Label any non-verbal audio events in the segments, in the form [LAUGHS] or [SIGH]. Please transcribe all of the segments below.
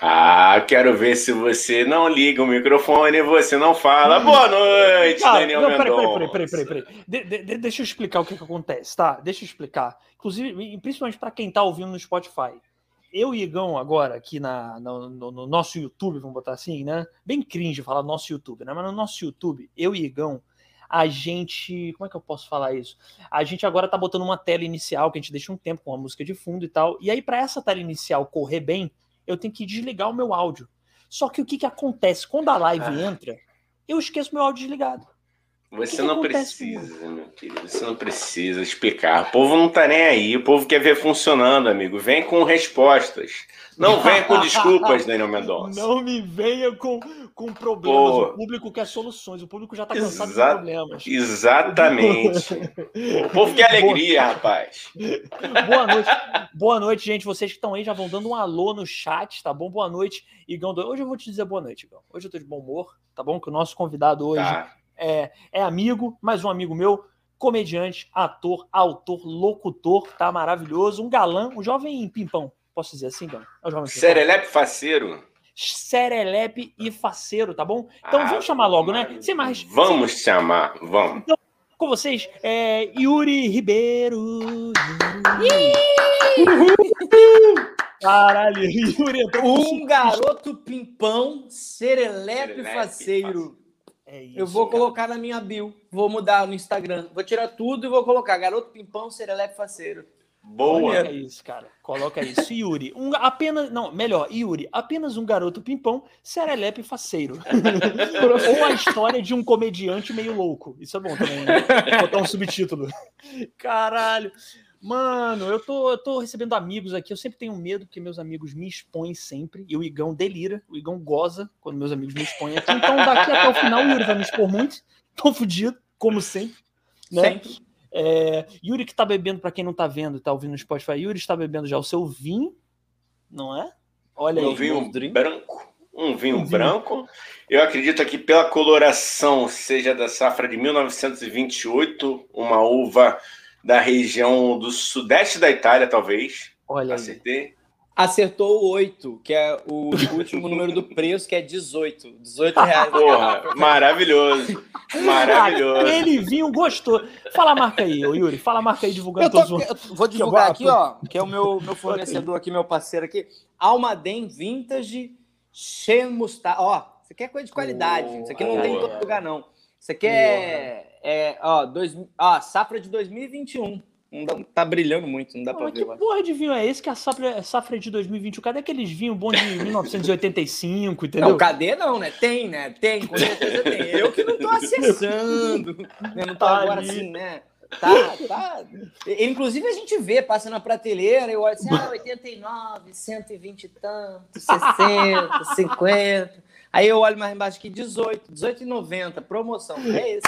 Ah, quero ver se você não liga o microfone e você não fala. Boa noite, Ah, Daniel não, peraí, Mendonça. peraí, peraí, peraí, peraí. De- de- de- deixa eu explicar o que, que acontece, tá? Deixa eu explicar. Inclusive, principalmente para quem tá ouvindo no Spotify. Eu e Igão agora, aqui na, no, no- no nosso YouTube, vamos botar assim, né? Bem cringe falar nosso YouTube, né? Mas no nosso YouTube, eu e Igão, a gente. Como é que eu posso falar isso? A gente agora tá botando uma tela inicial, que a gente deixa um tempo com a música de fundo e tal. E aí, para essa tela inicial correr bem, eu tenho que desligar o meu áudio. Só que o que, que acontece? Quando a live Ah. entra, eu esqueço meu áudio desligado. Você que não acontece precisa, meu querido. Você não precisa explicar. O povo não tá nem aí. O povo quer ver funcionando, amigo. Vem com respostas. Não vem com desculpas, Daniel Mendonça. Não me venha com, com problemas. Pô. O público quer soluções. O público já tá cansado de problemas. Exatamente. [LAUGHS] O povo quer alegria, rapaz. Boa noite. Boa noite, gente. Vocês que estão aí já vão dando um alô no chat, tá bom? Boa noite, Igão. Hoje eu vou te dizer boa noite, Igão. Hoje eu tô de bom humor, tá bom? Que o nosso convidado hoje Tá. É, é amigo, mais um amigo meu, comediante, ator, autor, locutor, tá maravilhoso, um galã, um jovem pimpão. Posso dizer assim, Igão? É o jovem pimpão. Serelepe faceiro. Serelepe e faceiro, tá bom? Então Ah, vamos chamar logo, né? Sem mais. Vamos chamar, vamos. Com vocês, é Yuri Ribeiro. Caralho, Yuri entrou com Um garoto pimpão, serelepe Serelepe faceiro. É isso, Eu vou cara. colocar na minha bio. Vou mudar no Instagram. Vou tirar tudo e vou colocar garoto pimpão, serelepe faceiro. Boa. Coloca isso, cara. Coloca isso. Yuri, um, apenas. Não, melhor, Yuri, apenas um garoto pimpão, serelepe faceiro. [LAUGHS] Ou a história de um comediante meio louco. Isso é bom também, né? Vou botar um subtítulo. Caralho. Mano, eu tô, eu tô recebendo amigos aqui. Eu sempre tenho medo, porque meus amigos me expõem sempre. E o Igão delira. O Igão goza quando meus amigos me expõem aqui. Então, daqui até o final, o Yuri vai me expor muito. Tô fudido, como sempre. Né? Sempre. É, Yuri que tá bebendo, pra quem não tá vendo, tá ouvindo no Spotify, Yuri está bebendo já o seu vinho, não é? Olha Um aí. vinho branco. Um vinho Um vinho. branco. Eu acredito que pela coloração seja da safra de 1928, uma uva da região do sudeste da Itália, talvez. Olha aí. Acertei. Acertou o 8, que é o último [LAUGHS] número do preço, que é 18. 18 reais. Porra, maravilhoso. [LAUGHS] Maravilhoso. Aquele vinho gostou. Fala a marca aí, Yuri. Fala a marca aí divulgando Eu, tô- todos os. eu vou divulgar aqui, ó, que é o meu, meu fornecedor aqui, meu parceiro aqui. Almaden Vintage Cheio Mostarda. Ó, isso aqui é coisa de qualidade. gente. Isso aqui não tem em todo lugar, não. Isso aqui é, é ó, dois, ó, safra de 2021. Não dá- tá brilhando muito, não dá Pô, pra ver. que porra de vinho é esse que a safra, safra de 2021? Cadê aqueles vinhos bons de 1985, entendeu? Não, cadê não, né? Tem, né? Tem, com certeza tem. Eu que não tô acessando. né? Não tô Tá agora ali. assim, né? Tá, tá. Inclusive a gente vê, passa na prateleira, eu olho assim, ah, 89, 120 e tanto, 60, 50. Aí eu olho mais embaixo aqui, 18, 18,90, promoção. É esse.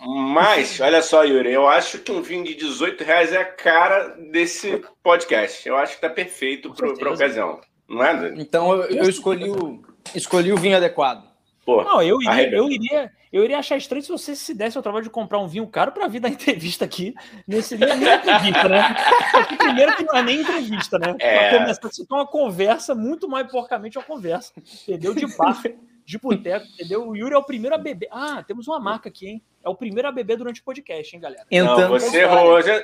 Mas, olha só, Yuri, eu acho que um vinho de 18 reais é a cara desse podcast. Eu acho que tá perfeito pra certeza. ocasião. Não é, Dani? Então eu, eu escolhi, o, escolhi o vinho adequado. Pô, Não, eu iria, eu iria, eu iria achar estranho se você se desse ao trabalho de comprar um vinho caro para vir dar entrevista aqui. Nesse nem, nem entrevista, né? Porque primeiro que não é nem entrevista, né? É. Pra começar, aqui é uma conversa, muito mais porcamente uma conversa. Entendeu? De bar, de boteco, [LAUGHS] entendeu? O Yuri é o primeiro a beber. Ah, temos uma marca aqui, hein? É o primeiro a beber durante o podcast, hein, galera? não, Entrando você história. errou. Já,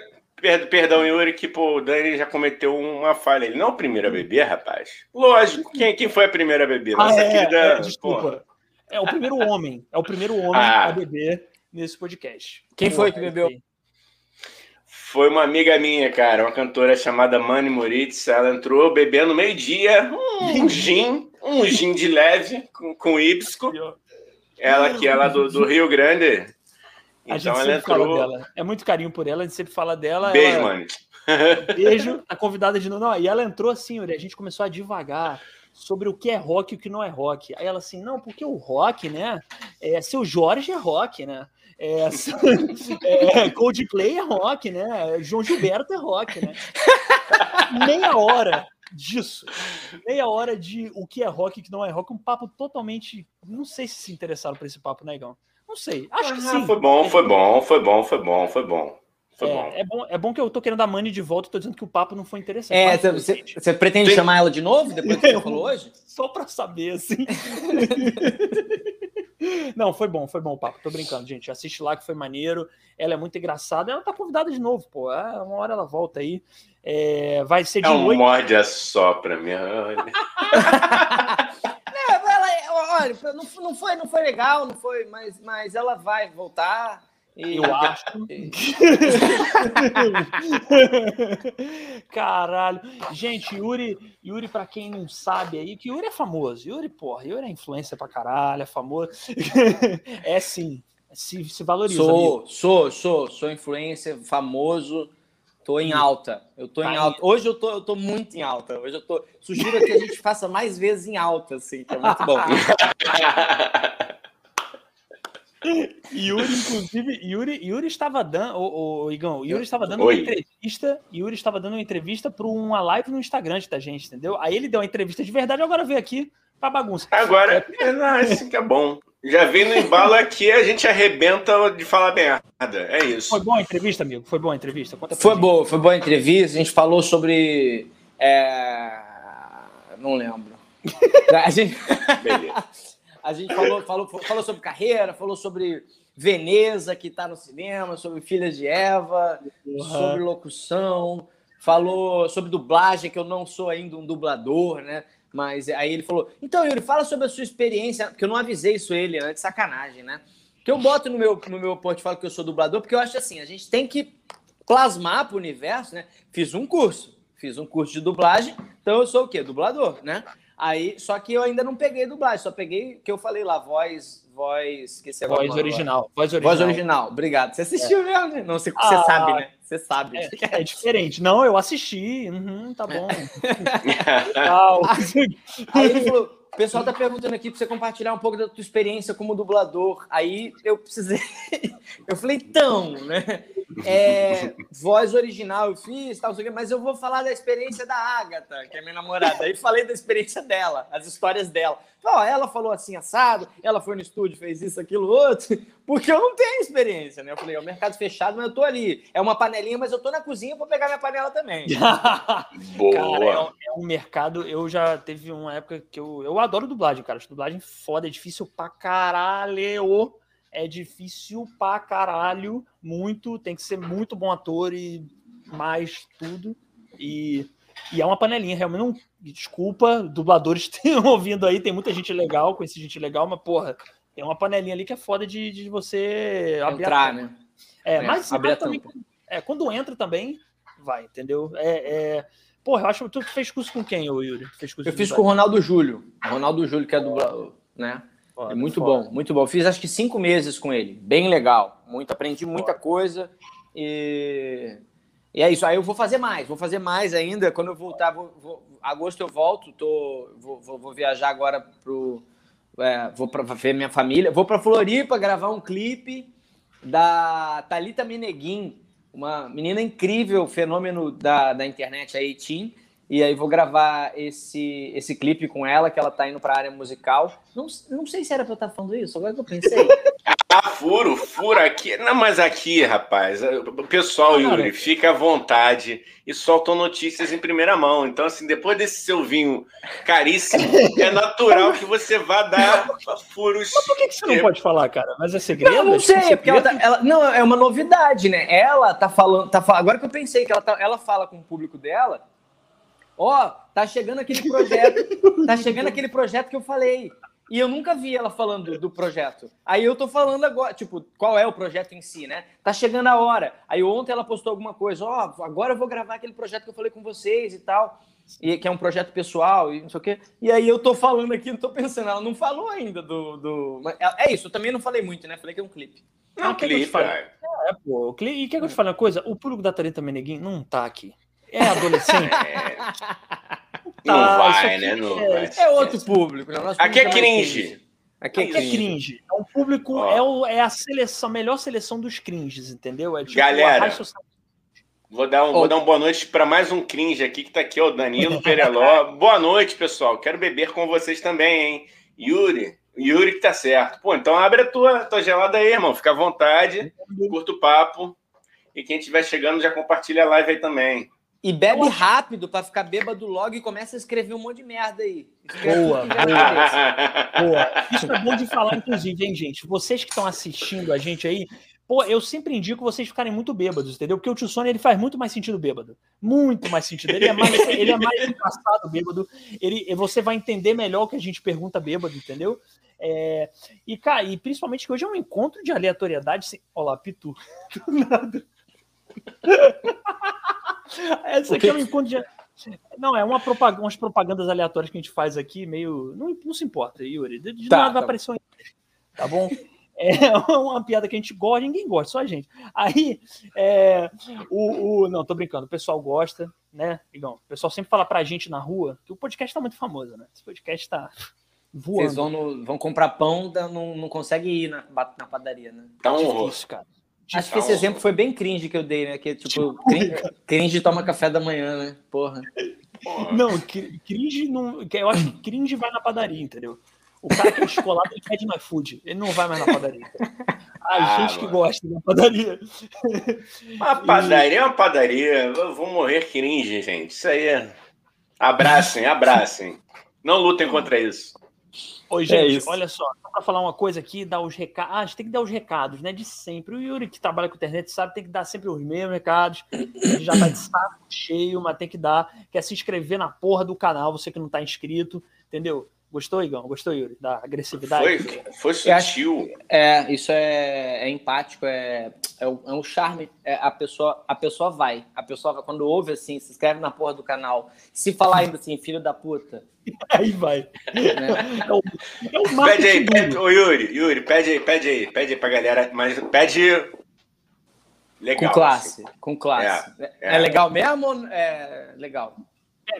perdão, Yuri, que pô, o Dani já cometeu uma falha. Ele não é o primeiro a beber, rapaz. Lógico, quem, quem foi a primeira a beber? Ah, Nossa é, querida. é, pô, desculpa. É o primeiro homem. É o primeiro homem Ah. a beber nesse podcast. Quem foi que bebeu? Foi uma amiga minha, cara, uma cantora chamada Mani Moritz. Ela entrou bebendo meio-dia um [LAUGHS] gin, um gin de leve com, com hibisco. Ela que é lá do, do Rio Grande. A gente Então ela sempre fala entrou. dela. É muito carinho por ela, a gente sempre fala dela. Beijo, ela... Mani. [LAUGHS] Beijo, a convidada de novo. Não, e ela entrou assim, a gente começou a devagar sobre o que é rock e o que não é rock. Aí ela assim, não, porque o rock, né? É, seu Jorge é rock, né? É, [LAUGHS] é, Coldplay é rock, né? João Gilberto é rock, né? [LAUGHS] Meia hora disso. Meia hora de o que é rock e o que não é rock. Um papo totalmente. Não sei se se interessaram por esse papo, né, Igão? Não sei. Acho que Ah, sim. Foi bom, foi bom, foi bom, foi bom, foi bom. É, é, bom, é bom que eu tô querendo a Mani de volta, tô dizendo que o papo não foi interessante. É, você, você pretende Tem... chamar ela de novo depois que você [LAUGHS] falou hoje? Só pra saber, assim. [LAUGHS] não, foi bom, foi bom o papo. Tô brincando, gente. Assiste lá que foi maneiro. Ela é muito engraçada. Ela tá convidada de novo, pô. É, uma hora ela volta aí. É, vai ser de é um morde a sopra, minha. olha, [LAUGHS] olha não, não, foi, não foi legal, não foi, mas, mas ela vai voltar. Eu [LAUGHS] acho. [LAUGHS] Caralho. Gente, Yuri, Yuri, pra quem não sabe aí, que Yuri é famoso. Yuri, porra, Yuri é influência pra caralho, é famoso. [LAUGHS] é sim. Se, se valoriza. Sou, amigo. sou, sou, sou influência, famoso. Tô em alta. Eu tô tá em alta. Hoje eu tô, eu tô muito em alta. Hoje eu tô. Sugiro que a gente faça mais vezes em alta, assim, que é muito bom. Yuri, inclusive, Yuri, Yuri estava dando, o, Igão, Yuri estava dando Oi. uma entrevista, Yuri estava dando uma entrevista para uma live no Instagram da gente, entendeu? Aí ele deu uma entrevista de verdade, agora veio aqui para bagunça. Agora, é, não, isso que é bom. Já vem no embalo aqui, a gente arrebenta de falar merda. É isso. Foi boa a entrevista, amigo? Foi boa a entrevista? Conta foi boa, foi boa a entrevista. A gente falou sobre. É... Não lembro. [LAUGHS] A gente... Beleza. A gente falou, falou, falou sobre carreira, falou sobre Veneza, que está no cinema, sobre Filhas de Eva, uhum. sobre locução, falou sobre dublagem, que eu não sou ainda um dublador, né? Mas aí ele falou: então, Yuri, fala sobre a sua experiência, porque eu não avisei isso ele antes, sacanagem, né? Que eu boto no meu, no meu portfólio que eu sou dublador, porque eu acho assim: a gente tem que plasmar para o universo, né? Fiz um curso, fiz um curso de dublagem, então eu sou o quê? Dublador, né? Aí, só que eu ainda não peguei dublagem, só peguei que eu falei lá, voz, voz, que você voz original, voz original. Voz original. Obrigado. Você assistiu é. mesmo, né? Não, você, ah, você sabe, né? Você sabe. É, é, diferente. Não, eu assisti. Uhum, tá bom. [LAUGHS] aí ele falou, o pessoal tá perguntando aqui para você compartilhar um pouco da tua experiência como dublador. Aí eu precisei. [LAUGHS] eu falei, então, né? É, voz original eu fiz, tal, mas eu vou falar da experiência da Agatha, que é minha namorada. Aí falei da experiência dela, as histórias dela. Ó, ela falou assim, assado, ela foi no estúdio, fez isso, aquilo, outro, [LAUGHS] porque eu não tenho experiência, né? Eu falei, é o mercado fechado, mas eu tô ali. É uma panelinha, mas eu tô na cozinha para pegar minha panela também. [LAUGHS] Boa! Cara, é, um, é, um mercado, eu já teve uma época que eu, eu adoro dublagem, cara. Dublagem foda, é difícil pra caralho. É difícil pra caralho, muito. Tem que ser muito bom ator e mais tudo. E, e é uma panelinha, realmente. Não, desculpa, dubladores [LAUGHS] estão ouvindo aí, tem muita gente legal, conheci gente legal, mas porra, tem uma panelinha ali que é foda de, de você entrar, né? É, é mas abrir também, é, quando entra também, vai, entendeu? É, é, Porra, eu acho que tu fez curso com quem, Yuri? eu fiz com o Ronaldo Júlio. Ronaldo Júlio, que é dublador, né? Foda, é muito foda. bom, muito bom. Fiz acho que cinco meses com ele. Bem legal. Muito, aprendi muita foda. coisa. E... e é isso. Aí eu vou fazer mais, vou fazer mais ainda. Quando eu voltar, vou, vou... agosto eu volto, tô... vou, vou, vou viajar agora pro. É, vou para ver minha família. Vou para Floripa gravar um clipe da Talita Meneguin, uma menina incrível, fenômeno da, da internet aí, Tim. E aí vou gravar esse, esse clipe com ela, que ela tá indo para a área musical. Não, não sei se era para eu estar tá falando isso, agora que eu pensei. [LAUGHS] Ah, furo, furo aqui. Não, mas aqui, rapaz, o pessoal, Yuri, fica à vontade e soltam notícias em primeira mão. Então, assim, depois desse seu vinho caríssimo, [LAUGHS] é natural que você vá dar furos. Mas por que, que você não pode falar, cara? Mas é segredo? Não, não sei, é porque ela, tá, ela, Não, é uma novidade, né? Ela tá falando. Tá, agora que eu pensei que ela, tá, ela fala com o público dela. Ó, oh, tá chegando aquele projeto. tá chegando aquele projeto que eu falei. E eu nunca vi ela falando do projeto. Aí eu tô falando agora, tipo, qual é o projeto em si, né? Tá chegando a hora. Aí ontem ela postou alguma coisa, ó, oh, agora eu vou gravar aquele projeto que eu falei com vocês e tal. E que é um projeto pessoal e não sei o quê. E aí eu tô falando aqui, não tô pensando, ela não falou ainda do. do... É, é isso, eu também não falei muito, né? Falei que é um clipe. Não, é um clipe, é. é, pô. E quer que eu te fale uma coisa? O público da Tarita Meneguin não tá aqui. É adolescente. é. [LAUGHS] Não tá, vai, né? Não é, vai. é outro público. Né? Aqui é cringe. Aqui é, aqui cringe. é cringe. É um público, é, o, é, a seleção, a melhor seleção dos cringes, entendeu? É tipo Galera, vou dar, um, oh. vou dar uma boa noite para mais um cringe aqui que tá aqui, o Danilo Pereló. [LAUGHS] boa noite, pessoal. Quero beber com vocês também, hein? Yuri, Yuri que tá certo. Pô, então abre a tua, tua gelada aí, irmão. Fica à vontade, curta o papo. E quem estiver chegando já compartilha a live aí também. E bebe rápido para ficar bêbado logo e começa a escrever um monte de merda aí. Boa, boa. boa. Isso é bom de falar, inclusive, hein, gente? Vocês que estão assistindo a gente aí, Pô, eu sempre indico vocês ficarem muito bêbados, entendeu? Porque o Tio Sônia, ele faz muito mais sentido bêbado. Muito mais sentido. Ele é mais, ele é mais engraçado bêbado. Ele, você vai entender melhor o que a gente pergunta bêbado, entendeu? É, e, cara, e principalmente que hoje é um encontro de aleatoriedade. Sem... Olha lá, Pitu. [LAUGHS] Do nada. [LAUGHS] Essa aqui é um encontro de. Não, é uma propaganda, umas propagandas aleatórias que a gente faz aqui, meio. Não, não se importa, Yuri. De tá, nada tá vai aparecer um. Tá bom? [LAUGHS] É uma piada que a gente gosta, ninguém gosta, só a gente. Aí, é, o, o, Não, tô brincando, o pessoal gosta, né, Igão? O pessoal sempre fala pra gente na rua que o podcast tá muito famoso, né? Esse podcast tá voando. Vocês vão, no, vão comprar pão, não, não conseguem ir na, na padaria, né? Tá um difícil, cara. Acho que esse exemplo foi bem cringe que eu dei, né? Que tipo, cringe, cringe toma café da manhã, né? Porra. Não, cringe não. Eu acho que cringe vai na padaria, entendeu? O cara que é descolado, ele pede no iFood. Ele não vai mais na padaria. A ah, gente mano. que gosta da padaria. Uma padaria é uma padaria. Eu vou morrer cringe, gente. Isso aí é. Abracem, abracem. Não lutem contra isso. Oi, é gente, é olha só, só para falar uma coisa aqui, dar os recados. Ah, a gente tem que dar os recados, né? De sempre. O Yuri, que trabalha com internet, sabe, tem que dar sempre os mesmos recados. A gente já tá de saco cheio, mas tem que dar. Quer se inscrever na porra do canal, você que não tá inscrito, entendeu? Gostou, Igão? Gostou, Yuri? Da agressividade? Foi, foi sutil. É, isso é, é empático, é, é, um, é um charme. É, a, pessoa, a pessoa vai. A pessoa vai, quando ouve assim, se inscreve na porra do canal. Se falar ainda assim, filho da puta. [LAUGHS] Aí vai. Né? É o, é o pede aí, pede, ô Yuri, Yuri, pede aí, pede aí, pede aí pra galera, mas pede legal. Com classe, assim. com classe. É, é, é, legal mesmo? É legal.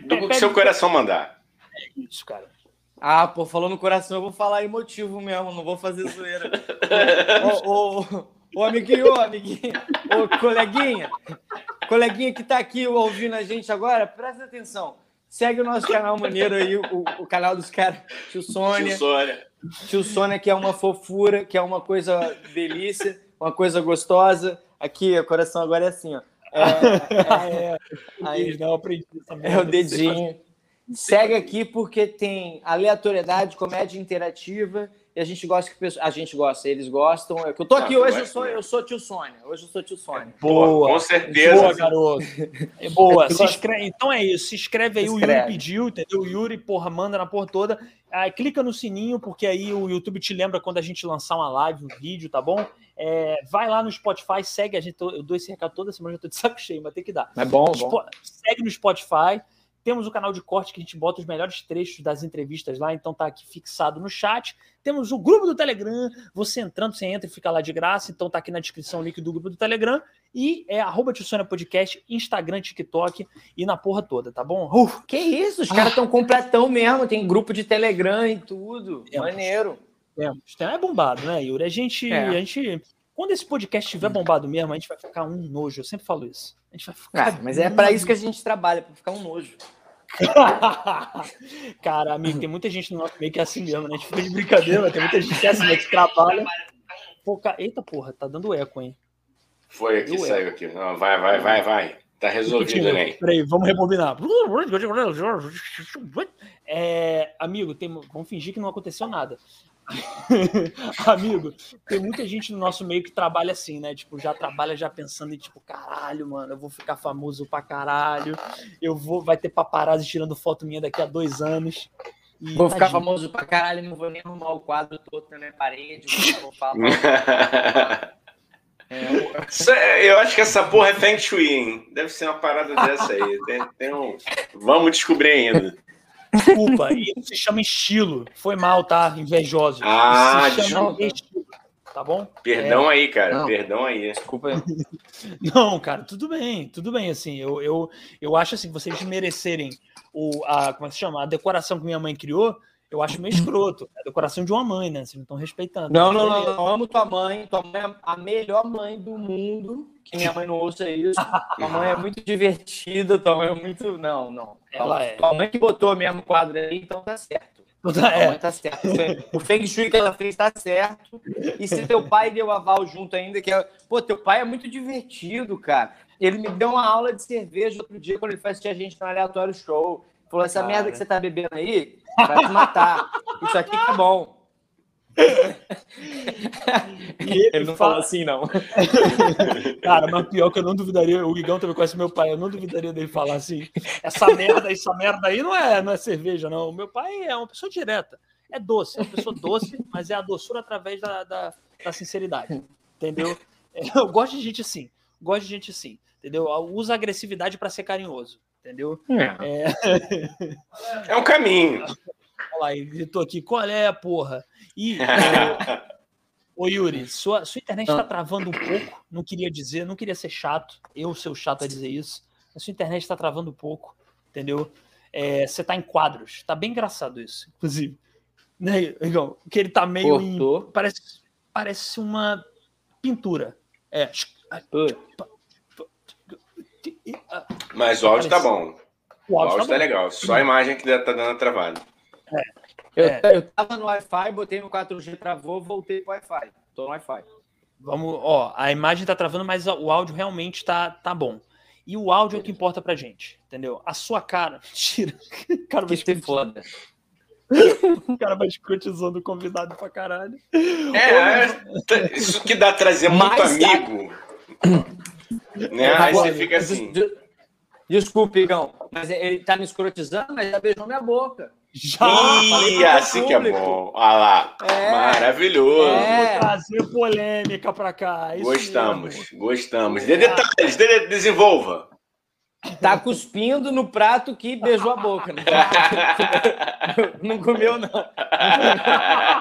Do que seu coração mandar. É isso, cara. Ah, pô, falou no coração, eu vou falar emotivo mesmo, não vou fazer zoeira. ô, ô, ô, ô, amiguinho, ô, amiguinho, ô, coleguinha, coleguinha que tá aqui ouvindo a gente agora, presta atenção. Segue o nosso canal maneiro aí, o, o canal dos caras, tio Sônia. Tio Sônia. Tio Sônia, que é uma fofura, que é uma coisa delícia, uma coisa gostosa. Aqui, o coração agora é assim, ó. É, é, é, [LAUGHS] aí, não, aprendi é o dedinho. Segue aqui porque tem aleatoriedade, comédia interativa e a gente gosta que a gente gosta, eles gostam. É que eu tô aqui hoje, eu sou, eu sou tio Sônia. Hoje eu sou tio Sônia. Boa, com certeza. Boa, garoto. É boa. Se inscreve, então é isso. Se inscreve aí, se o Yuri pediu, entendeu? O Yuri, porra, manda na porra toda. Aí, clica no sininho, porque aí o YouTube te lembra quando a gente lançar uma live, um vídeo, tá bom? É, vai lá no Spotify, segue a gente. Eu dou esse recado toda semana, já tô de saco cheio, mas tem que dar. É bom, bom. Segue no Spotify. Temos o canal de corte que a gente bota os melhores trechos das entrevistas lá, então tá aqui fixado no chat. Temos o grupo do Telegram, você entrando, você entra e fica lá de graça, então tá aqui na descrição o link do grupo do Telegram. E é arroba Podcast, Instagram, TikTok e na porra toda, tá bom? Uh, que isso, os ah. caras estão completão mesmo, tem grupo de Telegram e tudo. Temos, Maneiro. Temos. É bombado, né, Yuri? A gente, é. a gente quando esse podcast estiver bombado mesmo, a gente vai ficar um nojo. Eu sempre falo isso. A gente vai ficar. Ah, mas é para isso que a gente trabalha, para ficar um nojo. [LAUGHS] Cara, amigo, tem muita gente no nosso meio que é assim mesmo, né? A gente fica de brincadeira, mas tem muita gente que é assim, né? Que trabalha. Pô, cara... Eita porra, tá dando eco, hein? Foi aqui, saiu aqui. Não, vai, vai, vai, vai. Tá resolvido, né? Peraí, vamos rebobinar. É, amigo, tem... vamos fingir que não aconteceu nada. [LAUGHS] Amigo, tem muita gente no nosso meio que trabalha assim, né? Tipo, já trabalha já pensando em tipo, caralho, mano, eu vou ficar famoso pra caralho. Eu vou, vai ter paparazzi tirando foto minha daqui a dois anos. E, vou ficar famoso pra caralho, não vou nem arrumar o quadro todo na minha parede, vou falar. É, [LAUGHS] eu acho que essa porra é Feng Shui, hein? Deve ser uma parada dessa aí. Tem, tem um... Vamos descobrir ainda. Desculpa, isso se chama estilo. Foi mal, tá? Invejoso. Ah, desculpa. Estilo, tá bom? Perdão é... aí, cara. Não. Perdão aí. Desculpa aí. [LAUGHS] Não, cara, tudo bem, tudo bem. Assim, eu, eu, eu acho assim, vocês merecerem o, a, como é que se chama? A decoração que minha mãe criou eu acho meio escroto. É a decoração de uma mãe, né? Vocês não estão respeitando. Não, não, não, não. Amo tua mãe. Tua mãe é a melhor mãe do mundo. Que minha mãe não ouça isso. [LAUGHS] tua mãe é muito divertida. Tua mãe é muito. Não, não. Ela é. Tua mãe que botou mesmo quadro aí, então tá certo. É. Tá certo. O Feng Shui que ela fez tá certo. E se teu pai deu aval junto ainda, que é. Pô, teu pai é muito divertido, cara. Ele me deu uma aula de cerveja outro dia quando ele assistir a gente no aleatório show. Falou: essa cara. merda que você tá bebendo aí vai te matar. Isso aqui que é bom. Ele, ele não fala... falou assim, não. [LAUGHS] Cara, mas pior que eu não duvidaria, o Igão também conhece meu pai, eu não duvidaria dele falar assim. Essa merda, essa merda aí não é, não é cerveja, não. O meu pai é uma pessoa direta. É doce, é uma pessoa doce, mas é a doçura através da, da, da sinceridade. Entendeu? [LAUGHS] Eu gosto de gente assim. Gosto de gente assim. Entendeu? Usa agressividade para ser carinhoso. Entendeu? É. É... é um caminho. Olha lá, ele gritou aqui, qual é, porra? E, [LAUGHS] ô, Yuri, sua, sua internet está travando um pouco, não queria dizer, não queria ser chato, eu ser o chato a dizer isso, a sua internet está travando um pouco, entendeu? É, você está em quadros, tá bem engraçado isso, inclusive. Né, Igão? Que ele tá meio em, parece, parece uma pintura. É. Mas o áudio tá bom. O áudio, o áudio tá, tá legal. Só a imagem que tá dando travado. É. Eu, é. eu tava no Wi-Fi, botei no 4G, travou, voltei pro Wi-Fi. Tô no Wi-Fi. Vamos, ó, a imagem tá travando, mas o áudio realmente tá, tá bom. E o áudio é o que importa pra gente, entendeu? A sua cara. [LAUGHS] Mentira. Cara, vai ser foda. [LAUGHS] o cara vai escrotizando o convidado pra caralho. É, é isso que dá trazer muito Mas, amigo. Né? Aí você fica assim. Desculpe, Igão, mas ele tá me escrotizando, mas já beijou minha boca. Já! Ih, assim que é bom. Olha lá. É, Maravilhoso. É. trazer polêmica pra cá. Isso gostamos, mesmo. gostamos. Dê detalhes, dê, desenvolva. Tá cuspindo no prato que beijou a boca. Não, [LAUGHS] não comeu, não.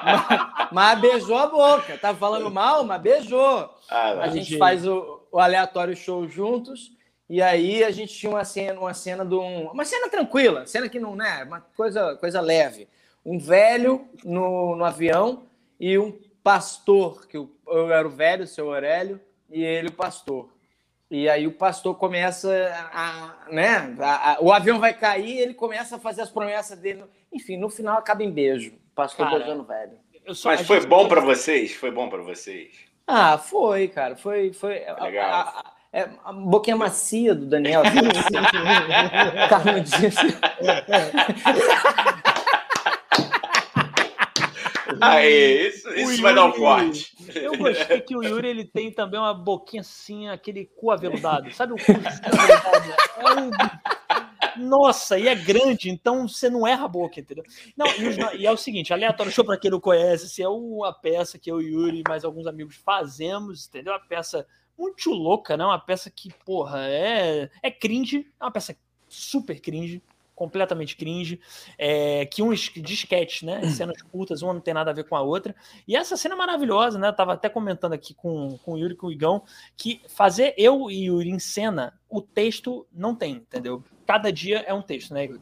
Mas, mas, beijou a boca. Tá falando mal, mas beijou. Ah, a gente faz o, o aleatório show juntos. E aí a gente tinha uma cena, uma cena de um, uma cena tranquila, cena que não, né, uma coisa, coisa leve. Um velho no, no avião e um pastor, que eu, eu era o velho, o seu Aurélio, e ele o pastor. E aí o pastor começa a, né, a, a, o avião vai cair, ele começa a fazer as promessas dele. Enfim, no final acaba em beijo. O pastor cara, beijando velho. Mas foi bom para vocês? Foi bom para vocês? Ah, foi, cara. Foi, foi. Legal. A, é, a boquinha macia do Daniel. Assim, [LAUGHS] Carnudinho. Aí, isso, isso Yuri, vai dar um corte. Eu gostei que o Yuri ele tem também uma boquinha assim, aquele cu aveludado. Sabe o cu [LAUGHS] aveludado? É um... Nossa, e é grande, então você não erra a boca, entendeu? Não, e, e é o seguinte, aleatório show para quem não conhece, se é uma peça que eu e o Yuri e mais alguns amigos fazemos, entendeu? Uma peça muito louca, né? Uma peça que, porra, é, é cringe, é uma peça super cringe, completamente cringe, é, que um sketch, né? Cenas curtas, uma não tem nada a ver com a outra. E essa cena é maravilhosa, né? Eu tava até comentando aqui com, com o Yuri e com o Igão que fazer eu e Yuri em cena, o texto não tem, entendeu? Cada dia é um texto, né, Yuri?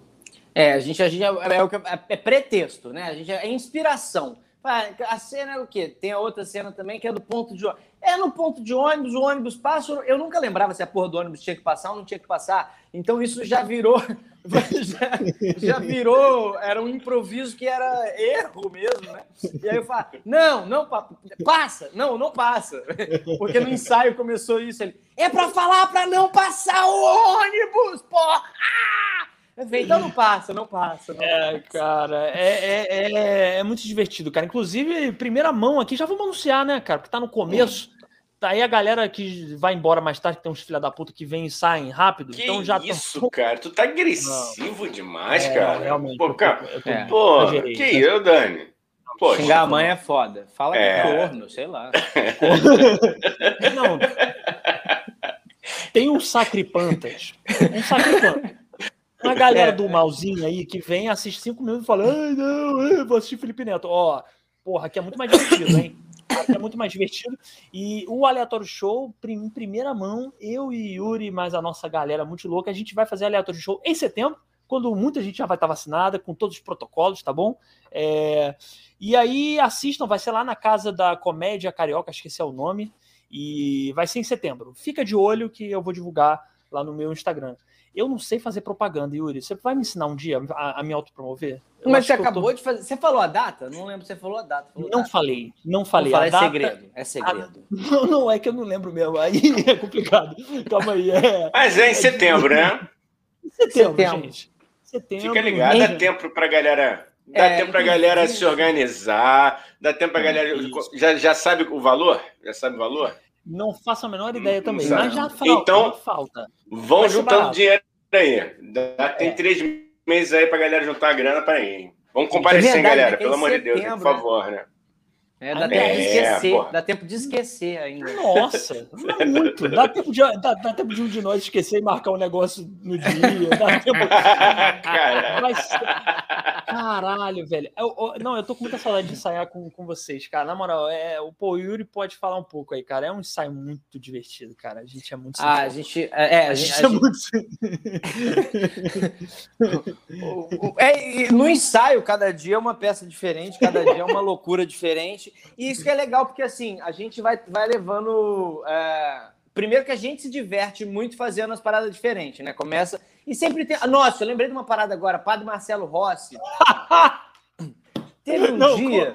É, a gente, a gente é, é, é pretexto, né? A gente é inspiração. A cena é o quê? Tem a outra cena também que é do ponto de. É no ponto de ônibus, o ônibus passa. Eu nunca lembrava se a porra do ônibus tinha que passar ou não tinha que passar. Então isso já virou. [LAUGHS] Já, já virou. Era um improviso que era erro mesmo, né? E aí eu falo: não, não passa. Não, não passa. [LAUGHS] Porque no ensaio começou isso. Ele, é para falar para não passar o ônibus, porra! Então não passa, não passa. Não é, passa. cara, é, é, é, é, muito divertido, cara. Inclusive, primeira mão aqui, já vamos anunciar, né, cara? Porque tá no começo. Aí a galera que vai embora mais tarde, que tem uns filha da puta que vem e saem rápido. Que então já isso, tão... cara? Tu tá agressivo não. demais, é, cara. Realmente. Pô, cara, eu tô, tô, pô que eu, Dani? Pô, Xingar a mãe é foda. Fala é. corno, sei lá. [LAUGHS] não. Tem um sacripantas. Um sacripantas uma galera é, do malzinho aí que vem, assiste cinco minutos e fala: Ai, não, eu vou assistir Felipe Neto. Ó, porra, aqui é muito mais divertido, hein? É muito mais divertido. E o Aleatório Show, em primeira mão, eu e Yuri, mais a nossa galera muito louca, a gente vai fazer Aleatório Show em setembro, quando muita gente já vai estar vacinada, com todos os protocolos, tá bom? É... E aí assistam, vai ser lá na Casa da Comédia Carioca, esse é o nome, e vai ser em setembro. Fica de olho que eu vou divulgar lá no meu Instagram. Eu não sei fazer propaganda, Yuri. Você vai me ensinar um dia a, a me autopromover? Eu Mas você acabou tô- de fazer. Você falou a data? Não lembro se você falou a data. Falou Não data. falei, não Não falei. fala, A é data- segredo. É segredo. [LAUGHS] Não, não, é que eu não lembro mesmo. Aí [LAUGHS] é complicado. Calma aí. É Mas é em setembro, né? [LAUGHS] setembro, Setembro. gente. Setembro. Fica ligado, dá né? tempo pra galera. Dá É, tempo pra galera se organizar, dá tempo pra galera. Isso. Já, já sabe o valor? Já sabe o valor? Não faço a menor ideia também. Exato. Mas já falta. Então- já falta. Vão Vai juntando dinheiro aí. Dá- tem É. três meses aí pra galera juntar a grana pra ir. Vamos comparecer, hein, verdade, galera? é Pelo amor de Deus, por né? favor, né? É, dá É, tempo de esquecer. porra. Dá tempo de esquecer ainda. Nossa, não é muito. Dá [LAUGHS] tempo, de, dá, dá tempo de um de nós esquecer e marcar um negócio no dia. Dá [LAUGHS] tempo. Cara. Mas, caralho, velho. Eu- eu- não, eu tô com muita saudade de ensaiar com, com vocês, cara. Na moral, é, o, pô, o Yuri pode falar um pouco aí, cara. É um ensaio muito divertido, cara. A gente é muito Ah, a gente. É, é, a a gente gente, é muito. [LAUGHS] é, no ensaio, cada dia é uma peça diferente, cada dia é uma loucura diferente. E isso que é legal, porque assim, a gente vai, vai levando. é, Primeiro que a gente se diverte muito fazendo as paradas diferentes, né? Começa. E sempre tem. Nossa, eu lembrei de uma parada agora, Padre Marcelo Rossi. [LAUGHS] Teve um Não, dia.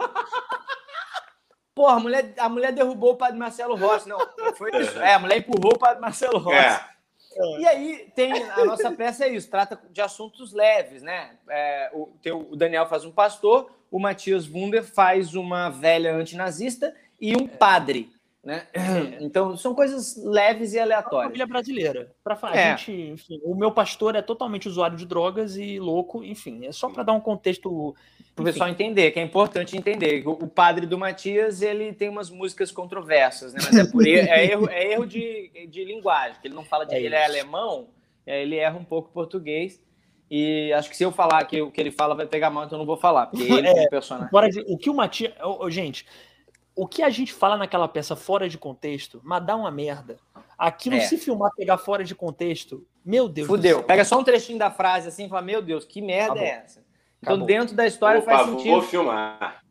Porra, a mulher, a mulher derrubou o Padre Marcelo Rossi. Não, foi isso. É, a mulher empurrou o Padre Marcelo Rossi. É. E aí tem a nossa peça é isso, trata de assuntos leves, né? É, o, tem o o Daniel faz um pastor, o Matias Wunder faz uma velha antinazista e um padre, né? Então são coisas leves e aleatórias. família brasileira. Pra, fa- a É. gente, enfim, o meu pastor é totalmente usuário de drogas e louco, enfim, é só para dar um contexto. Para o pessoal entender, que é importante entender. O, padre do Matias ele tem umas músicas controversas, né? Mas é, por erro, é erro, é erro de, de linguagem, ele não fala de É ele é alemão, é, ele erra um pouco português. E acho que se eu falar que o que ele fala vai pegar mal, então eu não vou falar, porque ele É. como personagem. Agora, o que o Matias. ô, ô, gente, o que a gente fala naquela peça fora de contexto, mas dá uma merda. Aquilo, É. se filmar, pegar fora de contexto, meu Deus do Fudeu. céu. Pega só um trechinho da frase assim e fala: Meu Deus, que merda Acabou. é essa? Então, Acabou. dentro da história Opa, faz vou sentido. filmar.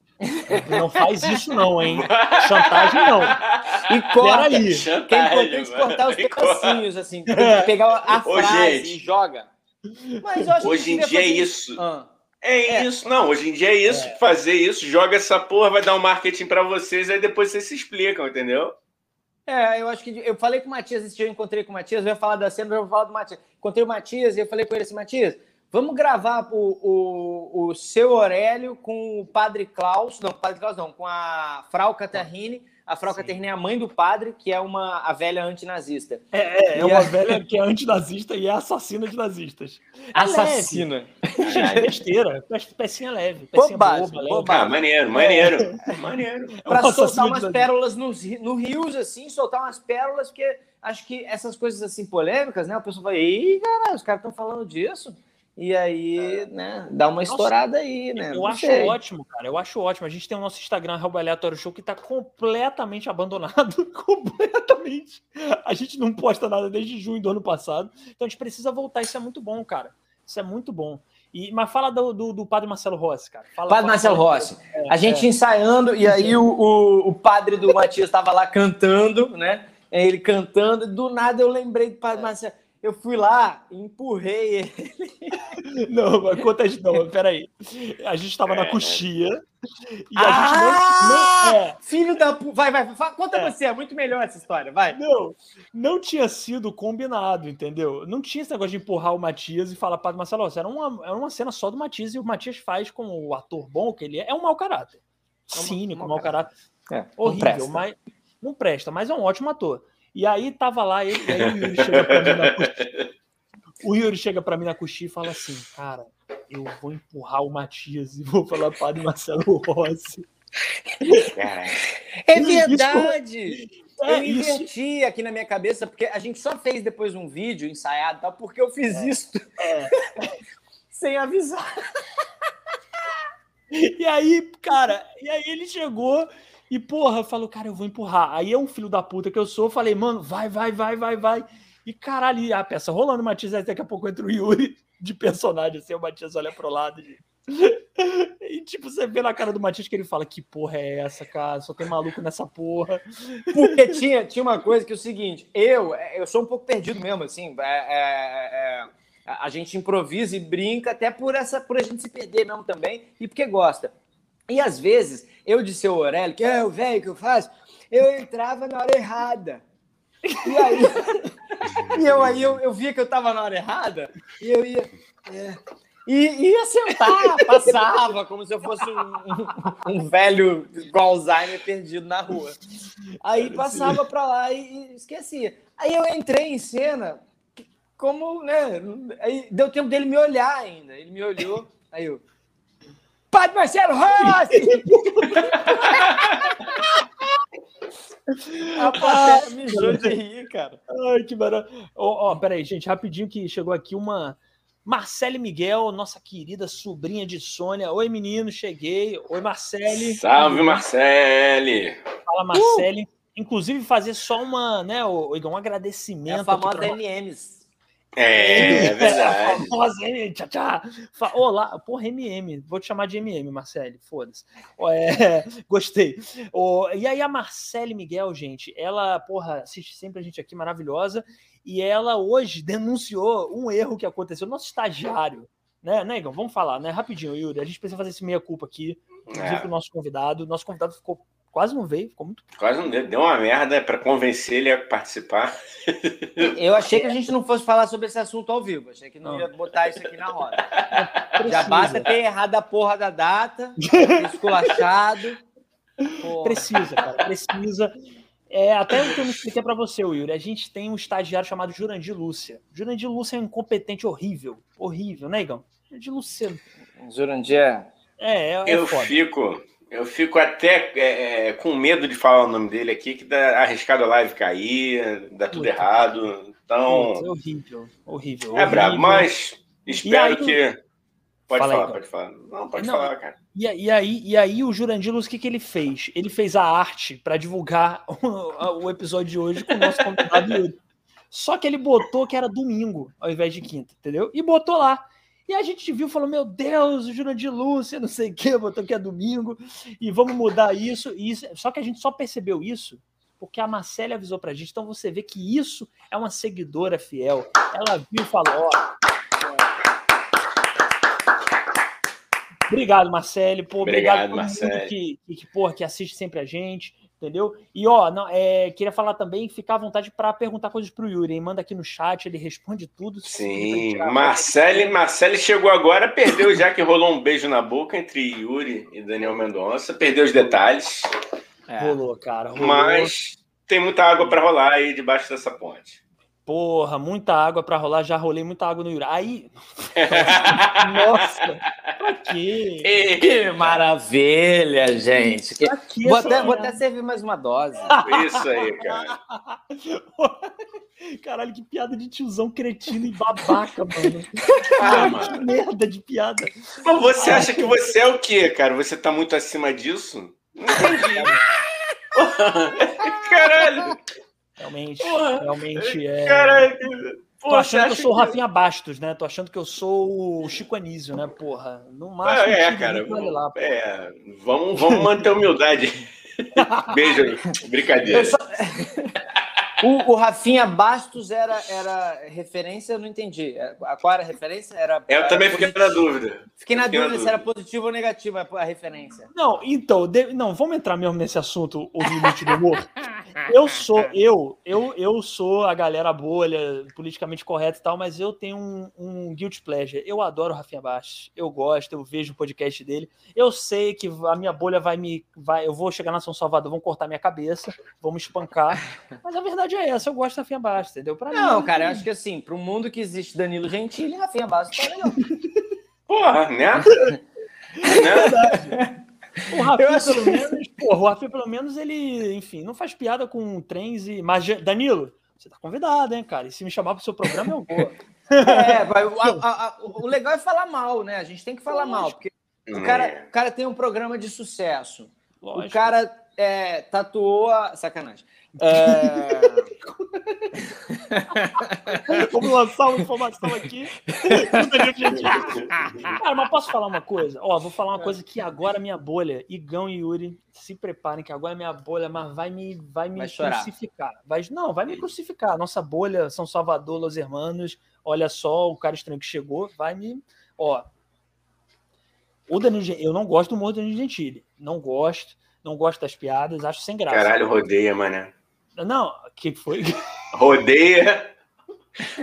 Não faz isso, não, hein? Chantagem não. E corta. Que é Chantagem, importante cortar os pedacinhos, assim. É. Pegar a Ô, frase gente. e joga. Hoje em dia é isso. Ah. É, É. isso, não. Hoje em dia é isso. Fazer isso, joga essa porra, vai dar um marketing pra vocês, aí depois vocês se explicam, entendeu? É, eu acho que. Eu falei com o Matias esse dia, eu encontrei com o Matias, eu ia falar da cena, eu vou falar do Matias. Encontrei o Matias e eu falei com ele assim: Matias, vamos gravar o, o, o seu Aurélio com o padre Klaus, não, padre Klaus não, com a Frau Catarrine. A Frau Sim. Catarine é a mãe do padre, que é uma a velha antinazista. É, é, é uma a- velha que é antinazista e é assassina de nazistas. É Assassina. Gente, é besteira. Pe- Pecinha leve. Pecinha Bobagem, boba, leve. Ah, maneiro, maneiro. Maneiro. É Para [LAUGHS] um soltar umas pérolas nos, no rios, assim, soltar umas pérolas, porque acho que essas coisas assim polêmicas, né? O pessoal fala, ih, caralho, os caras estão falando disso. E aí, né, dá uma estourada aí, né? Eu Não acho sei. ótimo, cara. Eu acho ótimo. A gente tem o nosso Instagram, arroba aleatório show, que tá completamente abandonado. [LAUGHS] completamente. A gente não posta nada desde junho do ano passado. Então a gente precisa voltar. Isso é muito bom, cara. Isso é muito bom. E, mas fala do, do, do padre Marcelo Rossi, cara. Fala, Padre fala- Marcelo fala- Rossi. A gente ensaiando, e aí o, o, o padre do Matias estava lá cantando, né? Ele cantando, e do nada eu lembrei do padre Marcelo. Eu fui lá, empurrei ele. [LAUGHS] Não, mas conta isso, não. Peraí. A gente tava na É. coxia. E a Ah! gente não. não é, Filho da. Vai, vai, conta É. você, é muito melhor essa história, vai. Não, não tinha sido combinado, entendeu? Não tinha esse negócio de empurrar o Matias e falar para Marcelo, ó, era uma, era uma cena só do Matias e o Matias faz como o ator bom que ele é, é um mau caráter. É um Cínico, mau mau caráter. É, não Horrível, presta. mas não presta, mas é um ótimo ator. E aí tava lá, ele, e aí o Yuri chega pra mim na coxia. [LAUGHS] O Yuri chega pra mim na coxia e fala assim, cara, eu vou empurrar o Matias e vou falar para Marcelo Rossi. É verdade! É eu isso. inventi aqui na minha cabeça, porque a gente só fez depois um vídeo ensaiado, tal, porque eu fiz isso É. [LAUGHS] sem avisar. E aí, cara, e aí ele chegou e, porra, falou, cara, eu vou empurrar. Aí é um filho da puta que eu sou, falei, mano, vai, vai, vai, vai, vai. E caralho, a peça rolando, o aí daqui a pouco entra o Yuri [LAUGHS] de personagem, assim, o Matias olha pro lado. E, [LAUGHS] e, tipo, você vê na cara do Matias que ele fala, que porra é essa, cara? Só tem maluco nessa porra. Porque tinha, tinha uma coisa que é o seguinte, eu, eu sou um pouco perdido mesmo, assim, é, é, é, A, a gente improvisa e brinca até por essa, por a gente se perder mesmo também e porque gosta. E às vezes, eu de seu Aurélio, que é o velho que eu faço, eu entrava na hora errada. E aí, [LAUGHS] e eu aí eu, eu via que eu estava na hora errada, e eu ia. É, e ia sentar, passava, como se eu fosse um, um, um, velho com Alzheimer perdido na rua. Aí passava para lá e, e esquecia. Aí eu entrei em cena, como, né? Aí deu tempo dele me olhar ainda. Ele me olhou, aí eu. Padre Marcelo Rossi! [LAUGHS] A plateia mijou de rir, cara. Ai, que maravilha. Ó, oh, oh, peraí, gente, rapidinho que chegou aqui uma Marcele Miguel, nossa querida sobrinha de Sônia. Oi, menino, cheguei. Oi, Marcele. Salve, Marcele. Fala, Marcele. Uh! Inclusive, fazer só uma, né, um agradecimento. É a famosa pra... MMs. [LAUGHS] É, é verdade. famosa tchau. Olá, porra, MM. Vou te chamar de MM, Marcele. Foda-se. É, [LAUGHS] gostei. Oh, e aí, a Marcele Miguel, gente, ela, porra, assiste sempre a gente aqui, maravilhosa e ela hoje denunciou um erro que aconteceu. Nosso estagiário, né, né, Igor? Vamos falar, né? Rapidinho, Yuri. A gente precisa fazer esse meia-culpa aqui, inclusive é. o nosso convidado. Nosso convidado ficou quase não veio, ficou muito. Quase não deu, deu uma merda para convencer ele a participar. [LAUGHS] Eu achei que a gente não fosse falar sobre esse assunto ao vivo, achei que não, não. ia botar isso aqui na roda. [LAUGHS] Já basta ter errado a porra da data, esculachado. Porra. Precisa, cara, precisa. É, até o que eu me expliquei para você, Yuri. A gente tem um estagiário chamado Jurandir Lúcia. Jurandir Lúcia é um incompetente horrível. Horrível, né, Igão? Jurandir Lúcia. Jurandir é. É, é eu foda. fico. Eu fico até é, é, com medo de falar o nome dele aqui, que dá arriscado a live cair, dá tudo Puta. errado. Então. É horrível, horrível. É horrível. brabo, mas espero aí, que. Pode falar, aí, pode falar. Não, pode Não, falar, cara. E, e, aí, e aí o Jurandilos, o que, que ele fez? Ele fez a arte para divulgar [LAUGHS] o, o, episódio de hoje com o nosso convidado Yuri. Só que ele botou que era domingo ao invés de quinta, entendeu? E botou lá. E a gente viu, falou: Meu Deus, o Jurandir Lúcia, não sei o que, botou que é domingo, e vamos mudar isso. E isso. Só que a gente só percebeu isso porque a Marcela avisou pra gente. Então você vê que isso é uma seguidora fiel. Ela viu e falou: Ó, Obrigado, Marcelo. Pô, obrigado, obrigado Marcelo. Que, que, que, porra, que assiste sempre a gente, entendeu? E ó, não, é, queria falar também, ficar à vontade para perguntar coisas pro Yuri, hein? Manda aqui no chat, ele responde tudo. Sim, Marcelo, Marcelo chegou agora, perdeu já que rolou um beijo na boca entre Yuri e Daniel Mendonça, perdeu os detalhes. É. Rolou, cara. Rolou. Mas tem muita água para rolar aí debaixo dessa ponte. Porra, muita água para rolar, já rolei muita água no Yuri. Aí. [LAUGHS] Nossa, pra quê? Que maravilha, gente. Que... Vou, até, vou até servir mais uma dose. Isso aí, cara. [LAUGHS] Caralho, que piada de tiozão cretino e babaca, mano. Ah, mano. Que merda de piada. Mas você acha que você é o quê, cara? Você tá muito acima disso? Não entendi. [LAUGHS] Caralho. Realmente, porra, realmente é. Tô achando que eu sou o Rafinha Bastos, né? Tô achando que eu sou o Chico Anísio, né? Porra, no máximo. É, é cara. Lá, é, vamos, vamos manter a humildade. [LAUGHS] Beijo, brincadeira. Só... O, o, Rafinha Bastos era, era referência, eu não entendi. É, qual era a referência? Era, eu era também fiquei na dúvida. Fiquei na fiquei dúvida, na dúvida se era positivo ou negativo a referência. Não, então, de, não, vamos entrar mesmo nesse assunto, o limite do humor. [LAUGHS] Eu sou, eu, eu, eu sou a galera bolha, politicamente correta e tal, mas eu tenho um, um guilt pleasure. Eu adoro o Rafinha Bastos, eu gosto, eu vejo o podcast dele. Eu sei que a minha bolha vai me. Vai, eu vou chegar na São Salvador, vão cortar minha cabeça, vão me espancar. Mas a verdade é essa, eu gosto da Rafinha Bastos, entendeu? Pra não, mim, cara, eu acho que assim, para o mundo que existe Danilo Gentili, Rafinha Bastos tá legal. Porra, [LAUGHS] né? É verdade. O Rafinha, acho... pelo menos, porra, o Rafinha, pelo menos, ele, enfim, não faz piada com trens e. Mas, Danilo, você tá convidado, hein, cara? E se me chamar pro seu programa, eu vou. É, vai, a, a, o legal é falar mal, né? A gente tem que falar Lógico. mal, porque o cara, o cara tem um programa de sucesso. Lógico. O cara é, tatuou a. Sacanagem. É... [LAUGHS] [LAUGHS] Vamos lançar uma informação aqui. [LAUGHS] Cara, mas posso falar uma coisa? Ó, vou falar uma coisa que agora minha bolha, Igão e Yuri, se preparem que agora minha bolha, mas vai me, vai me vai crucificar. Vai, não, vai me crucificar. Nossa bolha, São Salvador, Los Hermanos, olha só, o cara estranho que chegou vai me. Ó. O Danilo Gentili, eu não gosto do humor do Danilo Gentili. Não gosto, não gosto das piadas, acho sem graça. Caralho, rodeia, mané. Não, o que foi? Rodeia.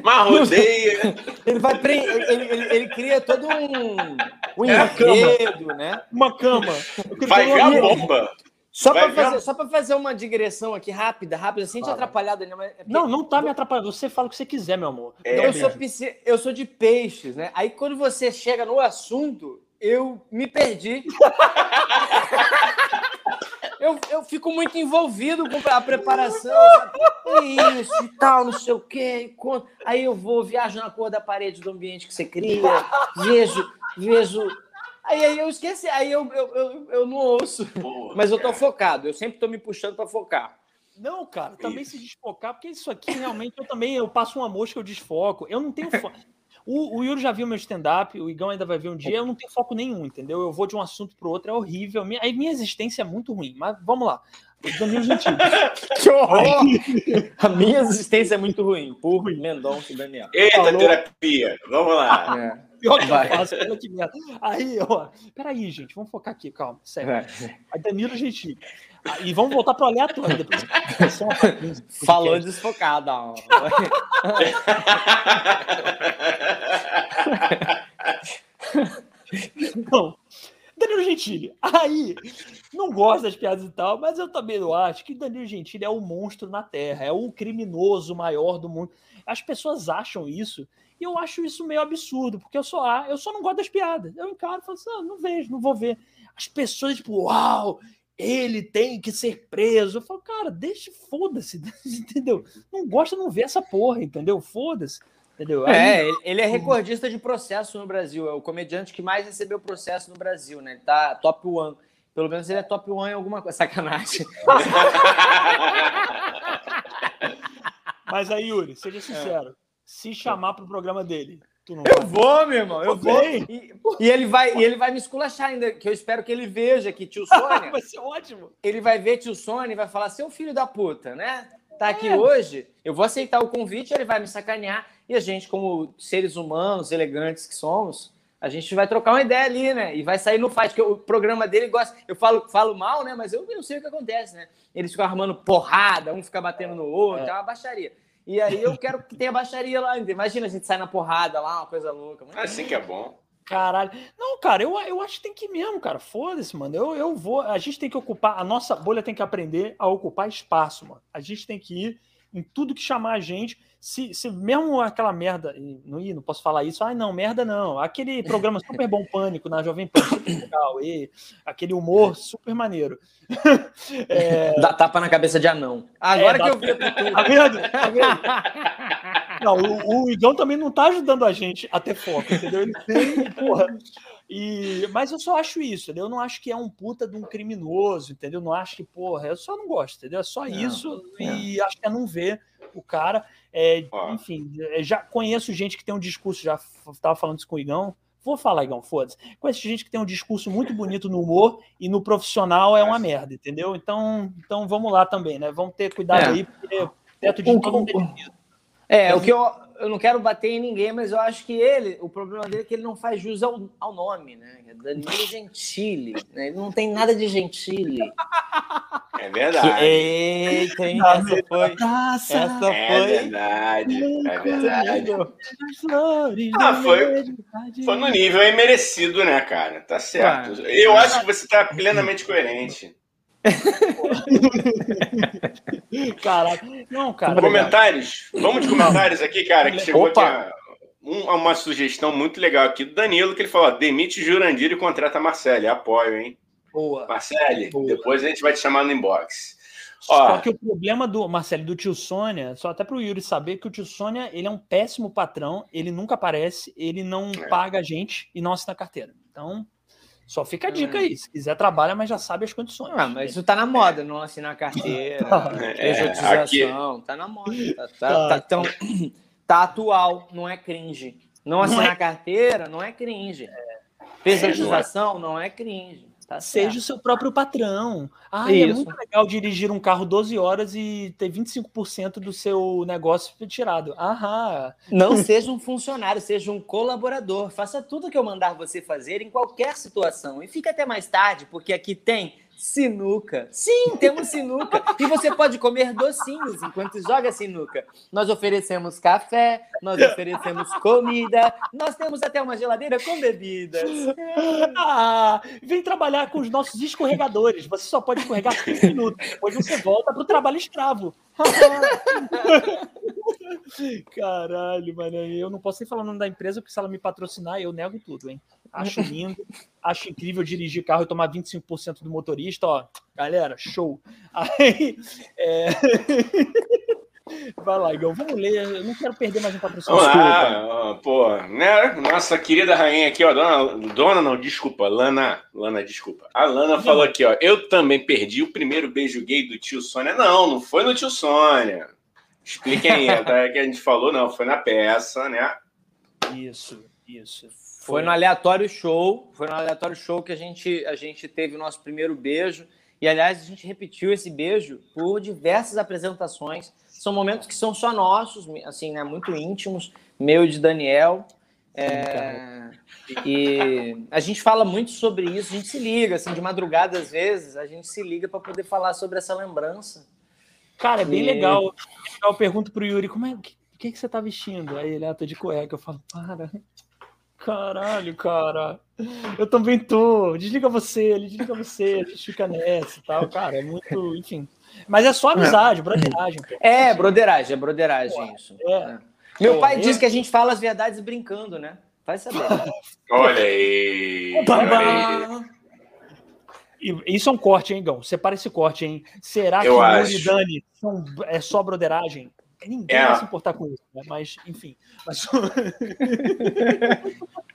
Mas rodeia. ele vai pre... ele, ele, ele, cria todo um, um é enredo, né? Uma cama. Vai ver a bomba. Só para fazer, só fazer uma digressão aqui rápida, rápida, sem te atrapalhar, Daniel. Mas... É não, não tá me atrapalhando. Você fala o que você quiser, meu amor. É, eu, sou eu sou de peixes, né? Aí quando você chega no assunto, eu me perdi. [LAUGHS] eu, eu fico muito envolvido com a preparação. Sabe? Isso e tal, não sei o quê. Aí eu vou, viajo na cor da parede do ambiente que você cria, vejo, vejo Aí, aí eu esqueci, aí eu, eu, eu, eu não ouço. Porra, mas eu tô cara. focado, eu sempre tô me puxando para focar. Não, cara, também isso. se desfocar, porque isso aqui realmente eu também eu passo uma mosca, eu desfoco. Eu não tenho foco. O, o Yuri já viu meu stand-up, o Igão ainda vai ver um dia, eu não tenho foco nenhum, entendeu? Eu vou de um assunto para outro, é horrível. Minha, aí minha existência é muito ruim, mas vamos lá. Danilo Gentili. [LAUGHS] que horror! A minha existência é muito ruim, por Mendonça e Daniel. Eita, Falou. terapia! Vamos lá. É. Pior que eu faço, olha que merda. Aí, ó, peraí, gente, vamos focar aqui, calma, sério. É. Aí Danilo Gentili. Ah, e vamos voltar para o aleatório depois. [LAUGHS] Falou desfocada. [LAUGHS] Não. Danilo Gentili. Aí, não gosto das piadas e tal, mas eu também não acho que Danilo Gentili é o monstro na Terra, é o criminoso maior do mundo. As pessoas acham isso e eu acho isso meio absurdo, porque eu só, eu só não gosto das piadas. Eu encaro e falo assim: ah, não vejo, não vou ver. As pessoas, tipo, uau, ele tem que ser preso. Eu falo, cara, deixa, foda-se, [LAUGHS] entendeu? Não gosta, não vê essa porra, entendeu? Foda-se. Entendeu? Aí, é, ele é recordista de processo no Brasil, é o comediante que mais recebeu processo no Brasil, né? Ele tá top one. Pelo menos ele é top one em alguma coisa. [LAUGHS] Sacanagem. Mas aí, Yuri, seja sincero. É se chamar para o programa dele. Eu vai. vou, meu irmão, eu vou. E, e, ele vai, e ele vai me esculachar ainda, que eu espero que ele veja que tio [LAUGHS] Sônia. vai ser ótimo. Ele vai ver tio Sônia e vai falar: seu filho da puta, né? Tá aqui é. hoje, eu vou aceitar o convite, ele vai me sacanear. E a gente, como seres humanos, elegantes que somos, a gente vai trocar uma ideia ali, né? E vai sair no fight, porque o programa dele gosta. Eu falo, falo mal, né? Mas eu não sei o que acontece, né? Eles ficam armando porrada, um fica batendo no outro, é, é uma baixaria. E aí eu quero que tenha baixaria lá. Imagina a gente sair na porrada lá, uma coisa louca. Muito assim que é bom. Caralho. Não, cara, eu, eu acho que tem que ir mesmo, cara. Foda-se, mano. Eu, eu vou. A gente tem que ocupar. A nossa bolha tem que aprender a ocupar espaço, mano. A gente tem que ir em tudo que chamar a gente se, se mesmo aquela merda, não, não posso falar isso, ai não, merda não, aquele programa super bom Pânico na Jovem Pan, super legal, e aquele humor super maneiro. [LAUGHS] É... Dá tapa na cabeça de anão. Agora é, que eu vi. [LAUGHS] Tá vendo? Tá vendo? Não, o, o Igão também não tá ajudando a gente a ter foco, entendeu? Ele tem, porra. E, mas eu só acho isso, entendeu? Eu não acho que é um puta de um criminoso, entendeu? Não acho que, porra, eu só não gosto, entendeu? É só não, isso e acho que é não ver o cara. É, enfim, é, já conheço gente que tem um discurso, já estava falando isso com o Igão. Vou falar, Igão, foda-se. Conheço gente que tem um discurso muito bonito no humor e no profissional é uma merda, entendeu? Então, então vamos lá também, né? Vamos ter cuidado é. aí, porque teto de é, é, o que eu, eu não quero bater em ninguém, mas eu acho que ele, o problema dele é que ele não faz jus ao, ao nome, né? É Danilo Gentili. Né? Ele não tem nada de Gentili. É verdade. Eita, hein? Essa foi. Essa é foi. verdade. É verdade. Ah, foi, foi no nível aí merecido, né, cara? Tá certo. Eu acho que você tá plenamente coerente. [LAUGHS] Caraca. Não, cara. Comentários? Vamos de comentários aqui, cara, que chegou Opa. aqui um, uma sugestão muito legal aqui do Danilo, que ele falou: demite Jurandir e contrata Marcele. Apoio, hein? Boa. Marcele, Boa. depois a gente vai te chamar no inbox. Só que o problema do Marcelo do tio Sônia, só até para o Yuri saber que o tio Sônia ele é um péssimo patrão, ele nunca aparece, ele não é. paga a gente e não assina carteira. Então, só fica a dica aí. Se quiser, trabalha, mas já sabe as condições. Ah, mas isso tá na moda, não assinar carteira, pejotização, [LAUGHS] é, tá na moda. Tá, tá, tá, tá, tão, [CLEARS THROAT] tá atual, não é cringe. Não assinar não é... carteira não é cringe. Pejotização não é cringe. Tá Seja o seu próprio patrão. Ah, é muito legal dirigir um carro 12 horas e ter 25% do seu negócio tirado. Aham. Não seja um funcionário, seja um colaborador. Faça tudo que eu mandar você fazer em qualquer situação. E fique até mais tarde, porque aqui tem Sinuca. Sim, temos sinuca. E você pode comer docinhos enquanto joga sinuca. Nós oferecemos café, nós oferecemos comida, nós temos até uma geladeira com bebidas. Ah, vem trabalhar com os nossos escorregadores. Você só pode escorregar 5 minutos. Depois você volta para o trabalho escravo. [LAUGHS] Caralho, mano. Eu não posso nem falar o nome da empresa, porque se ela me patrocinar, eu nego tudo, hein? Acho lindo, acho incrível dirigir carro e tomar 25% do motorista, ó. Galera, show. [LAUGHS] Aí, é... [LAUGHS] Vai lá, Igor, vamos ler. Eu não quero perder mais um patrocínio. Ah, pô, né? Nossa querida rainha aqui, ó, dona, dona não, desculpa, Lana, Lana, desculpa. A Lana falou aqui, ó, eu também perdi o primeiro beijo gay do tio Sônia. Não, não foi no tio Sônia. Expliquem aí, [LAUGHS] tá? que a gente falou, não, foi na peça, né? Isso, isso. Foi no aleatório show, foi no aleatório show que a gente, a gente teve o nosso primeiro beijo. E, aliás, a gente repetiu esse beijo por diversas apresentações. São momentos que são só nossos, assim, né? Muito íntimos, meu e de Daniel. É... E a gente fala muito sobre isso, a gente se liga, assim, de madrugada às vezes, a gente se liga para poder falar sobre essa lembrança. Cara, é bem e... legal. Eu pergunto pro Yuri, como é, o que, que, que você tá vestindo? Aí ele, ah, tô de cueca. Eu falo, para, Caralho, cara. Eu também tô. Desliga você, ele desliga você, a gente fica nessa e tal. Cara, é muito. Enfim. Mas é só amizade, broderagem. É, broderagem, é broderagem isso. É. é. Meu Pô, pai eu... diz que a gente fala as verdades brincando, né? Vai saber. [LAUGHS] Olha aí. Olha aí. Isso é um corte, hein, Gão? Separa esse corte, hein? Será que o e Dani são, é só broderagem? Ninguém é. vai se importar com isso, né? Mas, enfim. Mas... [LAUGHS]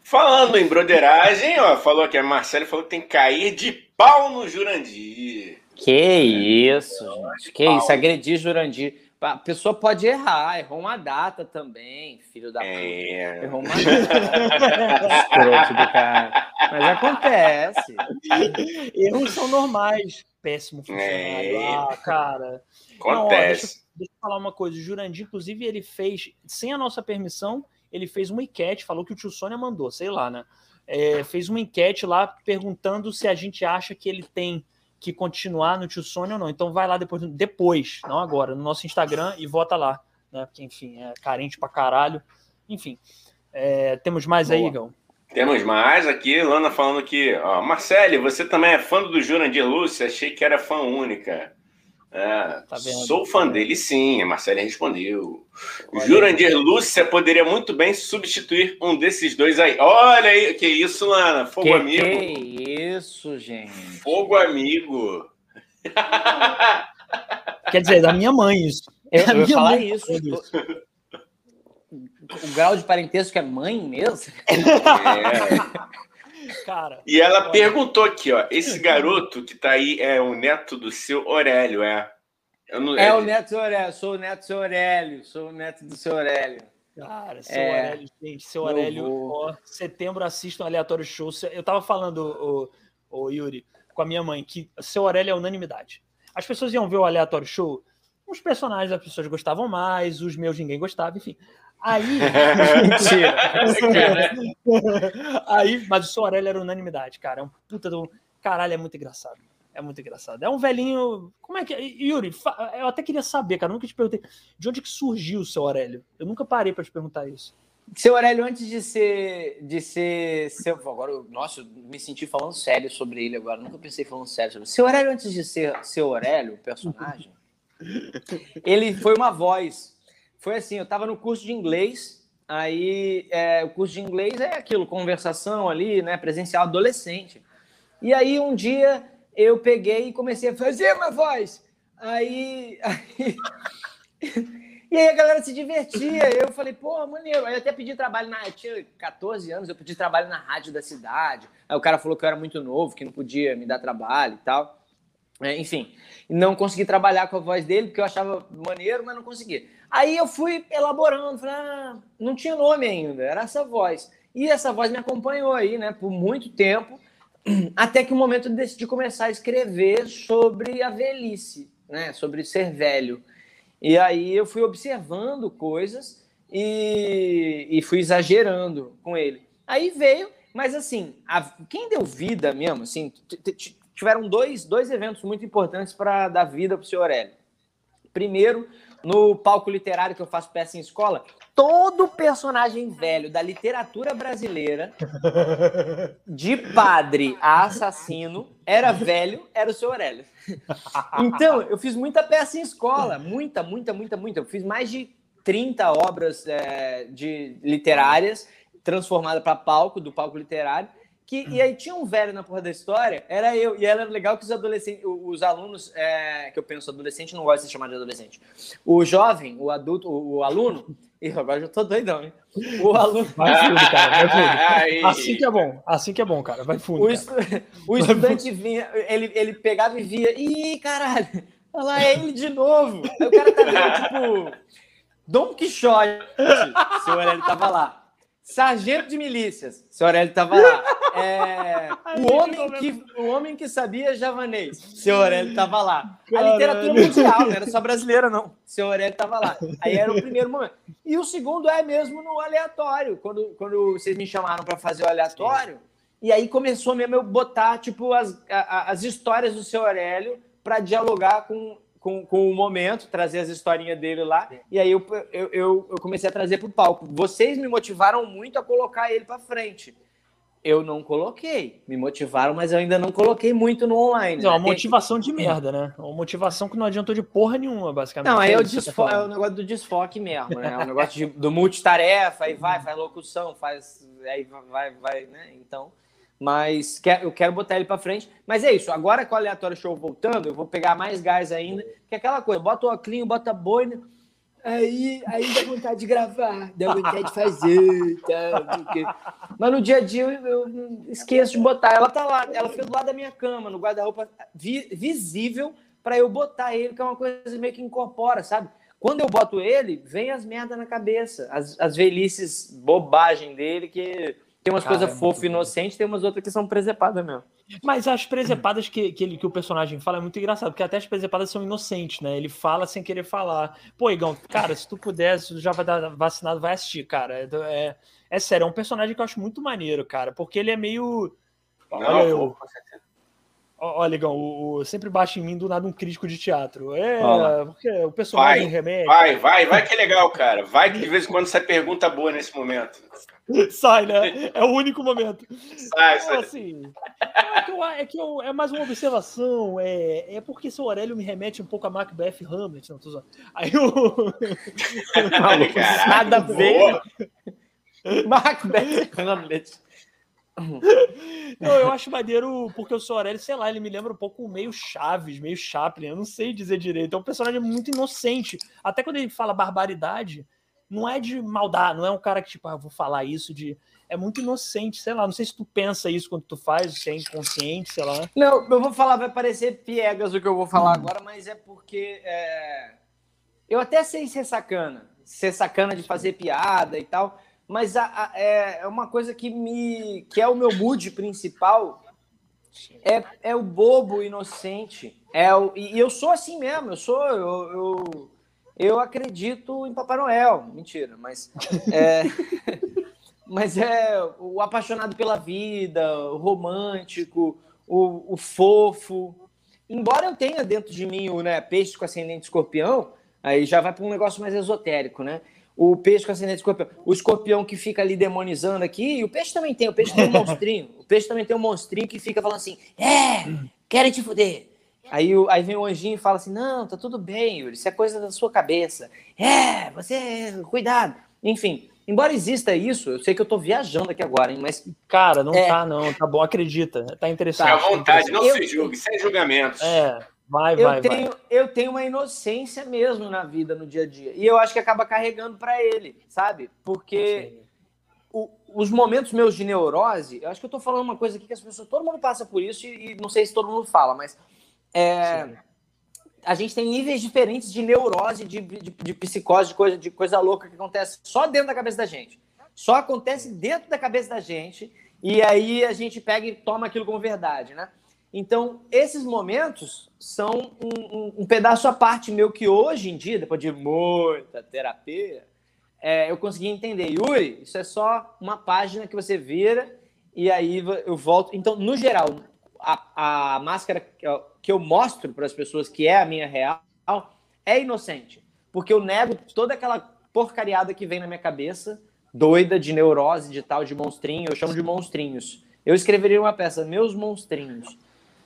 Falando em broderagem, ó, falou que a Marcelo falou que tem que cair de pau no Jurandir. Que isso, gente. Que pau. isso, agredir Jurandir. A pessoa pode errar, errou uma data também, filho da é. puta. Errou uma data. do cara. Mas acontece. Erros são normais. Péssimo funcionário. É. Ah, cara. Acontece. Não, ó, deixa, deixa, eu falar uma coisa. O Jurandir, inclusive, ele fez, sem a nossa permissão, ele fez uma enquete, falou que o tio Sônia mandou, sei lá, né? É, fez uma enquete lá perguntando se a gente acha que ele tem que continuar no Tio Sônia ou não. Então vai lá depois, depois, não agora, no nosso Instagram e vota lá, né? Porque, enfim, é carente pra caralho. Enfim, é, temos mais Boa. aí, Igão? Temos mais aqui, Lana falando que, ó, Marcele, você também é fã do Jurandir Lúcia? Achei que era fã única. É, tá sou fã dele, sim. A Marcele respondeu. Olha Jurandir aí. Lúcia poderia muito bem substituir um desses dois aí. Olha aí, que isso, Lana? Fogo que amigo. Que isso, gente. Fogo amigo. [LAUGHS] Quer dizer, da minha mãe isso. Eu, eu ia falar isso. isso. O grau de parentesco é mãe mesmo? É. [LAUGHS] Cara. E ela olha. perguntou aqui, ó. Esse garoto que tá aí é o neto do seu Aurélio, é? Não, é, o neto do seu Aurélio, sou o neto do seu Aurélio, sou o neto do seu Aurélio. Cara, seu é, Aurélio, gente, seu Aurélio, ó, setembro assista um aleatório show. Eu tava falando, o, o Yuri, com a minha mãe, que seu Aurélio é unanimidade. As pessoas iam ver o aleatório show, os personagens as pessoas gostavam mais, os meus ninguém gostava, enfim. Aí. [LAUGHS] Mentira. [LAUGHS] aí, mas o seu Aurélio era unanimidade, cara. É um puta do. Caralho, é muito engraçado. É muito engraçado. É um velhinho. Como é que. É? Yuri, eu até queria saber, cara. Eu nunca te perguntei. De onde que surgiu o seu Aurélio? Eu nunca parei para te perguntar isso. Seu Aurélio, antes de ser. de ser. Seu, agora, nossa, eu me senti falando sério sobre ele agora. Nunca pensei falando sério sobre ele. Seu Aurélio, antes de ser seu Aurélio, o personagem, [LAUGHS] ele foi uma voz foi assim, eu estava no curso de inglês, aí é, o curso de inglês é aquilo, conversação ali, né, presencial adolescente. E aí um dia eu peguei e comecei a fazer uma voz. Aí, [LAUGHS] aí e aí a galera se divertia. Eu falei, pô, maneiro. Aí eu até pedi trabalho na. Eu tinha 14 anos, eu pedi trabalho na rádio da cidade. Aí o cara falou que eu era muito novo, que não podia me dar trabalho e tal. É, enfim, não consegui trabalhar com a voz dele, porque eu achava maneiro, mas não consegui. Aí eu fui elaborando, falei, ah, não tinha nome ainda, era essa voz. E essa voz me acompanhou aí, né, por muito tempo, [CLEARS THROAT] Até que o momento eu decidi começar a escrever sobre a velhice, né? Sobre ser velho. E aí eu fui observando coisas e, e fui exagerando com ele. Aí veio, mas assim, a, quem deu vida mesmo, assim, tiveram dois, dois eventos muito importantes para dar vida para o senhor Aurélio. Primeiro, no palco literário que eu faço peça em escola, todo personagem velho da literatura brasileira, de padre a assassino, era velho, era o seu Aurélio. Então, eu fiz muita peça em escola, muita, muita, muita, muita. Eu fiz mais de 30 obras é, de literárias transformadas para palco, do palco literário. Que, e aí tinha um velho na porra da história, era eu. E era legal que os adolescentes, os alunos, é, que eu penso adolescente, não gosto de ser chamado de adolescente. O jovem, o adulto, o, o aluno, [LAUGHS] e agora já tô doidão, hein? O aluno. Vai fundo, cara, vai fundo. [LAUGHS] Assim que é bom, assim que é bom, cara, vai fundo. O, estu... [LAUGHS] o estudante vinha, ele, ele pegava e via, ih, caralho, olha lá, é ele de novo. Aí o cara tá vendo, tipo, Dom Quixote, seu Aurélio tava lá. Sargento de milícias, Aurélio estava lá. É, [LAUGHS] o, homem que, o homem que sabia javanês, Aurélio estava lá. A literatura mundial, não era só brasileira, não. Aurélio estava lá. Aí era o primeiro momento. E o segundo é mesmo no aleatório, quando, quando vocês me chamaram para fazer o aleatório. E aí começou mesmo eu botar tipo, as, as histórias do seu Aurélio para dialogar com com, com o momento, trazer as historinhas dele lá. E aí eu, eu, eu, eu comecei a trazer para o palco. Vocês me motivaram muito a colocar ele para frente. Eu não coloquei. Me motivaram, mas eu ainda não coloquei muito no online. É uma né? motivação de merda, né? Uma motivação que não adiantou de porra nenhuma, basicamente. Não, aí é o, desfo- é o negócio do desfoque mesmo, né? É o negócio de, do multitarefa, aí vai, faz locução, faz. Aí vai, vai, né? Então. Mas quer, eu quero botar ele para frente. Mas é isso. Agora com o aleatório show voltando, eu vou pegar mais gás ainda. Que é aquela coisa, bota o oclinho, bota a boina. Aí, aí dá vontade de gravar, dá vontade de fazer. Tá, Mas no dia a dia eu, eu, esqueço de botar. Ela tá lá, ela fica do lado da minha cama, no guarda-roupa vi, visível, para eu botar ele, que é uma coisa meio que incorpora, sabe? Quando eu boto ele, vem as merdas na cabeça, as, as velhices, bobagem dele, que tem umas coisas fofas e inocentes, tem umas outras que são presepadas mesmo. Mas as presepadas que, que, ele, que o personagem fala é muito engraçado, porque até as presepadas são inocentes, né? Ele fala sem querer falar. Pô, Igão, cara, se tu puder, se tu já vai dar vacinado, vai assistir, cara. É, é, é sério, é um personagem que eu acho muito maneiro, cara, porque ele é meio. Não, Olha, eu, Olha, Ligão, o, o, sempre baixa em mim do nada um crítico de teatro. É, porque o personagem vai, remédio. Vai, vai, vai que é legal, cara. Vai que de vez em quando sai pergunta boa nesse momento. [LAUGHS] Sai, né? É o único momento. Sai, então, sai. Assim, é que, eu, é, que eu, é mais uma observação. É, é porque seu Aurélio me remete um pouco a Macbeth Hamlet. Não, tô zoando. Aí eu. [LAUGHS] Nada a ver. Macbeth Hamlet. Não, eu acho maneiro porque o Sorelli, sei lá, ele me lembra um pouco meio Chaves, meio Chaplin, eu não sei dizer direito. É um personagem muito inocente. Até quando ele fala barbaridade, não é de maldade, não é um cara que, tipo, ah, vou falar isso de. É muito inocente, sei lá. Não sei se tu pensa isso quando tu faz, se é inconsciente, sei lá. Não, eu vou falar, vai parecer piegas o que eu vou falar hum. agora, mas é porque. É... Eu até sei ser sacana, ser sacana de fazer piada e tal mas a, a, é, é uma coisa que me que é o meu mood principal. É, é o bobo inocente. É o, e eu sou assim mesmo eu sou eu, eu, eu acredito em Papai Noel. Mentira mas é, [LAUGHS] mas é o apaixonado pela vida o romântico o, o fofo. Embora eu tenha dentro de mim o né, peixe com ascendente escorpião aí já vai para um negócio mais esotérico né o peixe com ascendente escorpião, o escorpião que fica ali demonizando aqui, e o peixe também tem, o peixe tem um monstrinho, o peixe também tem um monstrinho que fica falando assim, é, querem te fuder. Aí, aí vem o anjinho e fala assim, não, tá tudo bem, Yuri, isso é coisa da sua cabeça. É, você, cuidado. Enfim, embora exista isso, eu sei que eu tô viajando aqui agora, hein, mas... Cara, não é... tá não, tá bom, acredita, tá interessante. Fica à vontade, não eu... se julgue, sem julgamentos. É, Vai, eu vai, tenho, vai. Eu tenho uma inocência mesmo na vida, no dia a dia. E eu acho que acaba carregando para ele, sabe? Porque o, os momentos meus de neurose, eu acho que eu tô falando uma coisa aqui que as pessoas, todo mundo passa por isso e, e não sei se todo mundo fala, mas é, a gente tem níveis diferentes de neurose, de, de, de psicose, de coisa, de coisa louca que acontece só dentro da cabeça da gente. Só acontece dentro da cabeça da gente E aí a gente pega e toma aquilo como verdade, né? Então, esses momentos são um, um, um pedaço à parte meu que hoje em dia, depois de muita terapia, é, eu consegui entender. Yuri, isso é só uma página que você vira e aí eu volto. Então, no geral, a, a máscara que eu mostro para as pessoas que é a minha real é inocente. Porque eu nego toda aquela porcariada que vem na minha cabeça, doida, de neurose, de tal, de monstrinho. Eu chamo de monstrinhos. Eu escreveria uma peça, Meus Monstrinhos.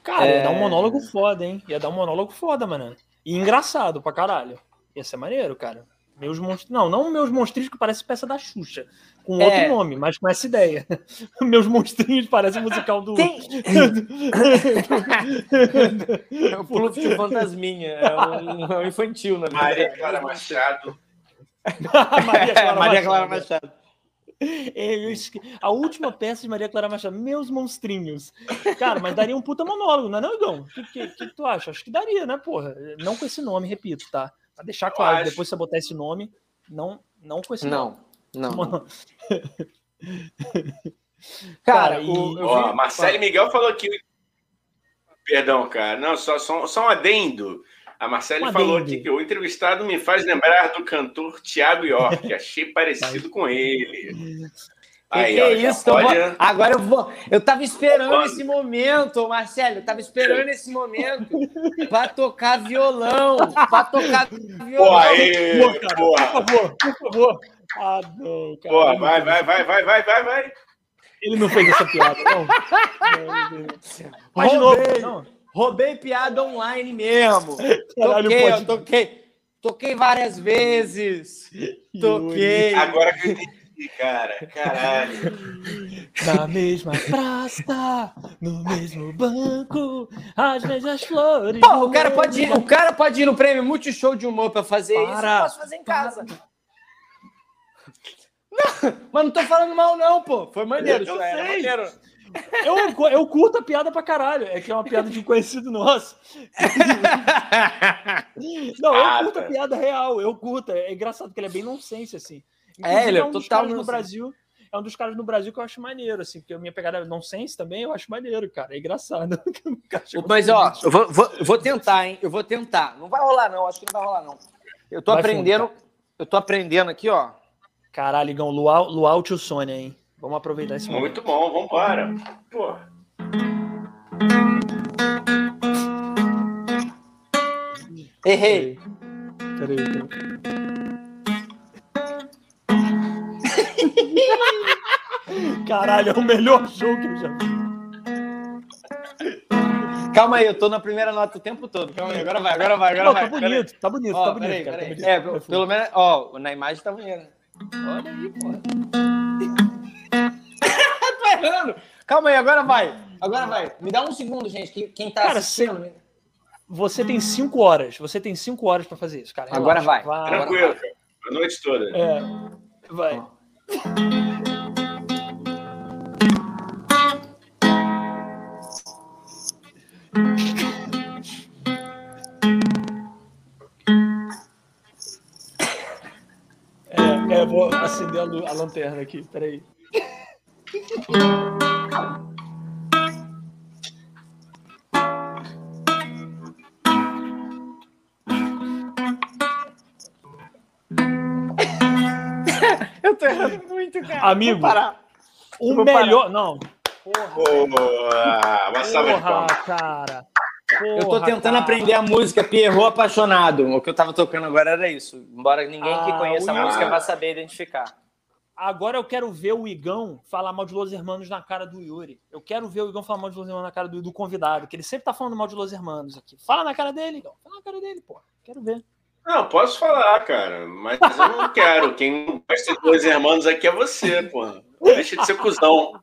Cara, é... ia dar um monólogo foda, hein? Ia dar um monólogo foda, mano. E engraçado pra caralho. Ia ser maneiro, cara. Meus monstros. Não, não meus monstrinhos que parece peça da Xuxa. Com é. outro nome, mas com essa ideia. [LAUGHS] meus monstrinhos parece musical do. Tem... [LAUGHS] é o Pulo de Fantasminha. É um, é um infantil, na verdade. Maria Clara Machado. [LAUGHS] Maria Clara Maria Clara Machado. A última peça de Maria Clara Machado, Meus Monstrinhos. Cara, mas daria um puta monólogo, não é não, Igão? O que, que, que, tu acha? Acho que daria, né, porra? Não com esse nome, repito, tá? Pra deixar claro, acho... depois você botar esse nome, não, não com esse não, nome. Não, não. [LAUGHS] cara, cara e... Ó, vi... Marcelo Miguel falou aqui. Perdão, cara. Não, só, só, só um adendo. A Marcele falou aqui que o entrevistado me faz lembrar do cantor Tiago York. [LAUGHS] Achei parecido com ele. Aí, que ó, é isso? Pode... Eu vou... Agora eu vou. Eu tava esperando esse momento, Marcelo. Eu tava esperando esse momento para tocar violão. Para tocar violão. Pô, aí, porra, Por favor, por favor. Ah, não, cara. Pô, vai, vai, vai, vai, vai, vai, vai. Ele não fez essa piada, não. [LAUGHS] Mas de novo, não. Roubei piada online mesmo. [LAUGHS] Caralho, toquei, pode... toquei. Toquei várias vezes. [LAUGHS] Toquei. Agora que eu entendi, cara. Caralho. Na mesma praça, no mesmo banco, as mesmas flores. Pô, o cara, pode ir, o cara pode ir no prêmio Multishow de humor pra fazer para, isso. Eu posso fazer em casa. Não, mas não tô falando mal, não, pô. Foi maneiro, eu, eu sei. maneiro. Eu, eu curto a piada pra caralho. É que é uma piada de um conhecido nosso. [LAUGHS] Não, eu curto a piada real. Eu curto. É engraçado que ele é bem nonsense, assim. Inclusive, é, ele é, é um dos caras no Brasil. É um dos caras no Brasil que eu acho maneiro, assim, porque a minha pegada é nonsense também, eu acho maneiro, cara. É engraçado. [LAUGHS] Mas, ó, eu vou, vou, vou, tentar, hein? Eu vou tentar. Não vai rolar, não. Acho que não vai rolar, não. Eu tô vai aprendendo. Fundo, eu tô aprendendo aqui, ó. Caralho, Igão, Luau, Luau Tio Sônia, hein? Vamos aproveitar esse momento. Muito bom, vamos embora. Pô. Errei. Peraí, peraí. [LAUGHS] Caralho, é o melhor jogo que eu já vi. Calma aí, eu tô na primeira nota o tempo todo. Calma aí, agora vai, agora vai, agora Não, vai. Tá bonito, tá bonito, ó, tá bonito. Peraí, cara, peraí. Tá bonito. É, pelo menos, ó, na imagem tá bonito. Olha aí, porra. Errando. Calma aí, agora vai. Agora vai. Me dá um segundo, gente. Quem tá cara, assistindo... Você, você tem cinco horas. Você tem cinco horas para fazer isso, cara. Relaxa. Agora vai. vai. Tranquilo, cara. A noite toda. É. Vai. É, é, vou acender a, a lanterna aqui, peraí. Eu tô errando muito, cara. Amigo, o melhor. Parar. Não. Porra, Porra, uma salva cara. Porra, eu tô tentando cara. aprender a música Pierrot Apaixonado. O que eu tava tocando agora era isso. Embora ninguém ah, que conheça a música vá saber identificar. Agora eu quero ver o Igão falar mal de Los Hermanos na cara do Yuri. Eu quero ver o Igão falar mal de Los Hermanos na cara do, do convidado, que ele sempre tá falando mal de Los Hermanos aqui. Fala na cara dele, Igão. Fala na cara dele, pô. Quero ver. Não, posso falar, cara, mas eu não quero. Quem vai ser Los Hermanos aqui é você, pô. Deixa de ser cuzão. [LAUGHS]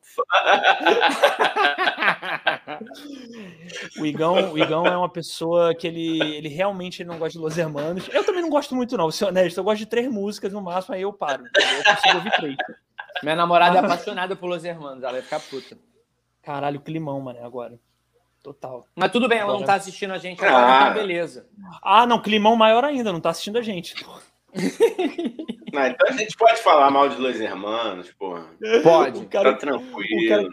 o, Igão, o Igão é uma pessoa que ele, ele realmente não gosta de Los Hermanos. Eu também não gosto muito, não, vou ser honesto. Eu gosto de três músicas no máximo, aí eu paro. Eu consigo ouvir três. Minha namorada é apaixonada por Los Hermanos, ela vai ficar puta. Caralho, climão, mano, agora. Total. Mas tudo bem, ela não tá assistindo a gente agora, ah. então beleza. Ah, não, climão maior ainda, não tá assistindo a gente. Não, então a gente pode falar mal de Los Hermanos, porra. Pode. Cara, tá tranquilo. O cara,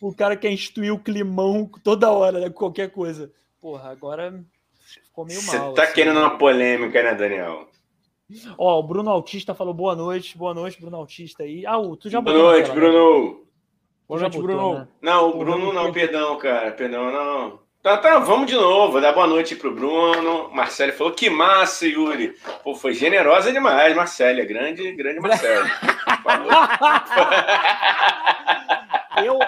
o cara quer instituir o climão toda hora, né? Qualquer coisa. Porra, agora ficou meio Você mal. tá assim. querendo uma polêmica, né, Daniel? Ó, o Bruno Autista falou boa noite. Boa noite, Bruno Autista aí. Ah, o- tu já Boa botou noite, né? Bruno. Boa noite, botou, Bruno. né? Não, o Bruno não perdão, cara. Perdão, não. Tá, tá, vamos de novo. Vou dar boa noite pro Bruno. Marcelo falou que massa, Yuri. Pô, foi generosa demais, Marcelo. Grande, grande Marcelo. Falou. [LAUGHS] Eu,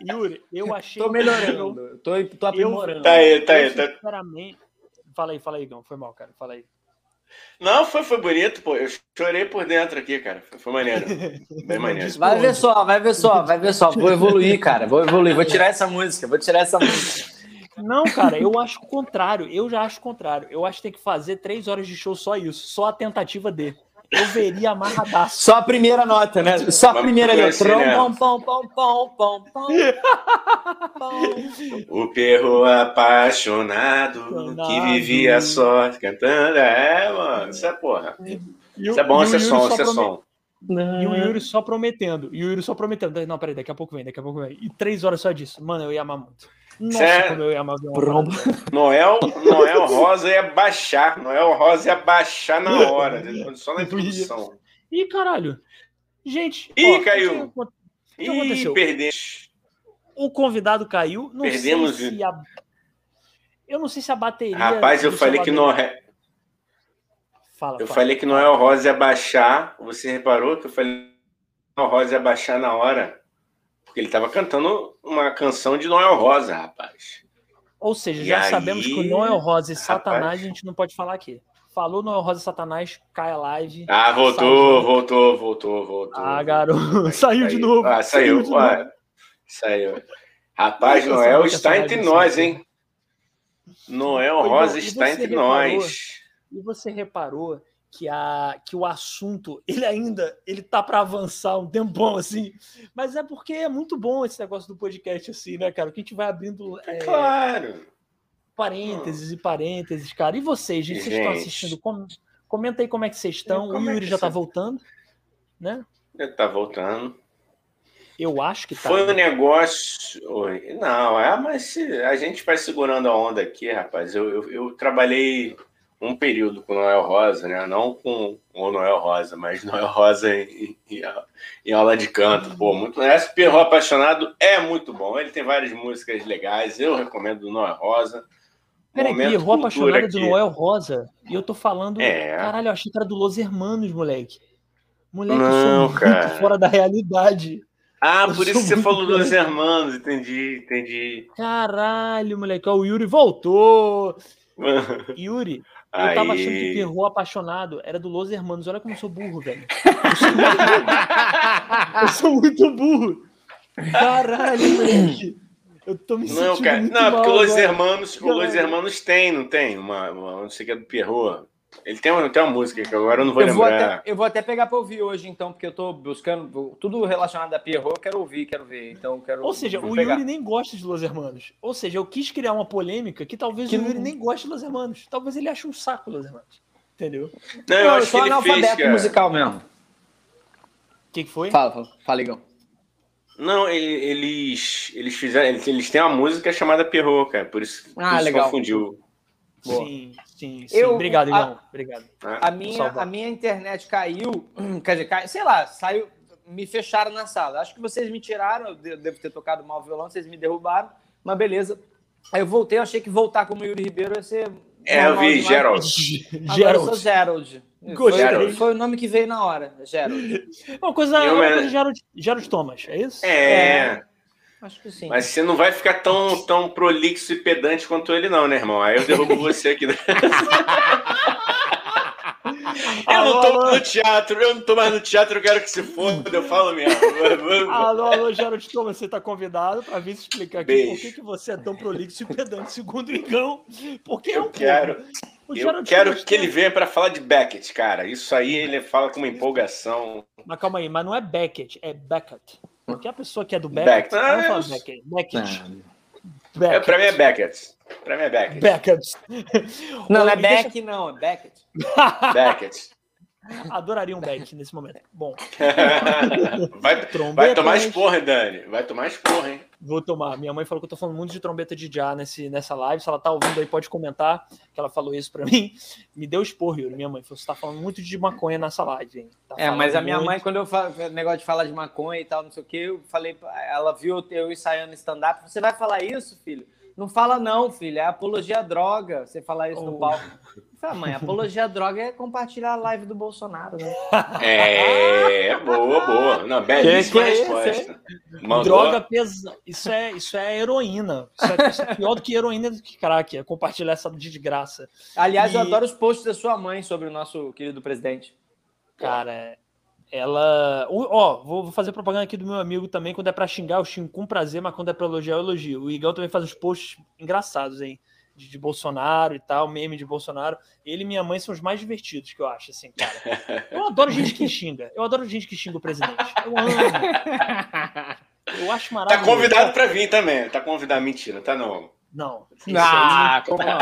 Yuri, eu achei. Tô melhorando. Tô, tô aprimorando. Tá aí, tá aí. Tá... Sinceramente. Fala aí, fala aí, Gão. Foi mal, cara. Fala aí. Não, foi, foi bonito, pô. Eu chorei por dentro aqui, cara. Foi, foi maneiro. Bem [LAUGHS] maneiro. Vai ver só, vai ver só, vai ver só. Vou evoluir, cara. Vou evoluir. Vou tirar essa música. Vou tirar essa música. Não, cara, eu acho o contrário. Eu já acho o contrário. Eu acho que tem que fazer três horas de show só isso. Só a tentativa de. Eu veria amarradaço. Só a primeira nota, né? Só a primeira ali. né? Pom, pom, pom, pom, pom, pom. Pom. O perro apaixonado que vivia só cantando. É, mano. Isso é porra. Isso o- é bom, o isso é som, isso é som. E o Yuri só prometendo. E o Yuri só prometendo. Não, peraí, daqui a pouco vem, daqui a pouco vem. E três horas só disso. Mano, eu ia amar muito. Nossa, Cê- como eu ia amar. Prom. [LAUGHS] Noel, Noel Rosa ia baixar. Noel Rosa ia baixar na hora, [LAUGHS] só na introdução. Ih, caralho. Gente. Ih, ó, caiu. o que- que Ih, aconteceu? perdemos. O convidado caiu. Não Perdemos sei se a... Eu não sei se a bateria. Rapaz, eu do falei que dele- Fala, eu fala. falei que Noel Rosa ia baixar. Você reparou que eu falei que Noel Rosa ia baixar na hora? Porque ele tava cantando uma canção de Noel Rosa, rapaz. Ou seja, E já aí, sabemos que o Noel Rosa e rapaz? Satanás a gente não pode falar aqui. Falou Noel Rosa e Satanás, cai a live. Ah, voltou, Saiu. voltou, voltou, voltou. Ah, garoto. [LAUGHS] Saiu de novo. Ah, saiu. de ué. Saiu. Rapaz, Noel está entre nós, hein? Noel Rosa está entre nós. E você reparou que, a, que o assunto, ele ainda ele tá para avançar um tempão assim, mas é porque é muito bom esse negócio do podcast assim, né, cara? Que a gente vai abrindo é, Claro. parênteses e parênteses, cara. E vocês, gente, vocês estão assistindo? Com- Comenta aí como é que vocês estão. Como o é Yuri que já tá voltando, né? Ele tá voltando. Eu acho que tá. Foi um negócio. Não, é, mas a gente vai segurando a onda aqui, rapaz. Eu, eu, eu trabalhei um período com o Noel Rosa, né? Não com o Noel Rosa, mas Noel Rosa em, em, em aula de canto. Pô, muito. Esse Perro Apaixonado é muito bom. Ele tem várias músicas legais. Eu recomendo o Noel Rosa. Peraí, cultura apaixonado do aqui. Noel Rosa. E eu tô falando. É. Caralho, eu achei que era do Los Hermanos, moleque. Moleque, eu Não, sou muito cara. fora da realidade. Ah, Eu por sou isso você muito falou dos irmãos. Entendi, entendi. Caralho, moleque. Ó, o Yuri voltou. [LAUGHS] Yuri, eu tava achando que Aí. Pierrot apaixonado era do Los Hermanos. Olha como eu sou burro, velho. Eu sou muito burro. Eu sou muito burro. Caralho, moleque. Eu tô me sentindo Não, cara. muito Não, porque mal o Los. Hermanos, o Los. Hermanos tem, não tem? Uma, uma não sei o que é do Pierrot. Ele tem, uma- tem uma música que agora eu não vou Eu vou, lembrar. até, eu vou até pegar pra ouvir hoje, então, porque eu tô buscando tudo relacionado a Pierrot, eu quero ouvir, quero ver. Então, quero. Ou seja, vou o pegar. Yuri nem gosta de Los Hermanos. Ou seja, eu quis criar uma polêmica que talvez Que o Yuri não- nem goste de Los Hermanos. Talvez ele ache um saco Los Hermanos. Entendeu? O Não, eu Não, eu acho que sou fez, analfabeto cara. musical mesmo. que, que foi? Fala, fala, fala, Igão. Não, eles, eles fizeram. Eles, eles têm uma música chamada Pierrot, cara. Por isso, por Ah, isso legal. confundiu. Boa. Sim, sim, sim. Eu- Obrigado, Igão. Obrigado. né? A minha, a minha internet caiu, [CLEARS THROAT] quer dizer, cai, sei lá, saiu, me fecharam na sala. Acho que vocês me tiraram, eu de- devo ter tocado mal o violão, vocês me derrubaram, mas beleza. Aí eu voltei, eu achei que voltar como Yuri Ribeiro ia ser. É, eu vi. Gerald. Agora eu sou Gerald. Gerald. Gostei. Foi, foi o nome que veio na hora, Gerald. Uma coisa, Eu, uma é- coisa Gerald, Gerald Thomas, é isso? É, Acho que sim. mas você não vai ficar tão, tão prolixo e pedante quanto ele, não, né, irmão? Aí eu derrubo você aqui. [LAUGHS] Eu não tô Alô, mais no teatro, eu não tô mais no teatro, eu quero que se foda, eu falo mesmo. Alô, alô, Gerald Thomas, você tá convidado para vir se explicar aqui Beijo. por que, que você é tão prolixo e pedante, segundo o Igão. Porque é Eu um quero. O Eu quero Thomas que tem- ele venha para falar de Beckett, cara. Isso aí ele fala com uma empolgação. Mas calma aí, mas não é Beckett, é Beckett. Porque a pessoa que é do Beckett, Beckett. Beckett. Beckett. É, Beckett. pra mim é Beckett. Pra mim é Beckett. Beckett. Não, [LAUGHS] não Ô, é me deixa- Beck, não, é Beckett. [LAUGHS] Beckett. Adoraria um Beck nesse momento. Bom, [LAUGHS] vai, vai tomar esporra, Dani. Vai tomar esporra, hein? Vou tomar. Minha mãe falou que eu tô falando muito de trombeta de já nesse, nessa live. Se ela tá ouvindo aí, pode comentar que ela falou isso pra [LAUGHS] mim. Me deu esporro, Yuri, minha mãe. Falou, você tá falando muito de maconha nessa live, hein? Tá é, mas a minha muito. mãe, quando eu falo negócio de falar de maconha e tal, não sei o que, eu falei, ela viu eu ensaiando stand-up. Você vai falar isso, filho? Não fala não, filho. É apologia à droga. Você falar isso oh. no palco. Fala, mãe, apologia à droga é compartilhar a live do Bolsonaro, né? [LAUGHS] É, boa, boa. Não, belíssima que que é resposta. Mandou... Droga pesada. Isso é, isso é heroína. Isso é, isso é, pior do que heroína do que crack. É compartilhar essa de graça. Aliás, e... eu adoro os posts da sua mãe sobre o nosso querido presidente. Cara, ela. Ó, vou fazer propaganda aqui do meu amigo também. Quando é pra xingar, eu xingo com prazer, mas quando é pra elogiar, eu elogio. O Igão também faz uns posts engraçados, hein? De, de, Bolsonaro e tal, meme de Bolsonaro. Ele e minha mãe são os mais divertidos que eu acho, assim, cara. Eu [LAUGHS] adoro gente que xinga. Eu adoro gente que xinga o presidente. Eu amo. Eu acho tá maravilhoso. Tá convidado para vir também. Tá convidado. Mentira, tá não. Não. Ah, como não?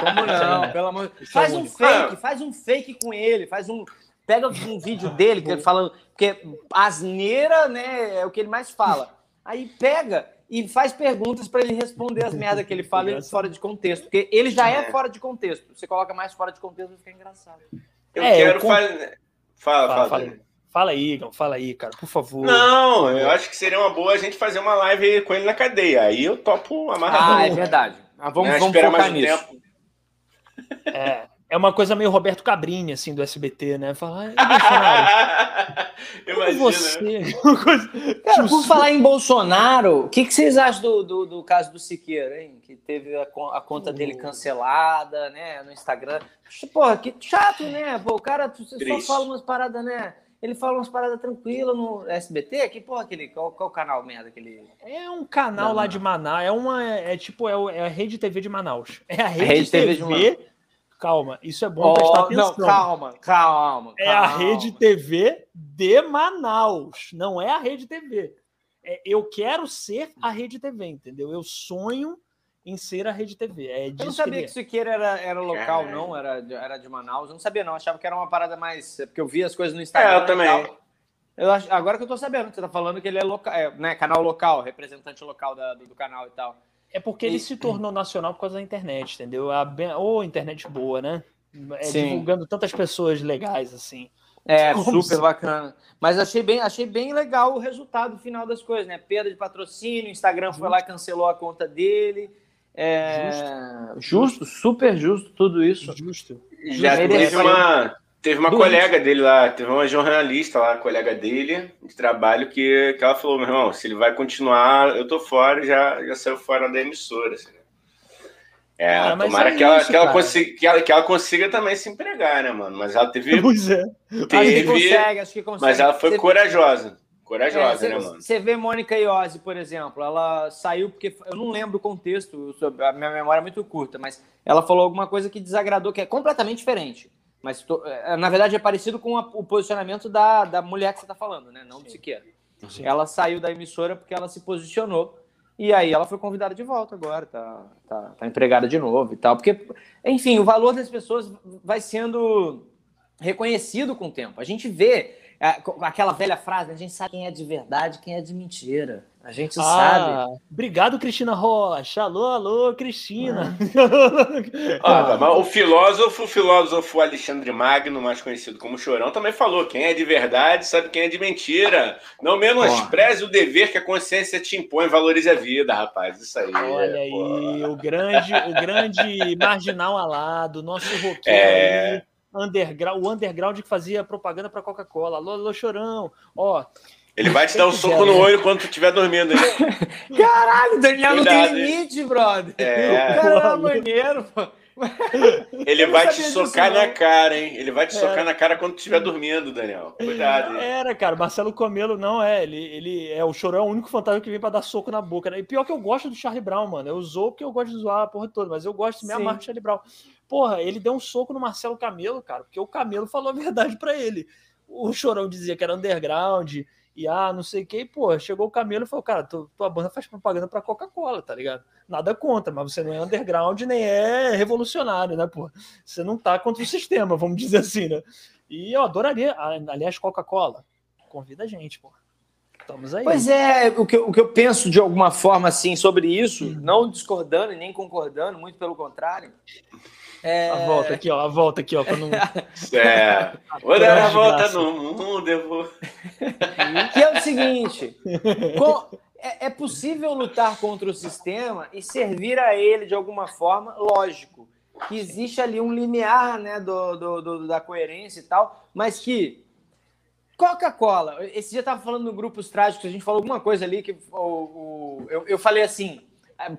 Como não? Pelo amor Faz um fake, faz um fake com ele, faz um Pega um vídeo dele que ele falando, porque asneira, né, é o que ele mais fala. Aí pega e faz perguntas para ele responder as merdas que ele fala fora de contexto, porque ele já é fora de contexto. Você coloca mais fora de contexto, fica engraçado. Eu é, quero eu fazer. Fala, fala, fala. Fala aí, Igor, fala aí, cara, por favor. Não, eu acho que seria uma boa a gente fazer uma live com ele na cadeia. Aí eu topo amarradão. Ah, é verdade. Ah, vamos, né? vamos focar mais nisso. Tempo. É, é uma coisa meio Roberto Cabrini, assim, do SBT, né? Falar, ah, [LAUGHS] Imagina. Você. [LAUGHS] Cara, por falar em Bolsonaro, o que, que vocês acham do, do, do, caso do Siqueira, hein? Que teve a, a conta dele cancelada, né? No Instagram. Porra, que chato, né? Pô, o cara só fala umas paradas, né? Ele fala umas paradas tranquilas no SBT. Que porra, aquele, qual, qual canal merda que ele. É um canal Não, lá de Manaus. É uma. É, é tipo, é, é, a Rede TV de Manaus. [LAUGHS] É a Rede, a Rede TV, TV de Manaus Calma, isso é bom oh, prestar atenção. Não, calma, calma, É a rede TV de Manaus, não é a rede TV. É, eu quero ser a rede TV, entendeu? Eu sonho em ser a rede TV. É eu não sabia que, que Siqueira era, era local, não, era, era de Manaus. Eu não sabia, não. Eu achava que era uma parada mais. É porque eu via as coisas no Instagram. É, eu também. Eu acho, agora que eu tô sabendo, você tá falando que ele é, local, é né, canal local, representante local da, do, do canal e tal. É porque ele se tornou nacional por causa da internet, entendeu? A Ou oh, internet boa, né? É, divulgando tantas pessoas legais assim. É, [LAUGHS] Como super se... bacana. Mas achei bem, achei bem legal o resultado final das coisas, né? Perda de patrocínio, Instagram foi lá e cancelou a conta dele. É... Justo. justo, super justo tudo isso. Justo. Já teve uma, Teve uma colega dele lá, teve uma jornalista lá, colega dele, de trabalho, que, que ela falou: meu irmão, se ele vai continuar, eu tô fora, já, já saiu fora da emissora. Assim. É, ah, tomara é que, ela, que, ela consiga, que, ela, que ela consiga também se empregar, né, mano? Mas ela teve. [LAUGHS] Pois é. Teve, acho que consegue, acho que consegue. Mas ela foi você, corajosa. Corajosa, é, né, mano? Você vê Mônica Iose, por exemplo, ela saiu porque. Eu não lembro o contexto, a minha memória é muito curta, mas ela falou alguma coisa que desagradou, que é completamente diferente. Mas tô, é, na verdade é parecido com a, o posicionamento da, da mulher que você está falando, né? Não do Siqueira. Ela saiu da emissora porque ela se posicionou e aí ela foi convidada de volta agora, tá, tá, tá empregada de novo e tal. Porque, enfim, o valor das pessoas vai sendo reconhecido com o tempo. A gente vê é, aquela velha frase, a gente sabe quem é de verdade quem é de mentira. A gente ah, sabe. Obrigado, Cristina Rocha. Alô, alô, Cristina. Ah. [LAUGHS] ah, o filósofo, o filósofo Alexandre Magno, mais conhecido como Chorão, também falou: quem é de verdade sabe quem é de mentira. Não menospreze o dever que a consciência te impõe, valorize a vida, rapaz. Isso aí. Olha aí, o grande, o grande marginal alado, nosso [LAUGHS] roqueiro é... underground, o underground que fazia propaganda para Coca-Cola. Alô, alô, chorão. Ó. Ele vai te dar um soco no olho quando tu estiver dormindo. Hein? [LAUGHS] Caralho, Daniel não tem limite, brother. É. O cara é [LAUGHS] maneiro, pô. Ele vai te socar na cara, hein? Ele vai te é. socar na cara quando tu estiver dormindo, Daniel. Cuidado. Hein? Era, cara. Marcelo Comelo não é. Ele, ele é o chorão, é o único fantasma que vem pra dar soco na boca. Né? E pior que eu gosto do Charlie Brown, mano. Eu usou porque eu gosto de zoar a porra toda, mas eu gosto, me amarro do Charlie Brown. Porra, ele deu um soco no Marcelo Camelo, cara, porque o Camelo falou a verdade para ele. O Chorão dizia que era underground e ah, não sei o que, pô, chegou o Camelo e falou, cara, tu, tua banda faz propaganda pra Coca-Cola, tá ligado? Nada contra, mas você não é underground nem é revolucionário, né, pô? Você não tá contra o sistema, vamos dizer assim, né? E eu adoraria, aliás, Coca-Cola, convida a gente, pô. Estamos aí. Pois é, o que, eu, o que eu penso de alguma forma assim sobre isso, hum. não discordando e nem concordando, muito pelo contrário. É... A volta aqui, ó, a volta aqui, ó, não. É. [LAUGHS] Vou dar a volta no mundo, eu vou. que [LAUGHS] é o seguinte: com... é, é possível lutar contra o sistema e servir a ele de alguma forma, lógico. Que existe ali um limiar né, do, do, do da coerência e tal, mas que Coca-Cola. Esse dia eu tava falando no Grupos Trágicos, a gente falou alguma coisa ali que o, o eu, eu falei assim,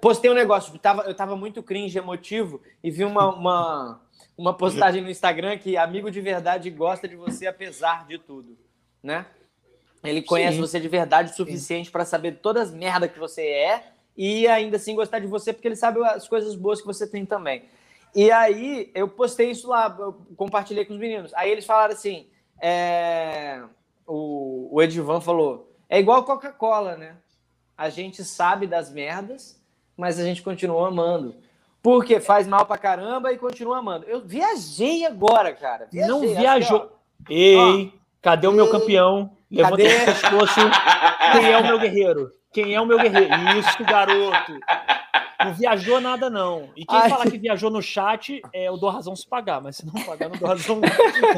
postei um negócio, eu tava, eu tava muito cringe, emotivo, e vi uma, uma, uma postagem no Instagram que amigo de verdade gosta de você apesar de tudo, né? Ele conhece Sim. você de verdade o suficiente para saber todas as merdas que você é e ainda assim gostar de você porque ele sabe as coisas boas que você tem também. E aí eu postei isso lá, compartilhei com os meninos. Aí eles falaram assim, é... o, o Edivan falou, é igual Coca-Cola, né? A gente sabe das merdas, mas a gente continua amando. Porque faz mal pra caramba e continua amando. Eu viajei agora, cara. Viajei, não viajou. Assim, Ei, ó, cadê o meu campeão? Levanta o pescoço. Quem é o meu guerreiro? Quem é o meu guerreiro? Isso, garoto. Não viajou nada, não. E quem Ai. falar que viajou no chat, é, eu dou razão se pagar, mas se não pagar, não dou razão.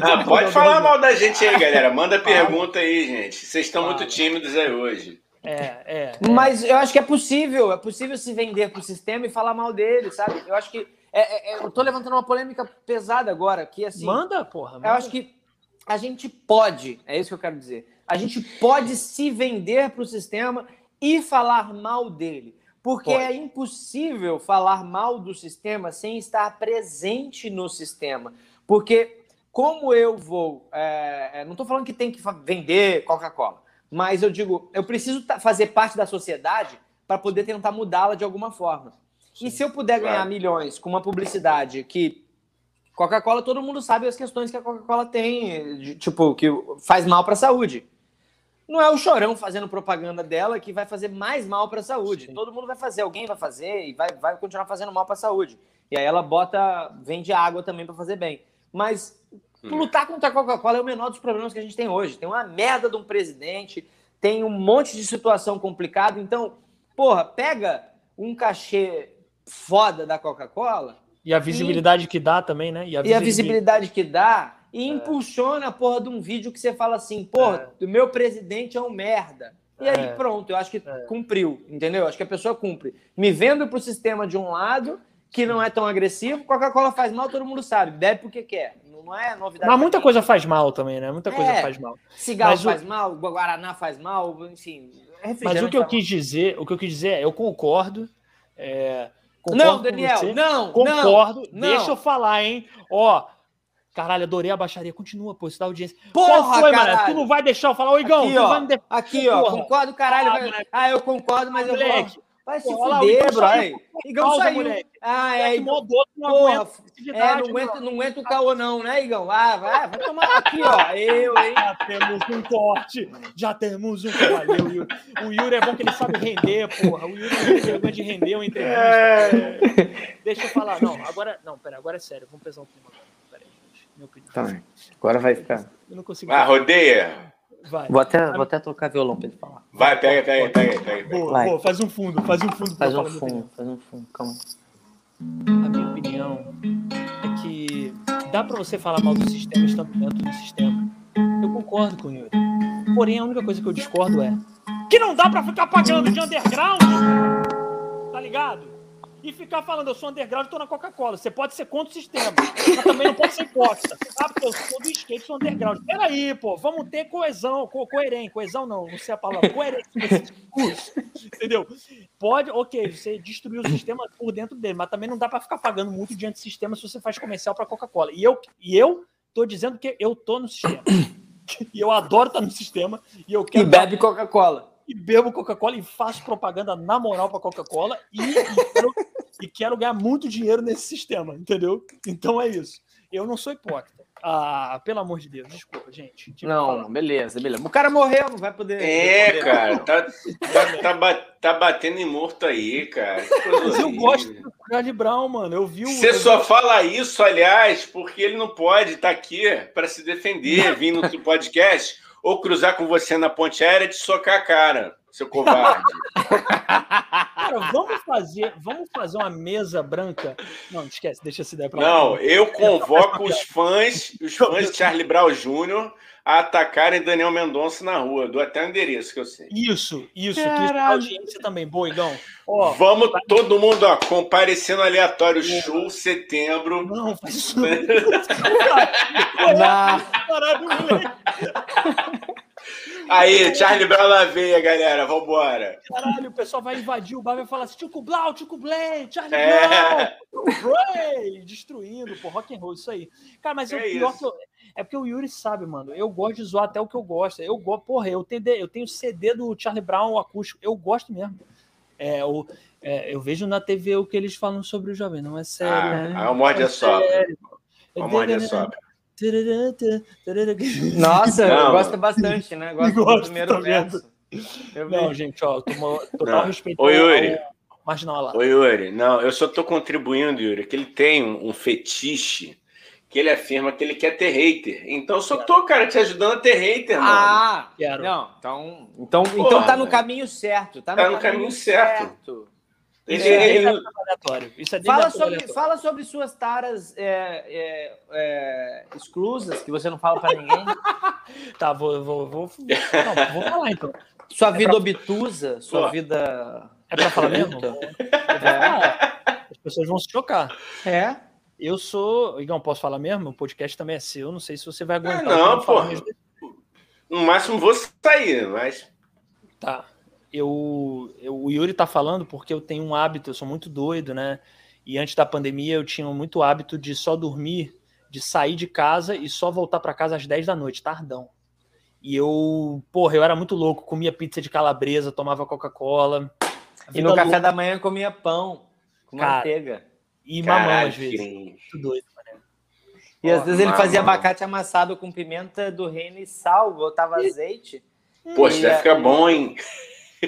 Ah, pode falar mal da gente aí, galera. Manda pergunta aí, gente. Vocês estão muito tímidos aí hoje. É, é, é, Mas eu acho que é possível, é possível se vender pro sistema e falar mal dele, sabe? Eu acho que. É, é, é eu tô levantando uma polêmica pesada agora, que assim. Manda, porra. Manda. Eu acho que a gente pode, é isso que eu quero dizer. A gente pode se vender pro sistema e falar mal dele. Porque Pode. é impossível falar mal do sistema sem estar presente no sistema. Porque como eu vou. Não estou falando que tem que vender Coca-Cola, mas eu digo, eu preciso fazer parte da sociedade para poder tentar mudá-la de alguma forma. Sim, e se eu puder ganhar claro. milhões com uma publicidade que. Coca-Cola, todo mundo sabe as questões que a Coca-Cola tem, de, tipo, que faz mal para a saúde não é o chorão fazendo propaganda dela que vai fazer mais mal para a saúde. Sim. Todo mundo vai fazer, alguém vai fazer e vai, vai continuar fazendo mal para a saúde. E aí ela bota, vende água também para fazer bem. Mas hum. lutar contra a Coca-Cola é o menor dos problemas que a gente tem hoje. Tem uma merda de um presidente, tem um monte de situação complicada. Então, porra, pega um cachê foda da Coca-Cola. E a visibilidade e... que dá também, né? E a, visibilidade... e a visibilidade que dá e é. impulsiona a porra de um vídeo que você fala assim, pô, é. o meu presidente é um merda. E aí é. pronto, eu acho que é. cumpriu, entendeu? Acho que a pessoa cumpre. Me vendo pro sistema de um lado, que não é tão agressivo, Coca-Cola faz mal, todo mundo sabe, bebe porque quer. Não é novidade. Mas muita coisa faz mal também, né? Muita coisa é. faz mal. Cigarro Mas faz o... mal, Guaraná faz mal, enfim. Mas o que eu quis dizer, o que eu quis dizer é, eu concordo. É, concordo não, Daniel, não, concordo. Não, deixa eu falar, hein? Ó, Caralho, adorei a baixaria. Continua, pô, isso dá audiência. Porra, Qual foi, caralho? mano? Tu não vai deixar eu falar, ô Igão, aqui, ó, de... aqui, ó, porra. concordo, caralho. Ah, vai... ah, eu concordo, mas eu vou... Vai se porra, fuder, bro. Igão saiu. Moleque. Ah, é. Modou, não porra, é, não aguenta, não aguenta o caô não, né, Igão? Ah, vai, vai tomar aqui, ó. Eu, hein? Já temos um corte. Já temos um Valeu, Yuri. O Yuri é bom que ele sabe render, porra. O Yuri não tem vergonha de render uma entrevista. É. Deixa eu falar. Não, agora... Não, pera, agora é sério. Vamos pesar um clima agora minha opinião. Tá, agora vai ficar. Eu não consigo. Ah, rodeia. Vai. Vou até, vou até tocar violão pra ele falar. Vai, pega, pega, pega. pega, Boa, boa, faz um fundo, faz um fundo. Faz um fundo, faz um fundo, calma. A minha opinião é que dá pra você falar mal do sistema estando dentro do sistema. Eu concordo com o Yuri. Porém, a única coisa que eu discordo é que não dá pra ficar pagando de underground. Tá ligado? E ficar falando, eu sou underground, estou na Coca-Cola. Você pode ser contra o sistema, mas também não pode ser hipócrita. Ah, porque eu sou do skate, sou underground. Peraí, pô, vamos ter coesão, co coerente, coesão não, não sei a palavra, coerente entendeu? Pode, ok, você destruiu o sistema por dentro dele, mas também não dá para ficar pagando muito diante do sistema se você faz comercial para Coca-Cola. E eu, e eu tô dizendo que eu tô no sistema. E eu adoro estar no sistema e eu quero. E bebe Coca-Cola e bebo Coca-Cola e faço propaganda na moral para Coca-Cola e, e, e quero ganhar muito dinheiro nesse sistema, entendeu? Então é isso. Eu não sou hipócrita. Ah, pelo amor de Deus, desculpa, gente. Não, beleza, beleza. O cara morreu, não vai poder. É, cara, tá, tá, tá, tá, batendo em morto aí, cara. Mas eu gosto do Charlie Brown, mano. Eu vi o. Você só fala isso, aliás, porque ele não pode estar tá aqui para se defender, vindo no podcast ou cruzar com você na ponte aérea de socar a cara, seu covarde. [LAUGHS] Cara, vamos fazer, vamos fazer uma mesa branca. Não, esquece, deixa essa ideia pra Não, eu convoco os fãs, os fãs de Charlie Brown Jr. a atacarem Daniel Mendonça na rua. Dou até o endereço que eu sei. Isso, isso. Que audiência também, boa, Igão. Ó, Vamos todo mundo, ó, comparecendo aleatório, show setembro. Não, [LAUGHS] faz isso. Caralho. Aí, Charlie Brown na veia, galera. Vambora. Caralho, o pessoal vai invadir o bar e vai falar assim: Tico Blau, Tico Blay, Charlie É. Brown, Ray, destruindo, pô, rock and roll, isso aí. Cara, mas É o pior isso. que eu, é porque o Yuri sabe, mano. Eu gosto de zoar até o que eu gosto. Eu gosto, porra, eu tenho, eu tenho CD do Charlie Brown acústico, eu gosto mesmo. É, o, é, eu vejo na TV o que eles falam sobre o jovem, não é sério. Ah, né? a morde sopra. sério. A morde a sopra. Nossa, Não. eu gosto bastante, né? Gosto do Gosto primeiro também. verso. Eu Não, vejo. gente, ó, total respeito ao- Yuri. ao marginal lá. Ô, Yuri, não, eu só tô contribuindo, Yuri, que ele tem um, um fetiche que ele afirma que ele quer ter hater. Então eu só tô, cara, te ajudando a ter hater, mano. Ah, Quero. não, então, então, Porra, então tá no caminho certo. Tá, Tá no caminho certo. Ele- Isso é ele- aleatório. Isso é Fala sobre, fala sobre suas taras é, é, é, exclusas, que você não fala pra ninguém. [LAUGHS] Tá, vou, vou, vou, [LAUGHS] não, vou falar então. Sua vida obtusa, sua Pô. vida. É pra falar mesmo? Falar. [LAUGHS] As pessoas vão se chocar. É. Eu sou. Igão, posso falar mesmo? O podcast também é seu. Não sei se você vai aguentar. Ah, não, pô. No máximo vou sair, mas. Tá. Eu, eu, o Yuri tá falando porque eu tenho um hábito, eu sou muito doido, né? E antes da pandemia eu tinha muito hábito de só dormir, de sair de casa e só voltar para casa às 10 da noite, tardão. E eu, porra, eu era muito louco, comia pizza de calabresa, tomava Coca-Cola. E no café louca. da manhã comia pão com Cara, manteiga. E mamão Caralho, às vezes. Muito doido, mané. E às vezes ele mamão. fazia abacate amassado com pimenta do reino e sal, botava azeite. Poxa, E deve a- ficar bom, hein?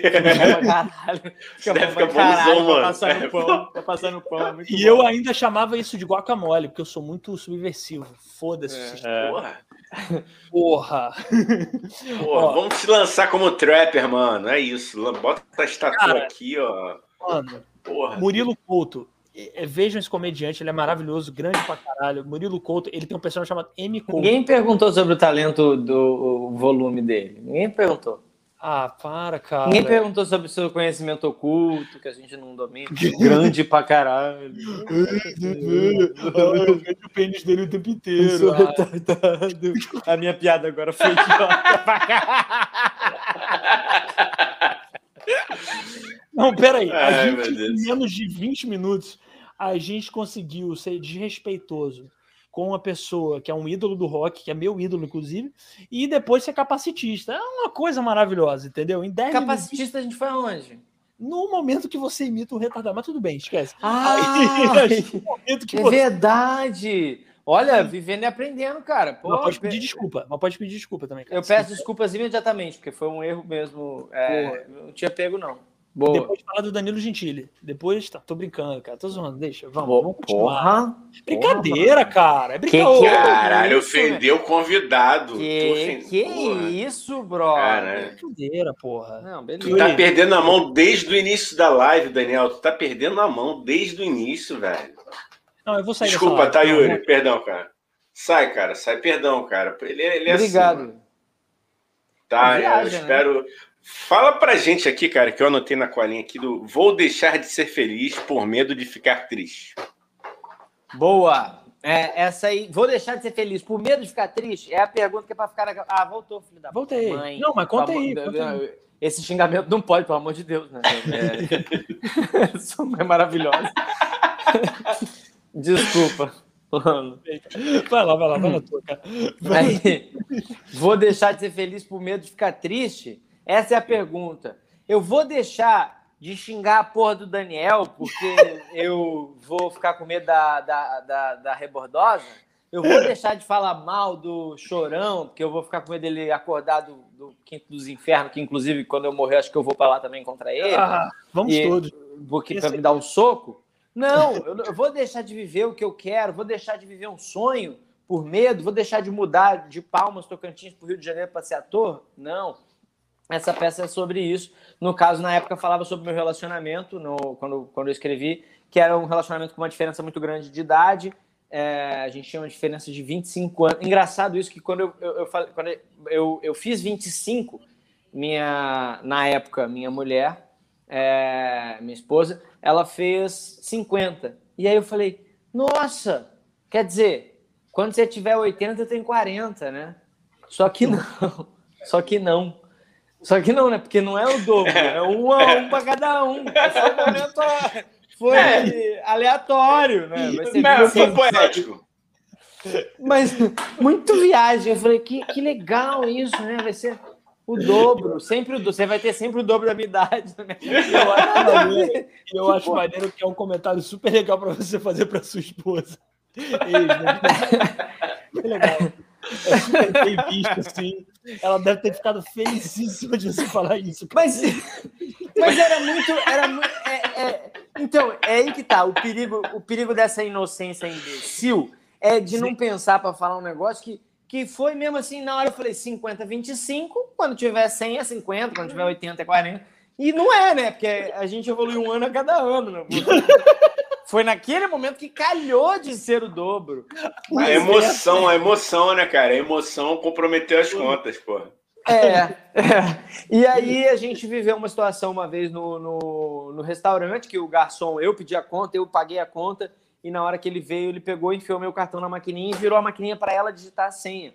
Caralho. Fica Deve ficar bonzão, mano. Pra passar no pão, é muito E bom. eu ainda chamava isso de guacamole, porque eu sou muito subversivo. Foda-se. É. É. Porra. Porra. Ó. vamos te lançar como trapper, mano. É isso. Bota a estátua Cara. aqui, ó. Mano, Porra. Murilo Couto. É, é, Vejam esse comediante, ele é maravilhoso, grande pra caralho. Murilo Couto, ele tem um personagem chamado M. Couto. Ninguém perguntou sobre o talento do o volume dele. Ninguém perguntou. Ah, para, cara. Ninguém perguntou sobre o seu conhecimento oculto, que a gente não domina. Grande pra caralho. eu vejo o pênis dele o tempo Eu inteiro. A minha piada agora foi idiota pra caralho. Não, peraí. A Ai, gente, em menos de 20 minutos, a gente conseguiu ser desrespeitoso com uma pessoa que é um ídolo do rock, que é meu ídolo, inclusive, e depois ser capacitista. É uma coisa maravilhosa, entendeu? Em 10 minutos, Capacitista a gente foi aonde? no momento que você imita um retardado. Mas tudo bem, esquece. Ah, [LAUGHS] que é você... verdade. Olha, vivendo e aprendendo, cara. Pô, Mas pode pe- pedir desculpa, mas pode pedir desculpa também. cara. Eu peço desculpas imediatamente, porque foi um erro mesmo. É, não tinha pego, não. Boa. Depois fala do Danilo Gentili. Depois, tá, tô brincando, cara. Tô zoando, deixa. Vamos, Bo- vamos continuar. Porra. Brincadeira, Porra, cara. É Que brincadeira. que é? Caralho, isso, ofendeu o convidado. Tu Que, ofendeu, que porra. isso, bro? Cara, Brincadeira, porra. Não, Tu beleza. tá perdendo a mão desde o início da live, Daniel. Tu tá perdendo a mão desde o início, velho. Não, eu vou sair Desculpa, dessa tá. Não, Yuri? Perdão, cara. Sai, cara. Sai, perdão, cara. Ele, ele é Obrigado. assim. Tá, Viaja, eu né? Fala pra gente aqui, cara, que eu anotei na colinha aqui do Vou deixar de ser feliz por medo de ficar triste. Boa. É, essa aí, vou deixar de ser feliz por medo de ficar triste? É a pergunta que é pra ficar. na- Ah, voltou, filho da Voltei. mãe. Não, mas conta aí. conta aí. Esse xingamento não pode, pelo amor de Deus, né? É... [LAUGHS] Sua mãe é maravilhosa. Desculpa. Mano. Vai lá, vai lá, vai na tua, cara. Aí, vou deixar de ser feliz por medo de ficar triste? Essa é a pergunta. Eu vou deixar de xingar a porra do Daniel porque [LAUGHS] eu vou ficar com medo da, da, da, da rebordosa? Eu vou deixar de falar mal do chorão, porque eu vou ficar com medo dele acordar do, do quinto dos infernos, que inclusive quando eu morrer acho que eu vou pra lá também contra ele, Ah, vamos E- todos. porque esse- para me dar um soco? Não, [LAUGHS] eu, eu vou deixar de viver o que eu quero, vou deixar de viver um sonho por medo, vou deixar de mudar de Palmas, Tocantins para o Rio de Janeiro para ser ator? Não. Essa peça é sobre isso. No caso, na época, falava sobre meu relacionamento, no, quando, quando eu escrevi, que era um relacionamento com uma diferença muito grande de idade. É, a gente tinha uma diferença de 25 anos. Engraçado isso que quando eu, eu, eu, quando eu, eu fiz 25, minha, na época, minha mulher, é, minha esposa, ela fez 50. E aí eu falei, nossa, quer dizer, quando você tiver 80, eu tenho 40, né? Só que não. [LAUGHS] Só que não. Só que não, né? Porque não é o dobro, é um a um para cada um. Esse momento foi é. aleatório, né? Vai ser não, foi poético. Mas muito viagem. Eu falei, que, que legal isso, né? Vai ser o dobro, sempre o dobro. Você vai ter sempre o dobro da minha idade. Né? [LAUGHS] Eu acho maneiro, eu acho maneiro que é um comentário super legal para você fazer para sua esposa. [LAUGHS] [LAUGHS] Que legal. É super bem visto, assim. Ela deve ter ficado felicíssima de você falar isso. Mas, mas era muito. Era é, é, então, é aí que tá. O perigo, o perigo dessa inocência imbecil é de Sim. não pensar para falar um negócio que, que foi mesmo assim. Na hora eu falei 50, 25. Quando tiver 100 é 50, quando tiver 80 é 40. E não é, né? Porque a gente evolui um ano a cada ano, né? Foi naquele momento que calhou de ser o dobro. Mas a emoção, é... a emoção, né, cara? A emoção comprometeu as contas, porra. É, é, E aí a gente viveu uma situação uma vez no, no, no, restaurante que o garçom, eu pedi a conta, eu paguei a conta, e na hora que ele veio, ele pegou, enfiou meu cartão na maquininha e virou a maquininha para ela digitar a senha.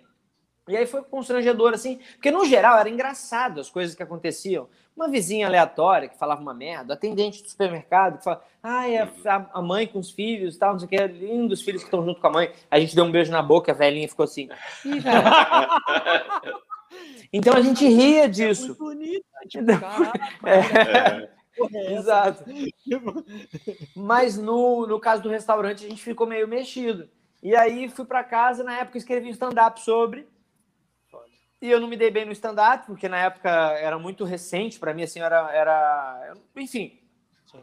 E aí foi constrangedor, assim, porque no geral era engraçado as coisas que aconteciam. Uma vizinha aleatória que falava uma merda, atendente do supermercado que fala, ah, é a mãe com os filhos tal, não sei o que, é lindo os filhos que estão junto com a mãe. A gente deu um beijo na boca, a velhinha ficou assim. [LAUGHS] então a gente ria disso. É muito bonito, tipo, é. É. Exato. Mas no, no caso do restaurante, a gente ficou meio mexido. E aí fui para casa, na época escrevi um stand-up sobre e eu não me dei bem no stand-up, porque na época era muito recente para mim, assim, era, era... Enfim,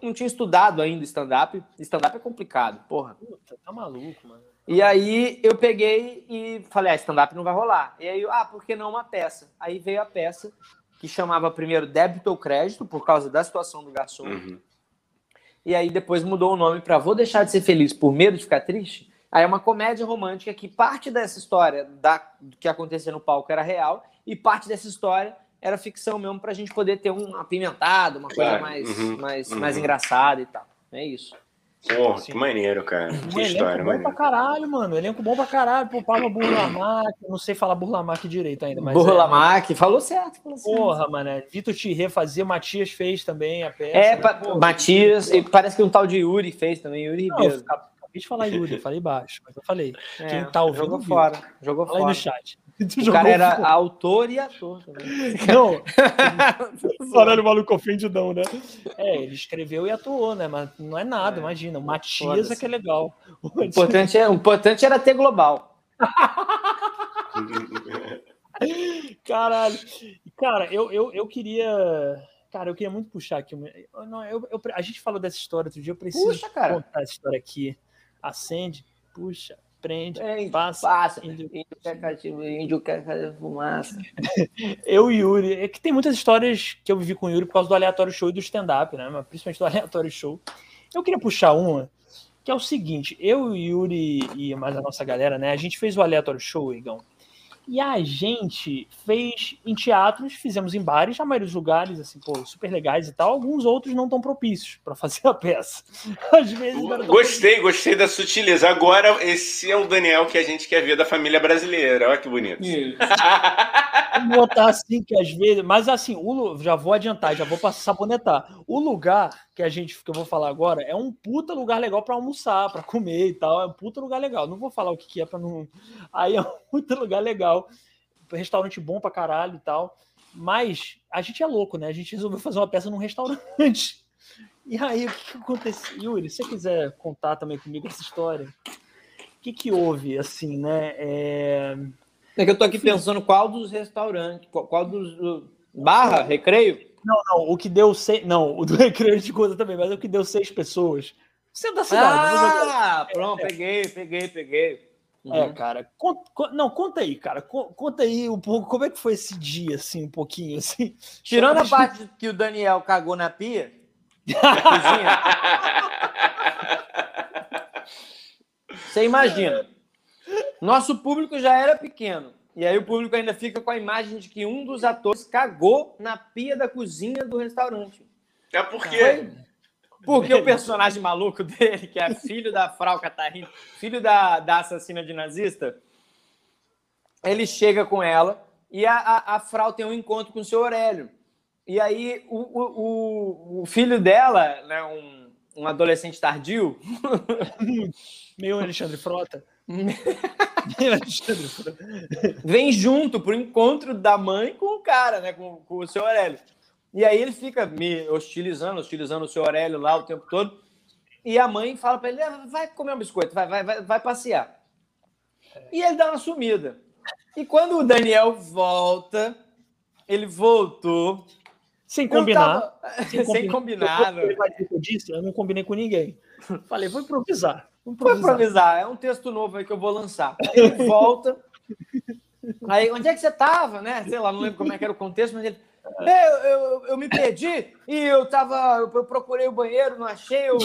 não tinha estudado ainda stand-up. Stand-up é complicado, porra. Puta, tá maluco, mano. E aí eu peguei e falei, ah, stand-up não vai rolar. E aí, ah, por que não uma peça? Aí veio a peça que chamava primeiro débito ou crédito, por causa da situação do garçom. Uhum. E aí depois mudou o nome para Vou Deixar de Ser Feliz por Medo de Ficar Triste. Aí é uma comédia romântica que parte dessa história da, do que acontecia no palco era real e parte dessa história era ficção mesmo para a gente poder ter um apimentado, uma coisa mais, uhum, mais, uhum. mais engraçada e tal. É isso. Porra, assim, que maneiro, cara. Um que história, bom maneiro. pra caralho, mano. Elenco bom pra caralho. Pô, Palma Burlamac. Não sei falar Burlamac direito ainda, mas. Burlamac, é, falou certo. Falou certo. Porra, mano. É, Vitor Tirré fazia, Matias fez também a peça. É, né? Matias, e parece que um tal de Yuri fez também, Yuri Ribeiro. Não, quis falar Yuri, eu falei baixo, mas eu falei. [LAUGHS] É, Quem tá ouvindo. Jogou viu. fora. Jogou Fala fora. aí no chat. [LAUGHS] O cara era fora. autor e ator também. [LAUGHS] Não. Falando maluco ofendidão, né? É, ele escreveu e atuou, né? Mas não é nada, é. imagina. O Matias é que é legal. O importante, é, o importante era ter global. Caralho. Cara, eu, eu, eu queria. Cara, eu queria muito puxar aqui. Não, eu, eu, a gente falou dessa história outro dia, eu preciso Puxa, contar essa história aqui acende, puxa, prende, é, passa. passa. Índio, índio quer cativo, índio quer fazer fumaça. [LAUGHS] eu e Yuri, é que tem muitas histórias que eu vivi com o Yuri por causa do aleatório show e do stand-up, né? Mas principalmente do aleatório show. Eu queria puxar uma, que é o seguinte: eu e Yuri e mais a nossa galera, né? A gente fez o aleatório show, Igão. E a gente fez em teatros, fizemos em bares, a maioria dos lugares, assim, pô, super legais e tal. Alguns outros não tão propícios para fazer a peça. [LAUGHS] Às vezes. Gostei, gostei da sutileza. Agora, esse é o Daniel que a gente quer ver da família brasileira. Olha que bonito. [LAUGHS] Vou botar assim, que às vezes. Mas assim, o, já vou adiantar, já vou passar sabonetar. O lugar que a gente que eu vou falar agora é um puta lugar legal para almoçar, para comer e tal. É um puta lugar legal. Não vou falar o que, que é para não. [LAUGHS] Aí é um puta lugar legal. Restaurante bom pra caralho e tal. Mas a gente é louco, né? A gente resolveu fazer uma peça num restaurante. [LAUGHS] E aí, o que, que aconteceu? Yuri, se você quiser contar também comigo essa história, o que, que houve, assim, né? É, é que eu tô aqui pensando qual dos restaurantes, qual dos. Barra, recreio? Não, não, o que deu seis. Não, o do [LAUGHS] recreio de conta também, mas o que deu seis pessoas. Você é da cidade. Ah, pronto, é. peguei, peguei, peguei. É, uhum. cara. Conta, não, conta aí, cara. Conta aí um pouco como é que foi esse dia, assim, um pouquinho, assim. Tirando a parte que o Daniel cagou na pia. [LAUGHS] Você imagina. Nosso público já era pequeno. E aí o público ainda fica com a imagem de que um dos atores cagou na pia da cozinha do restaurante. É porque. Porque o personagem maluco dele, que é filho da Frau Catarina, filho da, da assassina de nazista, ele chega com ela e a, a, a Frau tem um encontro com o seu Aurélio. E aí o, o, o filho dela, né, um, um adolescente tardio. [LAUGHS] Meio Alexandre Frota. [LAUGHS] Vem junto pro encontro da mãe com o cara, né? Com, com o seu Aurélio. E aí ele fica me hostilizando, hostilizando o seu Aurélio lá o tempo todo. E a mãe fala para ele: ah, vai comer um biscoito, vai, vai, vai, vai passear. E ele dá uma sumida. E quando o Daniel volta, ele voltou. Sem combinar. Tava... [LAUGHS] Sem, sem combinar. Eu, eu, disse, eu não combinei com ninguém. Falei, vou improvisar. Vou improvisar. Vou improvisar. É um texto novo aí que eu vou lançar. Ele [LAUGHS] volta. aí, onde é que você estava, né? Sei lá, não lembro como é que era o contexto, mas ele. Eu, eu, eu, me perdi e eu tava. Eu procurei o banheiro, não achei. Eu,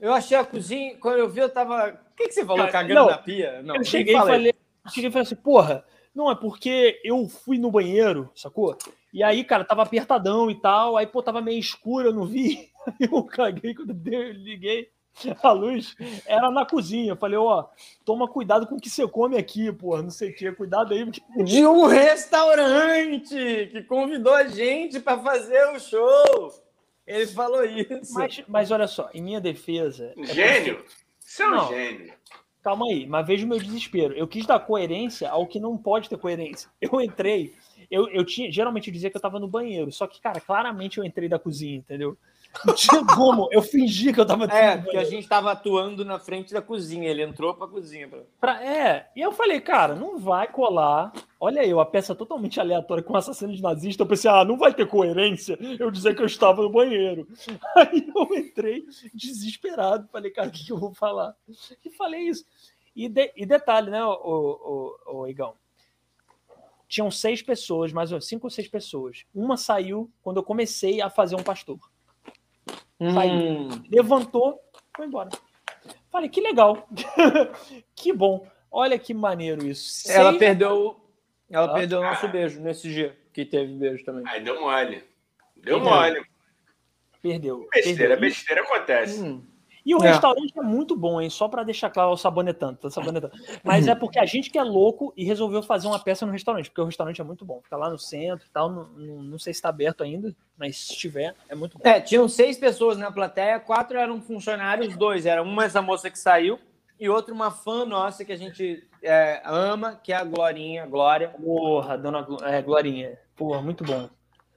eu achei a cozinha. Quando eu vi, eu tava. O que, que você falou? Cagando não, na pia? Não, eu cheguei e falei, cheguei e falei assim, porra, não, é porque eu fui no banheiro, sacou? E aí, cara, tava apertadão e tal. Aí, pô, tava meio escuro, eu não vi. [LAUGHS] Eu caguei quando eu liguei [LAUGHS] a luz. Era na cozinha. Eu falei, ó, toma cuidado com o que você come aqui, pô. Não sei o que, cuidado aí. Porque... [LAUGHS] De um restaurante que convidou a gente para fazer o show. Ele falou isso. Mas, mas olha só, em minha defesa. Gênio? É porque... Você é um não, gênio. Calma aí, mas veja o meu desespero. Eu quis dar coerência ao que não pode ter coerência. [LAUGHS] Eu entrei, eu, eu tinha. Geralmente eu dizia que eu tava no banheiro, só que, cara, claramente eu entrei da cozinha, entendeu? Não tinha como. Eu fingi que eu tava É, porque a gente tava atuando na frente da cozinha. Ele entrou pra cozinha. Pra... Pra, é, e eu falei, cara, não vai colar. Olha aí, a peça totalmente aleatória com assassino de nazista. Eu pensei, ah, não vai ter coerência eu dizer que eu estava no banheiro. [LAUGHS] Aí eu entrei desesperado. Falei, cara, o que, eu vou falar? E falei isso. E, de, e detalhe, né, o, o, o, Igão? Tinham seis pessoas, mais ou cinco ou seis pessoas. Uma saiu quando eu comecei a fazer um pastor. Hum. levantou, foi embora. Falei, que legal. [LAUGHS] que bom. Olha que maneiro isso. Ela perdeu. Ela ah, perdeu o nosso beijo nesse dia, que teve beijo também. Aí deu mole. Deu mole. Perdeu. Besteira, perdeu. besteira acontece. Hum. E o é. restaurante é muito bom, hein? Só para deixar claro o sabonetando, tá sabonetando. Mas é porque a gente que é louco e resolveu fazer uma peça no restaurante, porque o restaurante é muito bom. Fica lá no centro e tal. Não, não, não sei se está aberto ainda, mas se estiver, é muito bom. É, tinham seis pessoas na plateia, quatro eram funcionários, dois. Era uma essa moça que saiu e outra uma fã nossa que a gente é, ama, que é a Glorinha, Glória. Porra, dona é, Glorinha. Porra, muito bom.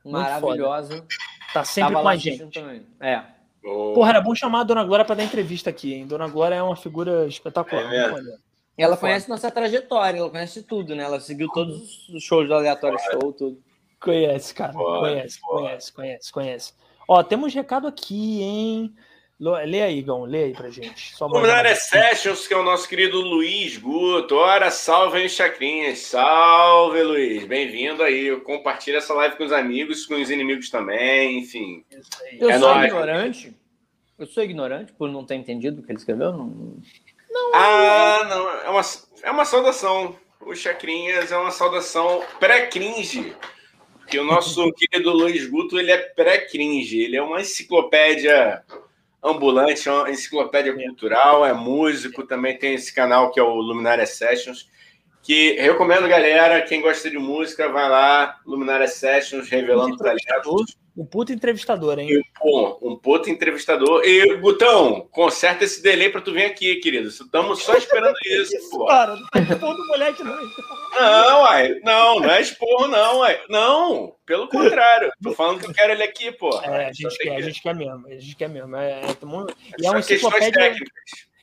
Muito Maravilhosa. Foda. Tá sempre Tava com a gente. Também. É. Oh. Porra, era bom chamar a Dona Glória para dar entrevista aqui, hein? Dona Glória é uma figura espetacular. É ela conhece nossa trajetória, ela conhece tudo, né? Ela seguiu todos os shows do Aleatório Show, tudo. Conhece, cara. conhece, conhece, conhece, conhece. Ó, temos recado aqui, hein? Lê aí, Gão, lê aí pra gente. Só Luminária Sessions, que é o nosso querido Luiz Guto. Ora, salve aí, Chacrinhas. Salve, Luiz. Bem-vindo aí. Compartilha essa live com os amigos, com os inimigos também, enfim. Eu é sou nóis. ignorante. Eu sou ignorante por não ter entendido o que ele escreveu? Não, não ah, não. É uma, é uma saudação. O Chacrinhas é uma saudação pré-cringe. Porque o nosso [LAUGHS] querido Luiz Guto, ele é pré-cringe. Ele é uma enciclopédia ambulante, é uma enciclopédia cultural, é músico, também tem esse canal que é o Luminária Sessions, que recomendo, galera, quem gosta de música, vai lá, Luminária Sessions, revelando talentos. Um puto entrevistador, hein? Pô, um puto entrevistador. E, Gutão, conserta esse delay pra tu vir aqui, querido. Estamos só esperando [LAUGHS] isso, pô. Cara, não tá expondo moleque, não. Não, uai. Não, não é esporro, não, uai. Não, pelo contrário. Tô falando que eu quero ele aqui, pô. É, a gente quer, que... a gente quer mesmo. A gente quer mesmo. É, é, e é uma enciclopédia...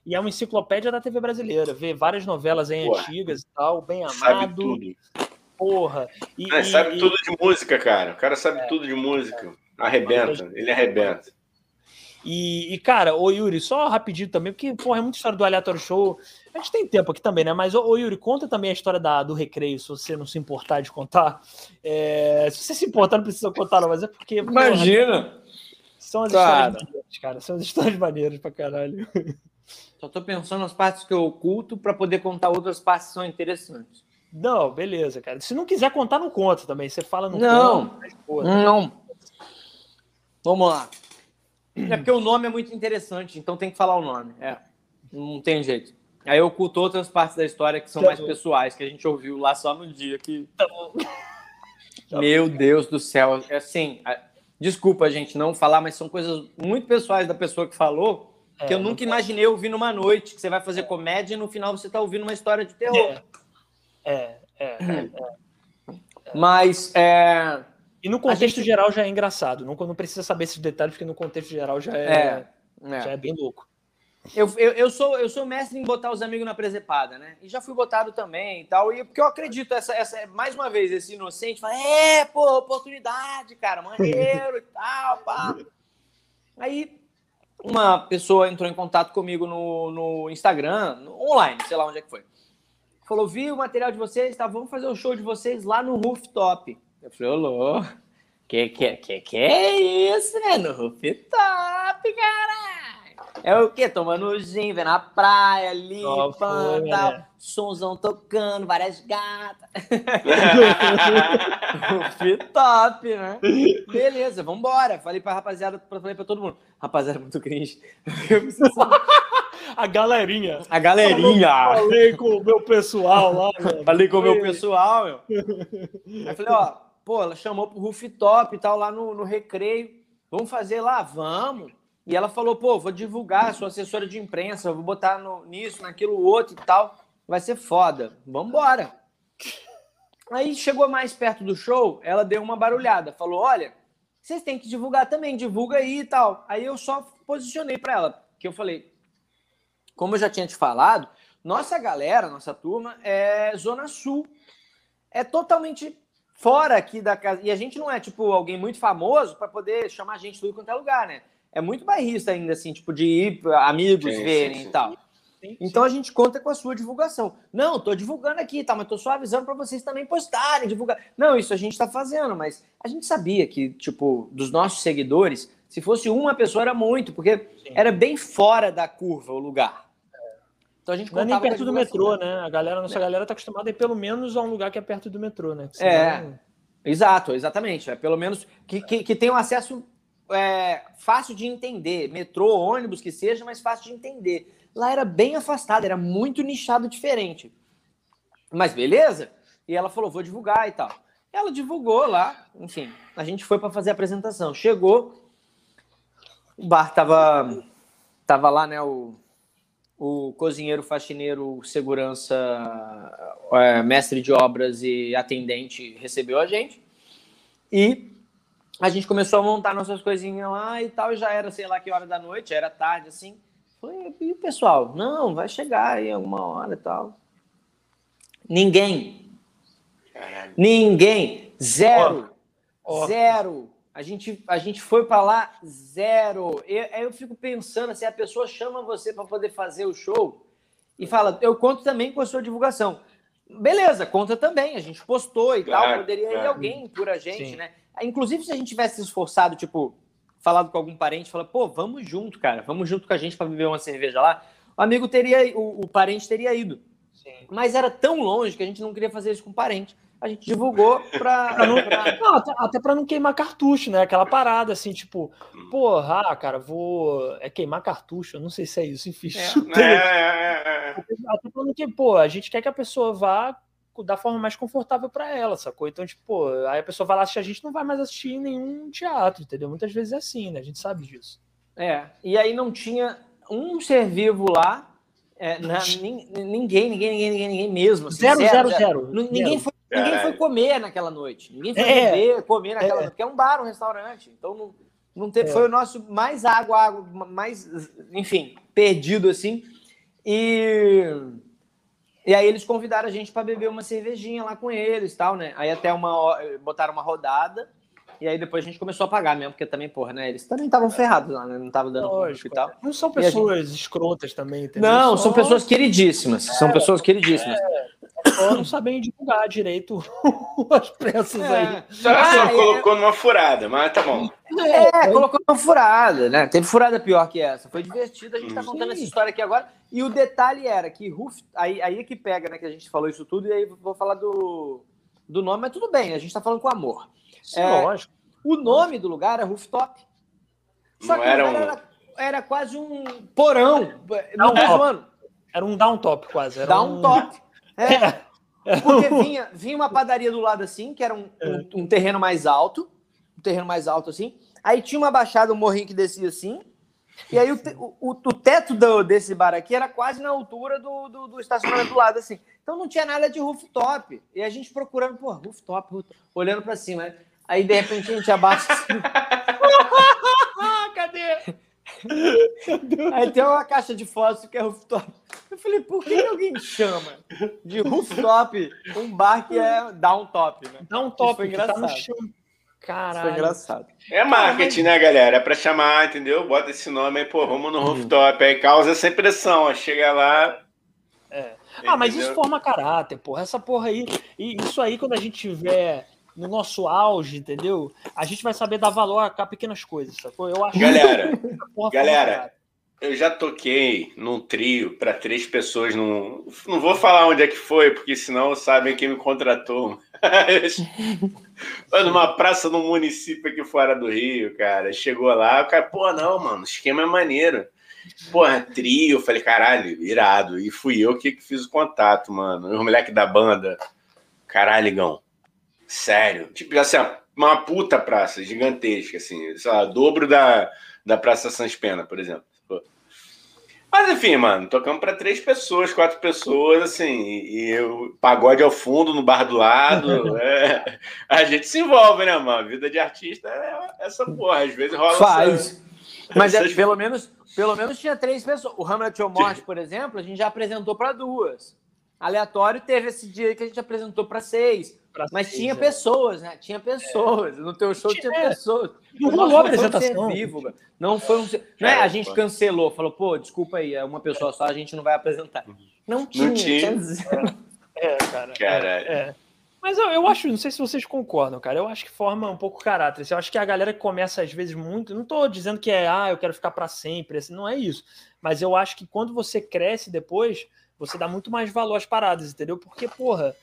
E é uma enciclopédia da TV brasileira. Vê várias novelas aí antigas e tal, bem amado. Sabe tudo porra. E, é, sabe e, tudo de música, cara. O cara sabe é, tudo de música. Arrebenta, ele arrebenta. E, e, cara, ô Yuri, só rapidinho também, porque, porra, é muita história do aleatório show. A gente tem tempo aqui também, né? Mas, ô, ô Yuri, conta também a história da, do recreio, se você não se importar de contar. É, se você se importar, não precisa contar, não, mas é porque. Imagina! Porra, são as cara. histórias maneiras, cara. São as histórias maneiras pra caralho. Só tô pensando nas partes que eu oculto para poder contar outras partes que são interessantes. Não, beleza, cara. Se não quiser contar, não conta também. Você fala no Não, conta, não. Vamos lá. É porque o nome é muito interessante, então tem que falar o nome. É, não tem jeito. Aí eu oculto outras partes da história que são tá mais bom. pessoais, que a gente ouviu lá só no dia que. Tá [LAUGHS] Meu Deus do céu. É assim, desculpa, gente, não falar, mas são coisas muito pessoais da pessoa que falou. É, que eu nunca imaginei ouvir numa noite, que você vai fazer é. comédia e no final você está ouvindo uma história de terror. É, é, é. é, é. Mas é, e no contexto gente... geral já é engraçado. Não, não precisa saber esses detalhes, porque no contexto geral já é, é, já é bem louco. Eu, eu, eu, sou, eu sou mestre em botar os amigos na presepada, né? E já fui botado também e tal. E porque eu acredito, essa, essa, mais uma vez, esse inocente fala: é, pô, oportunidade, cara, maneiro e tal, pá. Aí uma pessoa entrou em contato comigo no, no Instagram, no, online, sei lá onde é que foi. Falou: vi o material de vocês, tá? Vamos fazer o show de vocês lá no rooftop. Eu falei, ô, que, que, que que é isso, né? No rooftop, caralho. É o quê? Tomando gin, vendo a praia ali, tal, né? sonzão tocando, várias gatas. [LAUGHS] rooftop, né? Beleza, vambora. Falei pra rapaziada, falei pra todo mundo. Rapaziada, muito cringe. [LAUGHS] [LAUGHS] a galerinha. A galerinha. Falei com o meu pessoal lá. [LAUGHS] Mano. Falei com o meu pessoal, meu. [LAUGHS] Aí falei, ó, pô, ela chamou pro rooftop e tal, lá no, no recreio. Vamos fazer lá? Vamos. E ela falou, pô, vou divulgar, sou assessora de imprensa, vou botar no, nisso, naquilo, outro e tal. Vai ser foda. Vambora. Aí chegou mais perto do show, ela deu uma barulhada. Falou, olha, vocês têm que divulgar também, divulga aí e tal. Aí eu só posicionei para ela, que eu falei, como eu já tinha te falado, nossa galera, nossa turma é Zona Sul. É totalmente fora aqui da casa. E a gente não é, tipo, alguém muito famoso para poder chamar gente do quanto é lugar, né? É muito bairrista ainda, assim, tipo, de ir amigos sim, verem sim, sim. e tal. Então a gente conta com a sua divulgação. Não, tô divulgando aqui, tá? Mas tô só avisando para vocês também postarem, divulgar. Não, isso a gente tá fazendo, mas a gente sabia que, tipo, dos nossos seguidores, se fosse uma pessoa era muito, porque era bem fora da curva o lugar. Então a gente não é nem perto do metrô, né? A galera, nossa é. galera tá acostumada a ir pelo menos a um lugar que é perto do metrô, né? É, exato, exatamente. É pelo menos que, que, que tenha um acesso é, fácil de entender. Metrô, ônibus, que seja, mas fácil de entender. Lá era bem afastado, era muito nichado diferente. Mas beleza? E ela falou, vou divulgar e tal. Ela divulgou lá, enfim, a gente foi para fazer a apresentação. Chegou, o bar tava, tava lá, né, o o cozinheiro, faxineiro, segurança, é, mestre de obras e atendente recebeu a gente. E a gente começou a montar nossas coisinhas lá e tal, e já era, sei lá que hora da noite, era tarde assim. Falei, e o pessoal? Não, vai chegar aí alguma hora e tal. Ninguém. Ninguém. Zero. Oh. Zero. A gente, a gente foi para lá zero. Eu, eu fico pensando assim, a pessoa chama você para poder fazer o show e fala, eu conto também com a sua divulgação. Beleza, conta também. A gente postou e claro, tal. Poderia claro. ir alguém por a gente, Sim. né? Inclusive, se a gente tivesse esforçado, tipo, falado com algum parente, fala, pô, vamos junto, cara, vamos junto com a gente para beber uma cerveja lá. O amigo teria, o, o parente teria ido. Sim. Mas era tão longe que a gente não queria fazer isso com o parente a gente divulgou para. [LAUGHS] Não, até, até para não queimar cartucho, né? Aquela parada assim, tipo, porra, ah, cara, vou. É queimar cartucho, eu não sei se é isso, enfim. É, é, é, é, até pra não que, pô, a gente quer que a pessoa vá da forma mais confortável para ela, sacou? Então, tipo, aí a pessoa vai lá assistir, a gente não vai mais assistir nenhum teatro, entendeu? Muitas vezes é assim, né? A gente sabe disso. É, e aí não tinha um ser vivo lá, é, na, ninguém, ninguém, ninguém, ninguém, ninguém mesmo. Assim, zero, zero, zero, zero, Ninguém foi Ninguém foi comer naquela noite. Ninguém foi é, beber, comer naquela é. noite. Porque é um bar, um restaurante. Então não, não teve, é. foi o nosso mais água, água, mais, enfim, perdido assim. E, e aí eles convidaram a gente para beber uma cervejinha lá com eles tal, né? Aí até uma botaram uma rodada E aí depois a gente começou a pagar mesmo, porque também, porra, né? Eles também estavam ferrados lá, né? Não estavam dando Lógico, e tal. Não são pessoas gente... escrotas também, entendeu? Não, são pessoas queridíssimas. É, são pessoas queridíssimas. É, só não sabem divulgar direito [LAUGHS] as peças é. aí. Só ah, colocou numa furada, mas tá bom. É, colocou numa furada, né? Teve furada pior que essa. Foi divertido, a gente tá contando Sim. essa história aqui agora. E o detalhe era que Ruf, aí, aí é que pega, né? Que a gente falou isso tudo, e aí vou falar do, do nome, mas tudo bem, a gente tá falando com amor. Sim, é, lógico. O nome do lugar é Rooftop. Só não que era, um... era, era, quase um porão. Não, não Era um downtop quase. Era downtop. Um... É. é. Porque [LAUGHS] vinha, vinha uma padaria do lado assim, que era um, é. um, um, terreno mais alto. Um terreno mais alto assim. Aí tinha uma baixada, um morrinho que descia assim. E aí o, te, o, o, teto do, desse bar aqui era quase na altura do, do, do, estacionamento do lado, assim. Então não tinha nada de rooftop. E a gente procurando, pô, rooftop, rooftop olhando para cima. Né? Aí de repente a gente abaixa assim. [LAUGHS] Cadê? Aí tem uma caixa de fósforo que é rooftop. Eu falei, por que alguém chama de rooftop um bar que é downtop, né? Downtop, foi engraçado. Tá no chão. Caralho. Foi engraçado. É marketing, né, galera? É pra chamar, entendeu? Bota esse nome aí, pô, vamos no uhum. rooftop. Aí causa essa impressão, ó. Chega lá. É. Ah, mas isso forma caráter, porra. Essa porra aí. E isso aí, quando a gente tiver no nosso auge, entendeu? A gente vai saber dar valor a pequenas coisas, sacou? Eu acho Galera, galera, eu já toquei num trio para três pessoas. Num... Não vou falar onde é que foi, porque senão sabem quem me contratou. [LAUGHS] numa praça num município aqui fora do Rio, cara. Chegou lá, o cara, pô, não, mano, o esquema é maneiro. Porra, trio, eu falei, caralho, irado. E fui eu que fiz o contato, mano. Os moleque da banda. Caralho, Gão Sério. Tipo, assim, uma puta praça gigantesca, assim, sei lá, dobro da, da Praça Sans Pena, por exemplo. Mas enfim, mano, tocamos para três pessoas, quatro pessoas, assim, e o pagode ao fundo, no bar do lado. [LAUGHS] é, a gente se envolve, né, mano? Vida de artista é essa porra, às vezes rola. Faz. Essa, Mas é, pelo, menos, pelo menos tinha três pessoas. O Hamlet ou Morte, por exemplo, a gente já apresentou para duas. Aleatório teve esse dia que a gente apresentou para seis. Mas tinha é. pessoas, né? Tinha pessoas. É. No teu show tinha, tinha pessoas. Não rolou a apresentação. Vivo, não foi um. Não é, a gente cancelou, falou, pô, desculpa aí, é uma pessoa só, a gente não vai apresentar. Não tinha. Não tinha. É, cara. Caralho. É, é. Mas eu, eu acho, não sei se vocês concordam, cara. Eu acho que forma um pouco caráter. Assim, eu acho que a galera que começa, às vezes, muito. Não tô dizendo que é, ah, eu quero ficar para sempre. Assim, não é isso. Mas eu acho que quando você cresce depois, você dá muito mais valor às paradas, entendeu? Porque, porra,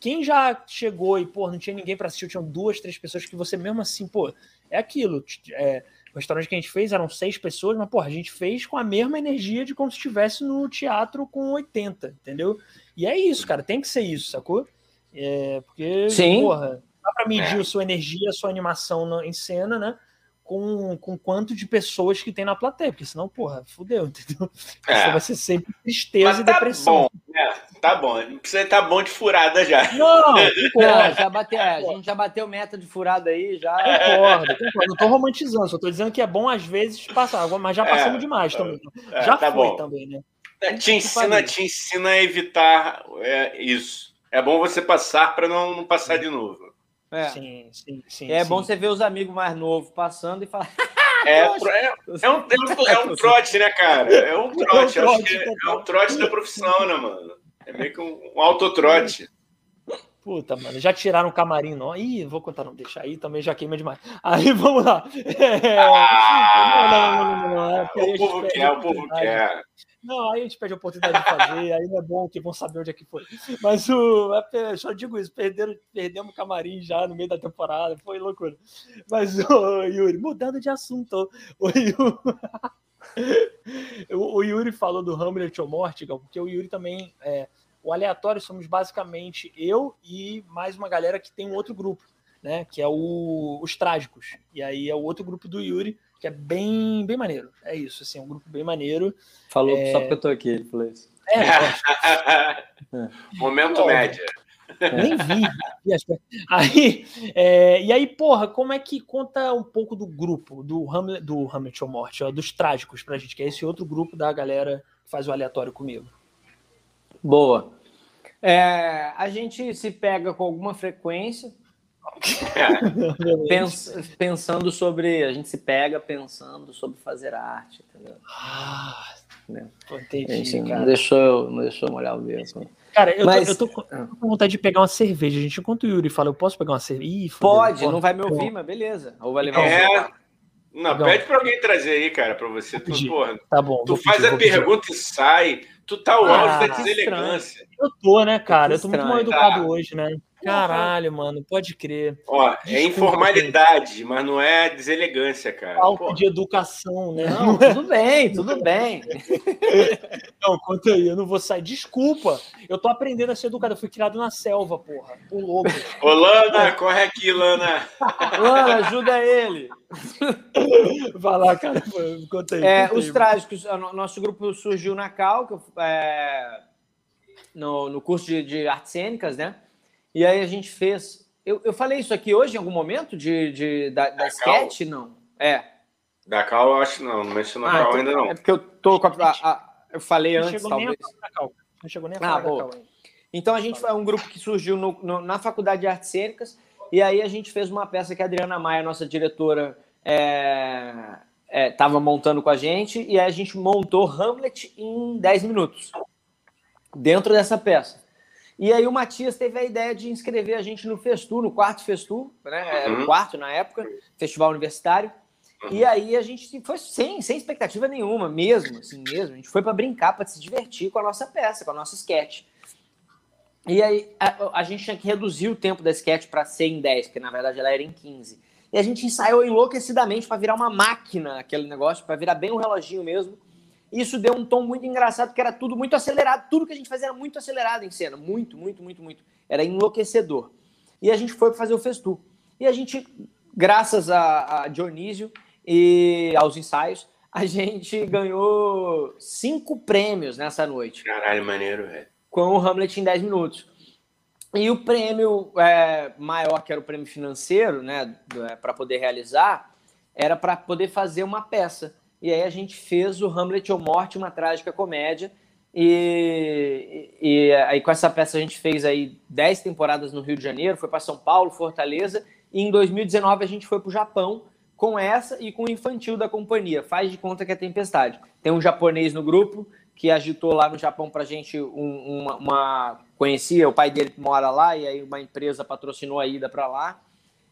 quem já chegou e, pô, não tinha ninguém para assistir, tinham duas, três pessoas que você mesmo assim, pô, é aquilo. É, o restaurante que a gente fez eram seis pessoas, mas, pô, a gente fez com a mesma energia de como se estivesse no teatro com 80, entendeu? E é isso, cara, tem que ser isso, sacou? É, porque, Sim. porra, dá pra medir é. a sua energia, a sua animação em cena, né? Com, com quanto de pessoas que tem na plateia, porque senão, porra, fudeu, [LAUGHS] entendeu? É. vai ser sempre tristeza Mas e tá depressão. Bom, né? Tá bom, não precisa estar tá bom de furada já. Não, [LAUGHS] não já bateu, é, a gente já bateu meta de furada aí, já. Concordo, concordo. Não tô romantizando, só tô dizendo que é bom às vezes passar, mas já é, passamos é, demais também. É, já tá foi bom. também, né? Te ensina, te ensina a evitar isso. É bom você passar para não, não passar de novo. É. Sim, sim, sim. É sim. bom você ver os amigos mais novos passando e falar. É, [LAUGHS] é, é, é, um, é um trote, né, cara? É um trote. [LAUGHS] É um trote, é, é um trote da profissão, né, mano? É meio que um, um autotrote. Puta, mano, já tiraram o camarim, não. Ih, vou contar, não, deixa aí, também já queima demais. Aí, [LAUGHS] vamos lá. É... [LAUGHS] Ah, não, não, não, não, O povo quer, o povo quer. Não, aí a gente perde a oportunidade de fazer, [LAUGHS] aí não é bom que vão saber onde é que foi. Mas o. É, só digo isso, perderam, perdemos o camarim já no meio da temporada, foi loucura. Mas o Yuri, mudando de assunto, o Yuri, o Yuri falou do Hamlet ou Morte, porque o Yuri também. É, o aleatório somos basicamente eu e mais uma galera que tem um outro grupo, né? Que é o, os Trágicos. E aí é o outro grupo do Yuri que é bem, bem maneiro. É isso, assim, é um grupo bem maneiro. Falou é... só porque eu tô aqui, ele falou isso. É, é. [LAUGHS] Momento Pô, média. Nem vi. Aí, é, e aí, porra, como é que conta um pouco do grupo, do Hamlet, do Hamlet ou Morte, ó, dos trágicos pra gente, que é esse outro grupo da galera que faz o aleatório comigo? Boa. É, a gente se pega com alguma frequência, [LAUGHS] Pens, pensando sobre. A gente se pega pensando sobre fazer arte, entendeu? Ah, entendi, A gente não deixou, não deixou molhar o dedo. Cara, eu, Mas- tô, eu tô eu tô com vontade de pegar uma cerveja, gente. Enquanto o Yuri fala, eu posso pegar uma cerveja? Ih, Pode, não vai me ouvir, mas beleza. Ou vai levar É. um Não, Não. pede pra alguém trazer aí, cara, pra você. Tu, porra, Tá bom. tu faz pedir, a vou pedir. pergunta e sai. Tu tá o Ah, auge da que deselegância. Eu tô, né, cara? Eu tô muito mal educado Ah. hoje, né? Caralho, mano, pode crer. Ó, é Desculpa, informalidade, mas não é deselegância, cara. Falta Porra. de educação, né? Não, [LAUGHS] tudo bem, tudo bem. [LAUGHS] Não, conta aí, eu não vou sair. Desculpa, eu tô aprendendo a ser educado. Eu fui criado na selva, porra. O lobo. Ô, Lana, corre aqui, Lana. [LAUGHS] Lana, ajuda ele. Vai lá, cara. Conta aí. É, conta os aí. trágicos, o no- nosso grupo surgiu na Cal, é, no, no curso de, de artes cênicas, né? E aí a gente fez. Eu, eu falei isso aqui hoje em algum momento de, de- da, da Da sketch? Não. É. Da Cal, eu acho não. Não mencionou Ah, Cal então- ainda não. É porque eu tô com a, a- a- eu falei Não antes, chegou nem a talvez. da Cal. Não chegou nem a Ah, falar da boa. Cal ainda. Então a gente foi um grupo que surgiu no- no- na Faculdade de Artes Cênicas e aí a gente fez uma peça que a Adriana Maia, nossa diretora, estava montando com a gente e aí a gente montou Hamlet em 10 minutos dentro dessa peça. E aí o Matias teve a ideia de inscrever a gente no Festu, no quarto Festu, né? Era o Uhum. quarto na época, festival universitário. E aí a gente foi sem, sem expectativa nenhuma, mesmo, assim mesmo. A gente foi para brincar, para se divertir com a nossa peça, com a nossa sketch. E aí a, a gente tinha que reduzir o tempo da sketch para ser em 10, porque na verdade ela era em 15. E a gente ensaiou enlouquecidamente para virar uma máquina aquele negócio, para virar bem um reloginho mesmo. Isso deu um tom muito engraçado, porque era tudo muito acelerado. Tudo que a gente fazia era muito acelerado em cena. Muito, muito, muito, muito. Era enlouquecedor. E a gente foi fazer o Festu. E a gente, graças a, a Dionísio e aos ensaios, a gente ganhou cinco prêmios nessa noite Caralho, maneiro, velho. com o Hamlet em 10 minutos. E o prêmio é, maior, que era o prêmio financeiro, né, para poder realizar, era para poder fazer uma peça. E aí a gente fez o Hamlet ou Morte, uma trágica comédia. E, e, e aí com essa peça a gente fez aí 10 temporadas no Rio de Janeiro, foi para São Paulo, Fortaleza, e em 2019 a gente foi para o Japão com essa e com o infantil da companhia. Faz de conta que é Tempestade. Tem um japonês no grupo que agitou lá no Japão pra gente um- uma, uma- Conhecia, o pai dele mora lá, e aí uma empresa patrocinou a ida para lá.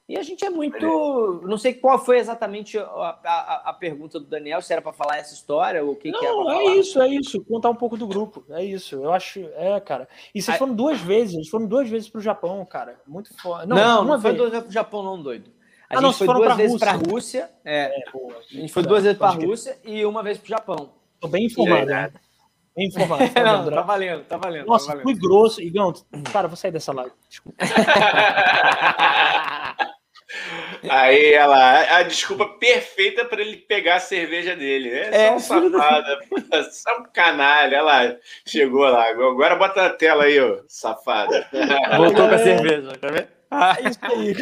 E a gente é muito. Não sei qual foi exatamente a, a- a pergunta do Daniel, se era para falar essa história ou o que, que era Não, é isso, é isso. Contar um pouco do grupo. É isso. Eu acho. É, cara. E vocês foram duas vezes. Eles foram duas vezes pro Japão, cara. Muito foda. Não, não, uma foi vez. duas vezes pro Japão, não, doido. A Ah, não, gente foi duas pra vezes para a Rússia. É, É, boa. a gente foi duas vezes para a. Rússia e uma vez para o Japão. Tô bem informado, né? Bem informado. [LAUGHS] tá não, tá valendo, tá valendo. Nossa, tá valendo. fui grosso. Igão, cara, vou sair dessa live. Desculpa. [LAUGHS] Aí ela, a desculpa perfeita para ele pegar a cerveja dele. É, É, só um safada, [LAUGHS] só um canalha. Lá, chegou lá. Agora bota a tela aí, ó, safada. [LAUGHS] Voltou com a cerveja, tá vendo? Ah, É isso aí.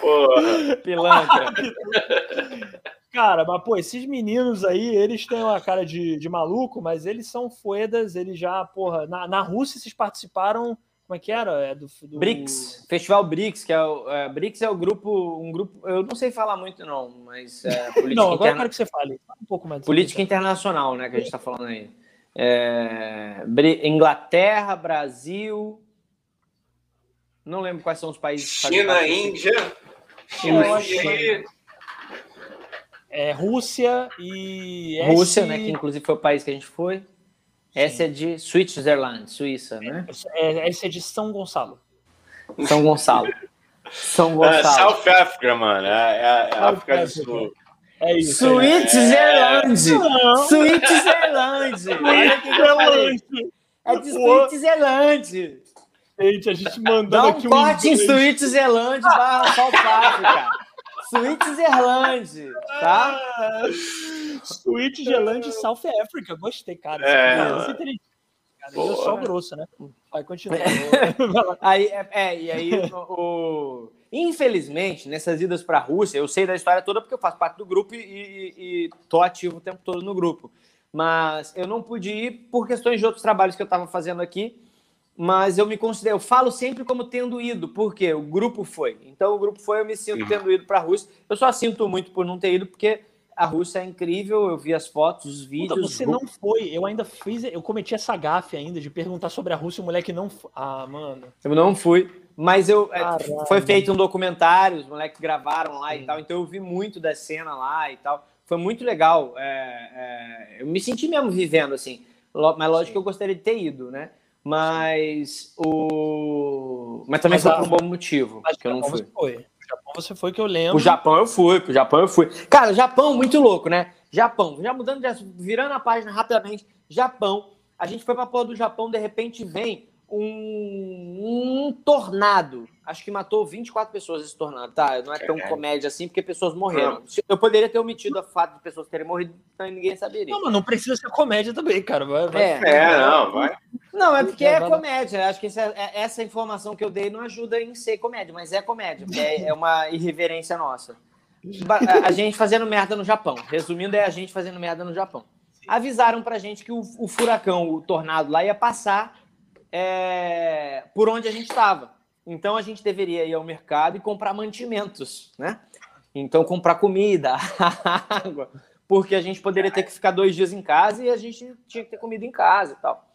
Porra. pilantra. [LAUGHS] Cara, mas pô, esses meninos aí, eles têm uma cara de, de maluco, mas eles são foedas, eles já, porra, na, na Rússia vocês participaram, como é que era? É do, do... BRICS, Festival BRICS, que é o é, BRICS é o grupo, um grupo, eu não sei falar muito não, mas é [LAUGHS] política, Não, agora eu interna- quero que você fale. Fala um pouco mais. disso. política internacional, né, que a gente está falando aí. É, Inglaterra, Brasil, não lembro quais são os países. China, Índia. China, China. É Rússia e. Rússia, né, que inclusive foi o país que a gente foi. Essa é de Switzerland, Suíça, né? É, esse é de São Gonçalo. São Gonçalo. São Ah, Gonçalo. South Africa, mano. É, é, é África do. Sul. É isso. Switzerland! Não. Switzerland! [LAUGHS] Falei. É de Switzerland! Gente, a gente mandando Dá um aqui corte em. Switzerland barra South Africa. Switzerland, tá? Ah, Switzerland e South Africa. Gostei, cara. É. Você é inteligente, cara. Eu Boa. sou grosso, né? Vai, continua. [LAUGHS] Aí, é, é, e aí, o, o- infelizmente, nessas idas para a Rússia, eu sei da história toda porque eu faço parte do grupo e, e, e tô ativo o tempo todo no grupo. Mas eu não pude ir por questões de outros trabalhos que eu estava fazendo aqui. Mas eu me considero, eu falo sempre como tendo ido, porque o grupo foi. Então o grupo foi, eu me sinto tendo ido para a Rússia. Eu só sinto muito por não ter ido, porque a Rússia é incrível, eu vi as fotos, os vídeos. você não foi, eu ainda fiz, eu cometi essa gafe ainda de perguntar sobre a Rússia, o moleque não. Ah, mano. Eu não fui, mas eu é, foi feito um documentário, os moleques gravaram lá Sim. e tal, então eu vi muito da cena lá e tal. Foi muito legal. É, é, eu me senti mesmo vivendo assim. Mas lógico Sim. que eu gostaria de ter ido, né? Mas o. Mas também mas foi por um bom motivo mas que eu não fui. Foi. O Japão você foi que eu lembro. O Japão eu fui, o Japão eu fui. Cara, o Japão muito louco, né? Japão, já mudando, já virando a página rapidamente. Japão, a gente foi pra porra do Japão, de repente vem um, um, tornado. Acho que matou 24 pessoas esse tornado, tá? Não é tão comédia assim, porque pessoas morreram. Eu poderia ter omitido a fato de pessoas terem morrido, então ninguém saberia. Não, mas não precisa ser comédia também, cara. Vai, vai. É. é, não, vai. Não, é porque é comédia. Acho que essa, é, essa, informação que eu dei não ajuda em ser comédia, mas é comédia, é, é uma irreverência nossa. A gente fazendo merda no Japão. Resumindo, é a gente fazendo merda no Japão. Avisaram pra gente que o, o furacão, o tornado lá ia passar é, por onde a gente estava. Então a gente deveria ir ao mercado e comprar mantimentos, né? Então comprar comida, [LAUGHS] água, porque a gente poderia ter que ficar dois dias em casa e a gente tinha que ter comida em casa e tal.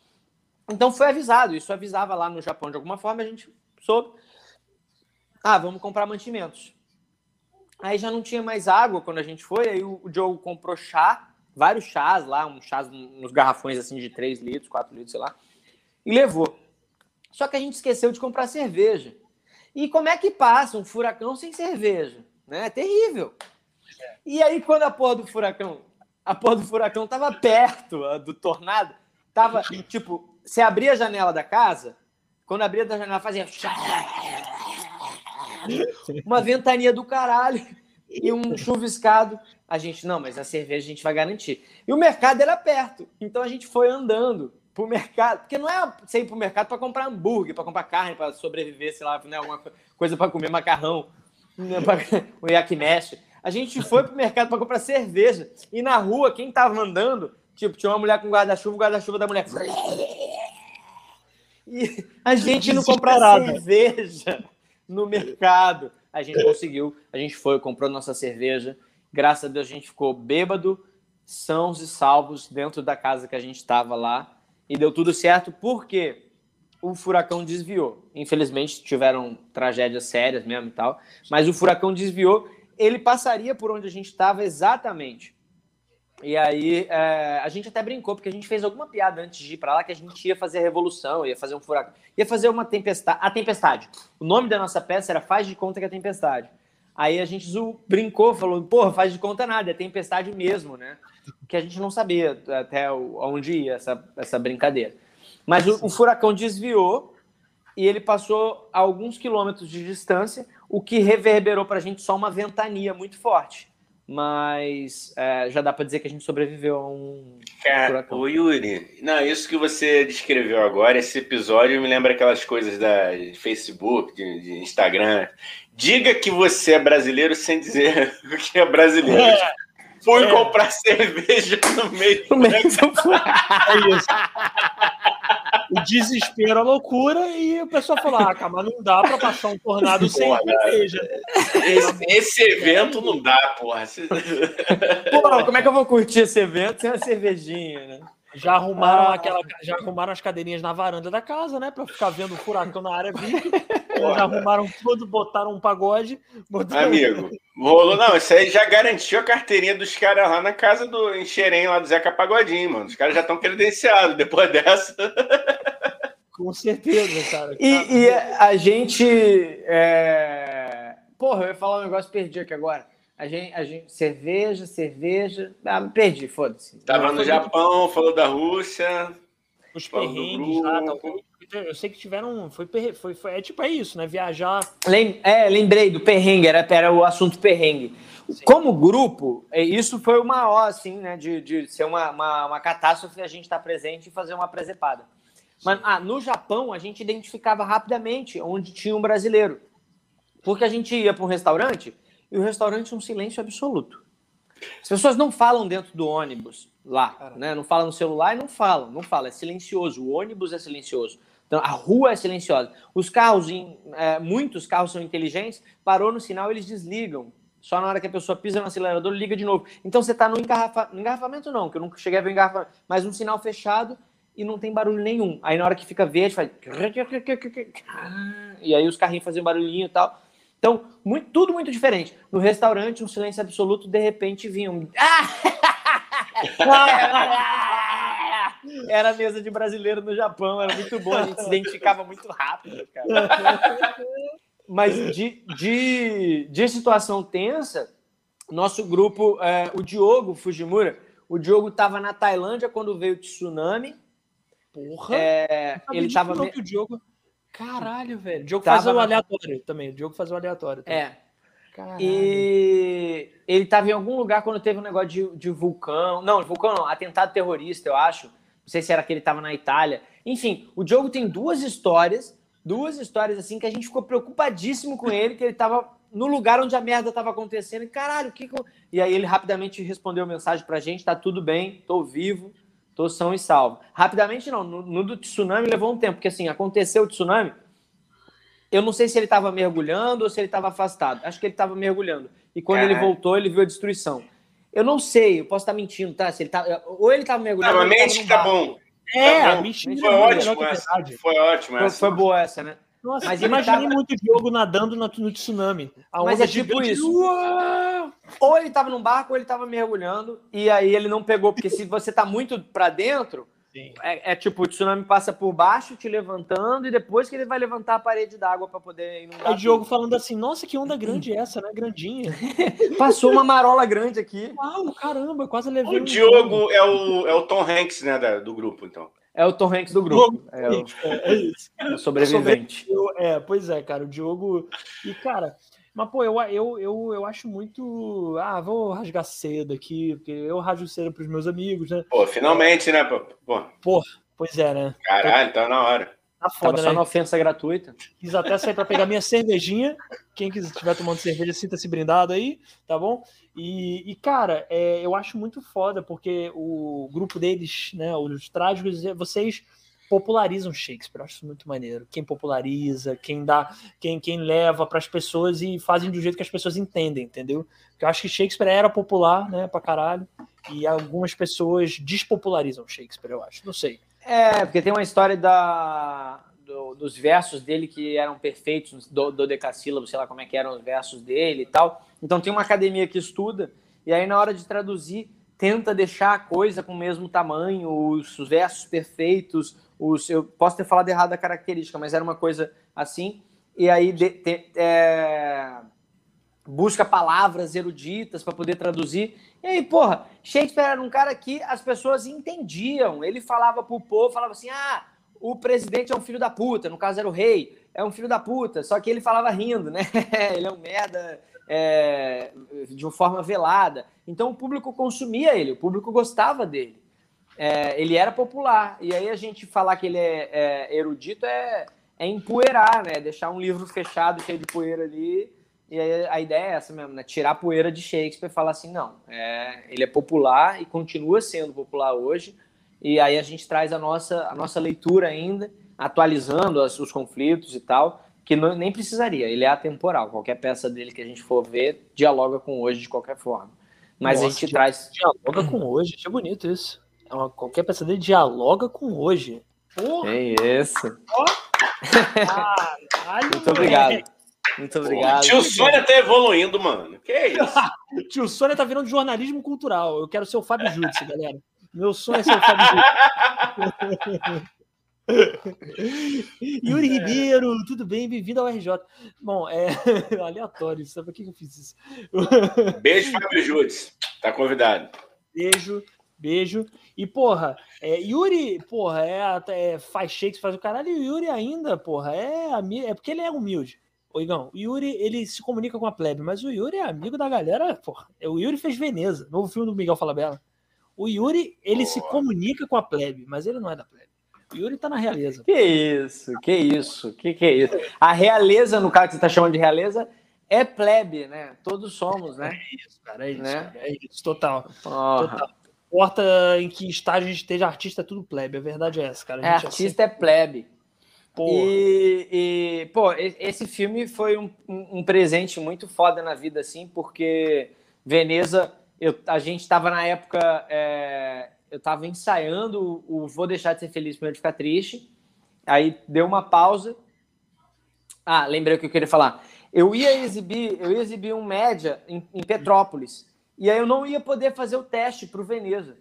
Então foi avisado, isso avisava lá no Japão de alguma forma, a gente soube. Ah, vamos comprar mantimentos. Aí já não tinha mais água quando a gente foi, aí o, o Joe comprou chá, vários chás lá, uns chás nos garrafões assim de 3 litros, 4 litros, sei lá e levou. Só que a gente esqueceu de comprar cerveja. E como é que passa um furacão sem cerveja? Né? É terrível. E aí, quando a porra do furacão, a porra do furacão tava perto do tornado, tava, tipo, você abria a janela da casa, quando abria da janela fazia uma ventania do caralho e um chuviscado. A gente, não, mas a cerveja a gente vai garantir. E o mercado era perto, então a gente foi andando pro mercado, porque não é você ir pro mercado para comprar hambúrguer, para comprar carne, para sobreviver, sei lá, né, alguma coisa para comer macarrão, né, pra, [LAUGHS] o yakimesh. A gente foi pro mercado para comprar cerveja. E na rua, quem tava andando, tipo, tinha uma mulher com guarda-chuva, o guarda-chuva da mulher. [LAUGHS] E a gente não comprar cerveja no mercado. A gente conseguiu, a gente foi, comprou nossa cerveja. Graças a Deus a gente ficou bêbado, sãos e salvos dentro da casa que a gente estava lá e deu tudo certo porque o furacão desviou. Infelizmente tiveram tragédias sérias mesmo e tal, mas o furacão desviou. Ele passaria por onde a gente estava exatamente. E aí é, a gente até brincou, porque a gente fez alguma piada antes de ir para lá que a gente ia fazer a revolução, ia fazer um furacão, ia fazer uma tempestade. A tempestade. O nome da nossa peça era Faz de Conta que é Tempestade. Aí a gente brincou, falou, porra, faz de conta nada, é tempestade mesmo, né? Que a gente não sabia até onde ia essa, essa brincadeira. Mas o, o furacão desviou e ele passou a alguns quilômetros de distância, o que reverberou para a gente só uma ventania muito forte. Mas é, já dá para dizer que a gente sobreviveu a um Cara, furacão. Ô Yuri, não, isso que você descreveu agora, esse episódio me lembra aquelas coisas da de Facebook, de, de Instagram, Diga que você é brasileiro sem dizer [LAUGHS] que é brasileiro. É. Fui é. comprar cerveja no meio do meio do... É isso. O desespero, a loucura, e o pessoal falou: ah, cara, mas não dá para passar um tornado sem cerveja. Esse, esse, evento não dá, porra. Porra, como é que eu vou curtir esse evento sem uma cervejinha, né? Já arrumaram ah, aquela, já arrumaram as cadeirinhas na varanda da casa, né? Para ficar vendo o furacão na área VIP. já arrumaram tudo, botaram um pagode. Botaram... Amigo, rolou. Não, isso aí já garantiu a carteirinha dos caras lá na casa do Enxerém, lá do Zeca Pagodinho, mano. Os caras já estão credenciados depois [LAUGHS] dessa. Com certeza, cara. E, e a gente. É... Porra, eu ia falar um negócio perdi aqui agora. A gente, a gente, cerveja, cerveja. Ah, me perdi, foda-se. Tava no Japão, falou da Rússia. Os perrengues lá, Eu sei que tiveram. Foi, foi, foi, é tipo é isso, né? Viajar. Lem, é, lembrei do perrengue, era, era o assunto perrengue. Sim. Como grupo, é, isso foi uma ó, assim, né? De, de ser uma, uma, uma catástrofe a gente estar tá presente e fazer uma presepada. Mas ah, no Japão, a gente identificava rapidamente onde tinha um brasileiro. Porque a gente ia para um restaurante e o restaurante é um silêncio absoluto. As pessoas não falam dentro do ônibus lá, né? Não falam no celular e não falam, não falam, é silencioso. O ônibus é silencioso. Então, a rua é silenciosa. Os carros, é, muitos carros são inteligentes, parou no sinal, eles desligam. Só na hora que a pessoa pisa no acelerador, liga de novo. Então você está no engarrafa... engarrafamento, não, que eu nunca cheguei a ver engarrafamento, mas um sinal fechado e não tem barulho nenhum. Aí na hora que fica verde, faz. [LAUGHS] E aí os carrinhos fazem barulhinho e tal. Então, muito, tudo muito diferente. No restaurante, um silêncio absoluto, de repente vinha um. [LAUGHS] Era a mesa de brasileiro no Japão, era muito bom, a gente se identificava muito rápido, cara. [LAUGHS] Mas de, de, de situação tensa, nosso grupo, é, o Diogo Fujimura, o Diogo estava na Tailândia quando veio o tsunami. Porra! É, ele estava. Me... O Diogo... Caralho, velho. O Diogo faz o aleatório também. O Diogo faz o aleatório também. É. Caralho. E ele estava em algum lugar quando teve um negócio de, de vulcão. Não, vulcão não, atentado terrorista, eu acho. Não sei se era que ele estava na Itália. Enfim, o Diogo tem duas histórias, duas histórias assim que a gente ficou preocupadíssimo com ele, que ele estava no lugar onde a merda estava acontecendo. E caralho, o que, que eu... E aí ele rapidamente respondeu mensagem pra gente: tá tudo bem, tô vivo, tô são e salvo. Rapidamente não, no, no do tsunami levou um tempo, porque assim, aconteceu o tsunami, eu não sei se ele estava mergulhando ou se ele estava afastado. Acho que ele estava mergulhando. E quando ele voltou, ele viu a destruição. Eu não sei, eu posso estar mentindo, tá? Se ele tá, ou ele estava mergulhando. Não, a mente tá bom. É, tá a mente foi, ótimo essa. foi ótimo essa. Foi, foi boa essa, né? Nossa, mas imaginei tava... muito jogo nadando no, no tsunami. A mas é tipo isso. Uau! Ou ele estava num barco ou ele estava mergulhando e aí ele não pegou, porque se você está muito para dentro, é, é, tipo, o tsunami passa por baixo, te levantando, e depois que ele vai levantar a parede d'água para poder inundar. O Diogo falando assim: nossa, que onda grande é essa, né? Grandinha. [LAUGHS] Passou uma marola grande aqui. Uau, caramba, quase levei. O um Diogo é o, é o Tom Hanks, né, da, do grupo, então. É o Tom Hanks do grupo. É, o, é, isso. É [LAUGHS] o sobrevivente. É, pois é, cara. O Diogo. E, cara, mas, pô, eu, eu, eu, eu acho muito. Ah, vou rasgar cedo aqui, porque eu rasgo cedo pros meus amigos, né? Pô, finalmente, né, pô? Pô, pois é, né? Caralho, tá na hora. Tá foda, Tava só né? na ofensa gratuita. Quis até sair para pegar minha cervejinha. Quem estiver tomando cerveja, sinta-se brindado aí, tá bom? E, e cara, é, eu acho muito foda, porque o grupo deles, né, os trágicos, vocês popularizam Shakespeare. Eu acho isso muito maneiro. Quem populariza, quem dá, quem, quem leva para as pessoas e fazem do jeito que as pessoas entendem, entendeu? Porque eu acho que Shakespeare era popular, né, pra caralho, e algumas pessoas despopularizam Shakespeare, eu acho. Não sei. É, porque tem uma história da, do, dos versos dele que eram perfeitos, do, do decassílabo, sei lá como é que eram os versos dele e tal. Então tem uma academia que estuda, e aí na hora de traduzir, tenta deixar a coisa com o mesmo tamanho, os, os versos perfeitos, os, eu posso ter falado errado a característica, mas era uma coisa assim. E aí de, de, é, busca palavras eruditas para poder traduzir. E aí, porra, Shakespeare era um cara que as pessoas entendiam. Ele falava pro povo, falava assim: ah, o presidente é um filho da puta, no caso era o rei, é um filho da puta, só que ele falava rindo, né? [LAUGHS] ele é um merda é, de uma forma velada. Então o público consumia ele, o público gostava dele é, ele era popular. E aí a gente falar que ele é, é erudito é, é empoeirar, né? Deixar um livro fechado, cheio de poeira ali. E aí a ideia é essa mesmo, né? Tirar a poeira de Shakespeare e falar assim, não, é, ele é popular e continua sendo popular hoje. E aí a gente traz a nossa, a nossa leitura ainda, atualizando as, os conflitos e tal, que não, nem precisaria, ele é atemporal. Qualquer peça dele que a gente for ver dialoga com hoje de qualquer forma. Mas Nossa, a gente traz. Dialoga com hoje, achei bonito isso. É qualquer peça dele dialoga com hoje. Porra. É isso. [LAUGHS] Muito obrigado. Muito obrigado. Tio Sônia tá evoluindo, mano. Que é isso? [LAUGHS] Tio Sônia tá virando jornalismo cultural. Eu quero ser o Fábio Júdice, galera. Meu sonho é ser o Fábio Júdice. [LAUGHS] Yuri Ribeiro, tudo bem? Bem-vindo ao RJ. Bom, é [LAUGHS] aleatório, sabe por que eu fiz isso? Beijo, Fábio Júdice. Tá convidado. Beijo. Beijo. E, porra, é, Yuri, porra, é, é, faz shakes, faz o caralho, e o Yuri ainda, porra, é, é porque ele é humilde. O Igão, o Yuri, ele se comunica com a plebe, mas o Yuri é amigo da galera, porra. O Yuri fez Veneza, novo filme do Miguel Falabella. O Yuri, ele se comunica com a plebe, mas ele não é da plebe. O Yuri tá na realeza. Que isso, que isso, que que é isso. A realeza, no caso que você tá chamando de realeza, é plebe, né? Todos somos, né? É isso, cara, é isso, né? Cara, é isso, total. Total importa em que estágio a gente esteja, artista é tudo plebe. A verdade é essa, cara. É, artista é plebe. E, e, pô, esse filme foi um, um, presente muito foda na vida, assim, porque Veneza, eu, a gente estava na época, é, eu estava ensaiando o Vou Deixar de Ser Feliz de Ficar Triste, aí deu uma pausa. Ah, lembrei o que eu queria falar. Eu ia exibir, eu ia exibir um média em, em Petrópolis, e aí eu não ia poder fazer o teste para o Veneza.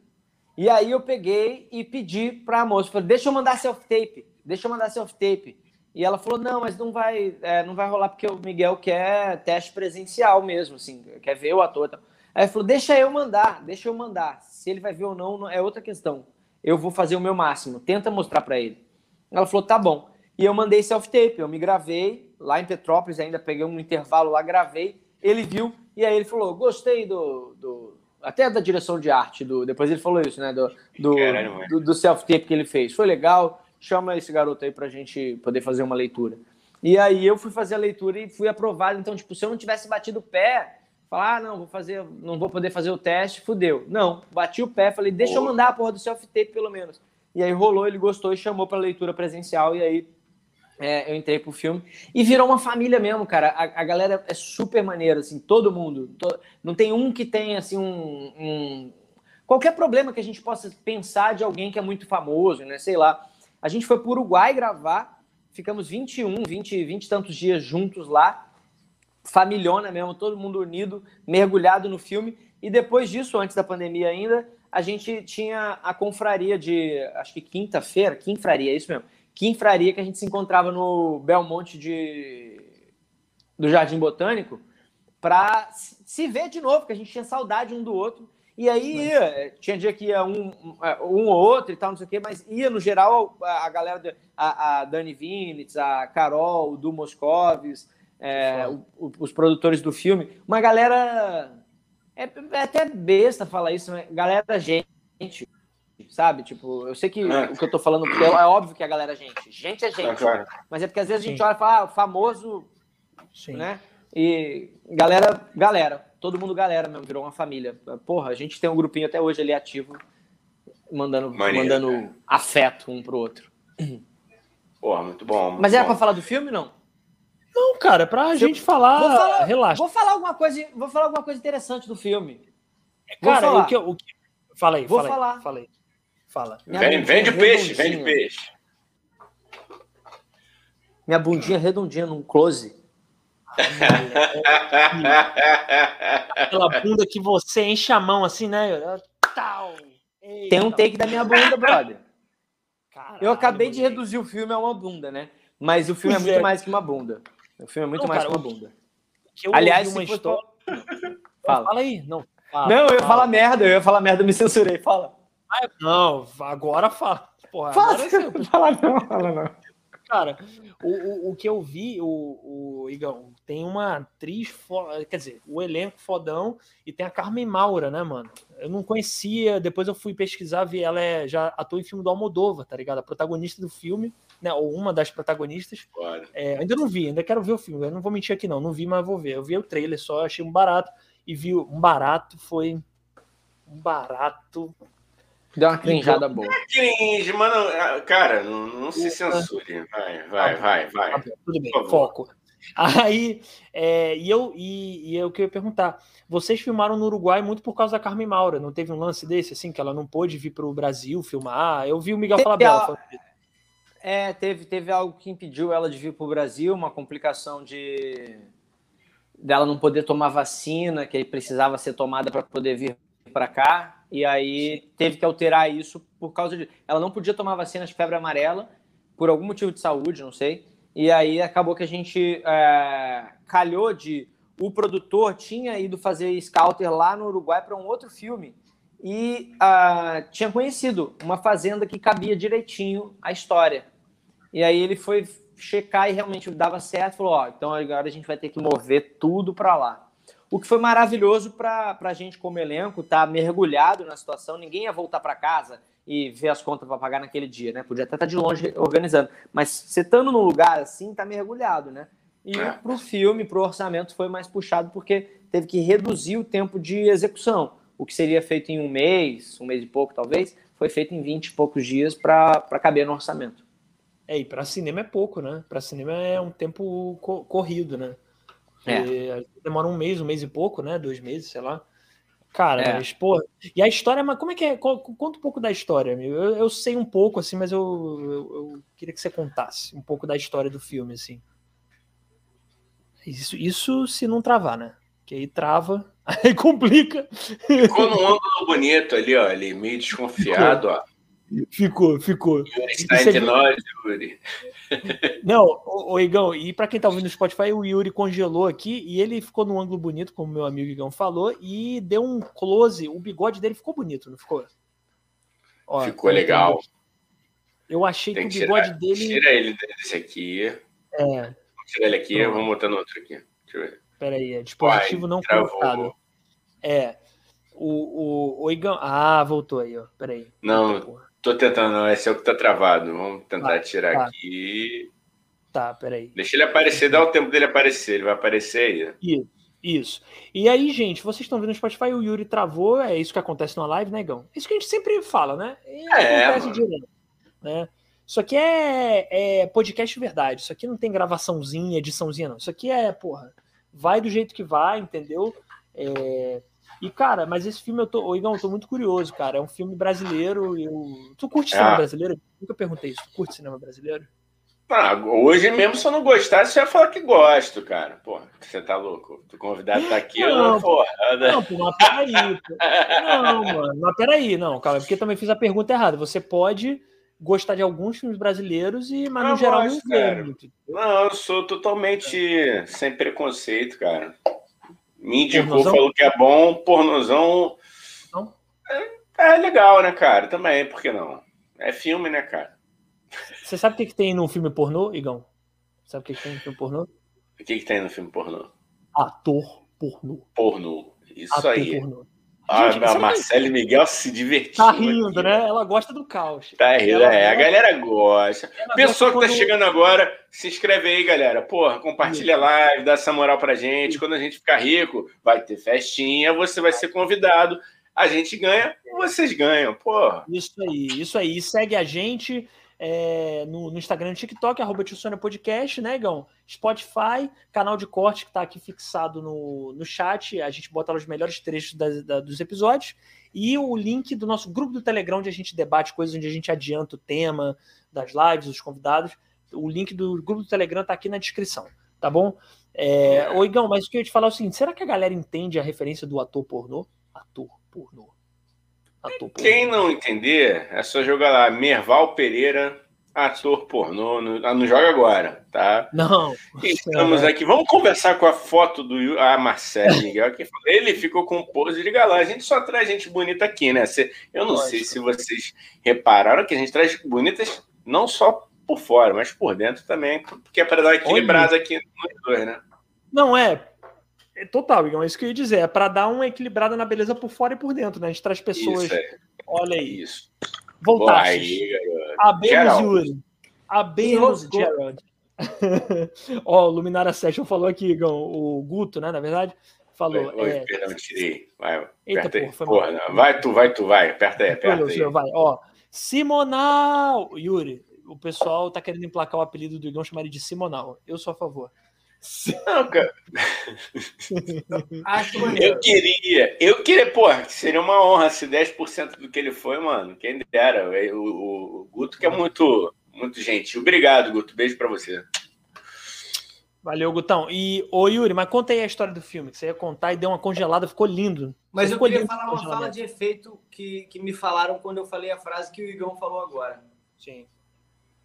E aí eu peguei e pedi para a moça, falei, deixa eu mandar self-tape deixa eu mandar self-tape. E ela falou, não, mas não vai, é, não vai rolar porque o Miguel quer teste presencial mesmo, assim, quer ver o ator. Tal. Aí falou, deixa eu mandar, deixa eu mandar. Se ele vai ver ou não, é outra questão. Eu vou fazer o meu máximo, tenta mostrar para ele. Ela falou, tá bom. E eu mandei self-tape, eu me gravei lá em Petrópolis, ainda peguei um intervalo lá, gravei. Ele viu, e aí ele falou, gostei do, do até da direção de arte, do, depois ele falou isso, né, do, do, do, do self-tape que ele fez. Foi legal, chama esse garoto aí para a gente poder fazer uma leitura. E aí eu fui fazer a leitura e fui aprovado. Então, tipo, se eu não tivesse batido o pé, falar, ah, não, vou fazer, não vou poder fazer o teste, fudeu. Não, bati o pé, falei, deixa eu mandar a porra do self-tape pelo menos. E aí rolou, ele gostou e chamou para leitura presencial, e aí é, eu entrei pro filme. E virou uma família mesmo, cara. A, a galera é super maneira, assim, todo mundo. To, não tem um que tem, assim, um, um, Qualquer problema que a gente possa pensar de alguém que é muito famoso, né? Sei lá. A gente foi para o Uruguai gravar, ficamos 21, 20, 20 e tantos dias juntos lá, familhona mesmo, todo mundo unido, mergulhado no filme. E depois disso, antes da pandemia ainda, a gente tinha a confraria de, acho que quinta-feira, quinfraria, é isso mesmo, quinfraria que a gente se encontrava no Belmonte de, do Jardim Botânico para se ver de novo, porque a gente tinha saudade um do outro. E aí ia, é, tinha dia que ia um, é, um ou outro e tal, não sei o quê, mas ia no geral a, a galera, a, a Dani Vinitz, a Carol, o Du Moscovis, é, o, o, os produtores do filme, uma galera. É, é, até besta falar isso, mas galera gente, sabe? Tipo, eu sei que é. o que eu tô falando é, é óbvio que a galera é gente. Gente é gente. É mas é porque às vezes a gente Sim. olha e fala, ah, famoso, Sim. né? E galera, galera todo mundo galera mesmo, virou uma família. Porra, a gente tem um grupinho até hoje ali ativo, mandando, Maneiro, mandando afeto um pro outro. Porra, muito bom. Muito Mas era bom. pra falar do filme, não? Não, cara, é pra Se gente eu... falar, vou falar. Relaxa. Vou falar alguma coisa, vou falar alguma coisa interessante do filme. Cara, o que, o que... Fala aí, vou fala falar. Aí, fala aí. Fala. Vende, vende o peixe, vende o peixe. Minha bundinha redondinha num close. Aquela bunda que você enche a mão assim, né? Tal. Tem um take da minha bunda, brother. Caralho, eu acabei de reduzir o filme a uma bunda, né? Mas o filme é muito é. mais que uma bunda. O filme é muito não, mais cara, que uma bunda. Aliás, uma história. Fala. fala aí, não. Fala, não, eu ia falar merda, eu ia falar merda, me censurei. Fala. Ah, não, agora fala. Porra, fala, agora é [LAUGHS] fala não, fala não. Cara, o, o, o, que eu vi, o, o Igão, tem uma atriz, foda, quer dizer, o elenco fodão e tem a Carmen Maura, né, mano? Eu não conhecia, depois eu fui pesquisar, vi ela é, já atuou em filme do Almodóvar, tá ligado? A protagonista do filme, né, ou uma das protagonistas. É, ainda não vi, ainda quero ver o filme, eu não vou mentir aqui não, não vi, mas vou ver. Eu vi o trailer só, achei um barato e vi um barato, foi um barato Deu uma crinjada boa. É cringe, mano. Ah, cara, não, não se censure. Vai, vai, vai, vai. Tá tudo bem, foco. [LAUGHS] Aí, é, e, eu, e, e eu queria perguntar: vocês filmaram no Uruguai muito por causa da Carmen Maura, não teve um lance desse, assim, que ela não pôde vir para o Brasil filmar? Eu vi o Miguel falar dela. É, teve, teve algo que impediu ela de vir para o Brasil, uma complicação de dela não poder tomar vacina, que precisava ser tomada para poder vir para cá e aí teve que alterar isso por causa de. Ela não podia tomar vacina de febre amarela por algum motivo de saúde, não sei. E aí acabou que a gente é, calhou de. O produtor tinha ido fazer scouter lá no Uruguai para um outro filme e uh, tinha conhecido uma fazenda que cabia direitinho a história. E aí ele foi checar e realmente dava certo. Falou: Ó, então agora a gente vai ter que mover tudo para lá. O que foi maravilhoso para a gente, como elenco, tá mergulhado na situação. Ninguém ia voltar para casa e ver as contas para pagar naquele dia, né? Podia até estar tá de longe organizando. Mas você estando num lugar assim, tá mergulhado, né? E é. para o filme, para o orçamento, foi mais puxado porque teve que reduzir o tempo de execução. O que seria feito em um mês, um mês e pouco talvez, foi feito em 20 e poucos dias para caber no orçamento. É, e para cinema é pouco, né? Para cinema é um tempo co corrido, né? É. demora um mês, um mês e pouco, né? Dois meses, sei lá. Cara, é. mas, pô. E a história, mas como é que é? Conta um pouco da história, amigo. Eu, eu sei um pouco, assim, mas eu, eu, eu, queria que você contasse um pouco da história do filme, assim. Isso, isso se não travar, né? Que aí trava, [LAUGHS] aí complica. Ficou num ângulo bonito ali, ó. Ali, meio desconfiado, ó. Ficou, ficou. Yuri está entre nós, Yuri. [LAUGHS] Não, o, o Igão, e para quem está ouvindo no Spotify, o Yuri congelou aqui e ele ficou num ângulo bonito, como meu amigo Igão falou, e deu um close. O bigode dele ficou bonito, não ficou? Ó, ficou legal. Eu achei que, que o bigode tirar, dele. Tira ele desse aqui. É. Tira ele aqui, Pronto. vamos botando outro aqui. Deixa eu ver. Peraí, é dispositivo Uai, não conectado. É. O, o, o Igão. Ah, voltou aí, ó. Peraí. Não. Eita, Tô tentando, não. Esse é o que tá travado. Vamos tentar tá, tirar tá. aqui. Tá, peraí. Deixa ele aparecer, dá o tempo dele aparecer. Ele vai aparecer aí. Isso, isso. E aí, gente, vocês estão vendo no Spotify, o Yuri travou. É isso que acontece numa live, né, Gão? Isso que a gente sempre fala, né? é, acontece direto. Né? Isso aqui é, é podcast verdade. Isso aqui não tem gravaçãozinha, ediçãozinha, não. Isso aqui é, porra, vai do jeito que vai, entendeu? É, e, cara, mas esse filme eu tô. Ô, Igão, eu tô muito curioso, cara. É um filme brasileiro. Eu... Tu curte cinema ah. brasileiro? Nunca perguntei isso. Tu curte cinema brasileiro? Ah, hoje mesmo, se eu não gostasse, você ia falar que gosto, cara. Pô, você tá louco? O convidado tá aqui, não, eu, porra. Não, pô, mas peraí. Pô. Não, mano, mas peraí, não, cara, porque também fiz a pergunta errada. Você pode gostar de alguns filmes brasileiros, e, mas no geral gosto, não vê muito. Não, eu sou totalmente sem preconceito, cara. Me indicou, pornozão? falou que é bom, pornozão. É, é, legal, né, cara? Também, por que não? É filme, né, cara? Você sabe o que, que tem no filme pornô, Igão? Sabe o que, que tem no filme pornô? O que, que tem no filme pornô? Ator pornô. Pornô. Isso Ator aí. Pornô. Ah, Gente, a Marcele que... Miguel se divertiu. Tá rindo, aqui, né? Ela gosta do caos. Tá rindo, é. A galera gosta. Ela Pessoa gosta que tá chegando agora, se inscreve aí, galera. Porra, compartilha a live, dá essa moral pra gente. Quando a gente ficar rico, vai ter festinha, você vai ser convidado. A gente ganha, vocês ganham, porra. Isso aí, isso aí. Segue a gente é, no, no, Instagram e TikTok, arroba Podcast, né? Spotify, canal de corte que está aqui fixado no, no chat. A gente bota lá os melhores trechos da, da, dos episódios. E o link do nosso grupo do Telegram, onde a gente debate coisas, onde a gente adianta o tema das lives, os convidados. O link do grupo do Telegram está aqui na descrição, tá bom? É, ô, Igão, mas o que eu ia te falar é o seguinte: será que a galera entende a referência do ator pornô? Ator pornô. Ator Quem não entender, é só jogar lá Merval Pereira, ator pornô. Não, ah, não joga agora, tá? Não. Estamos aqui. Vamos conversar com a foto do a Marcelo Miguel. Que ele ficou com pose de galã. A gente só traz gente bonita aqui, né? Eu não sei se vocês repararam que a gente traz bonitas não só por fora, mas por dentro também, porque é para dar equilibrada aqui nos dois, né? Não é, é total, Igor, é isso que eu ia dizer. É para dar uma equilibrada na beleza por fora e por dentro, né? A gente traz pessoas. Isso, é. Olha aí. Isso. Voltaste. Abemos Yuri. Abemos Gerald. [LAUGHS] Ó, o Luminária Session falou aqui, Igor, o Guto, né? Na verdade, falou. Oi, é... perdão, tirei. Vai, Eita, porra, foi porra, não. Vai tu, vai tu, vai. Aperta aí, aperta aí. Vai, ó. Simonal! Yuri, o pessoal tá querendo emplacar o apelido do Igor, chamar ele de Simonal. Eu sou a favor. Não, cara. [LAUGHS] eu queria, eu queria, pô, seria uma honra se 10% do que ele foi, mano. Quem dera. O, o, o Guto que é muito, muito gentil. Obrigado, Guto. Beijo para você. Valeu, Gutão. E, ô Yuri, mas conta aí a história do filme, que você ia contar e deu uma congelada, ficou lindo. Mas você eu queria falar uma fala de efeito que, que me falaram quando eu falei a frase que o Igão falou agora. Sim.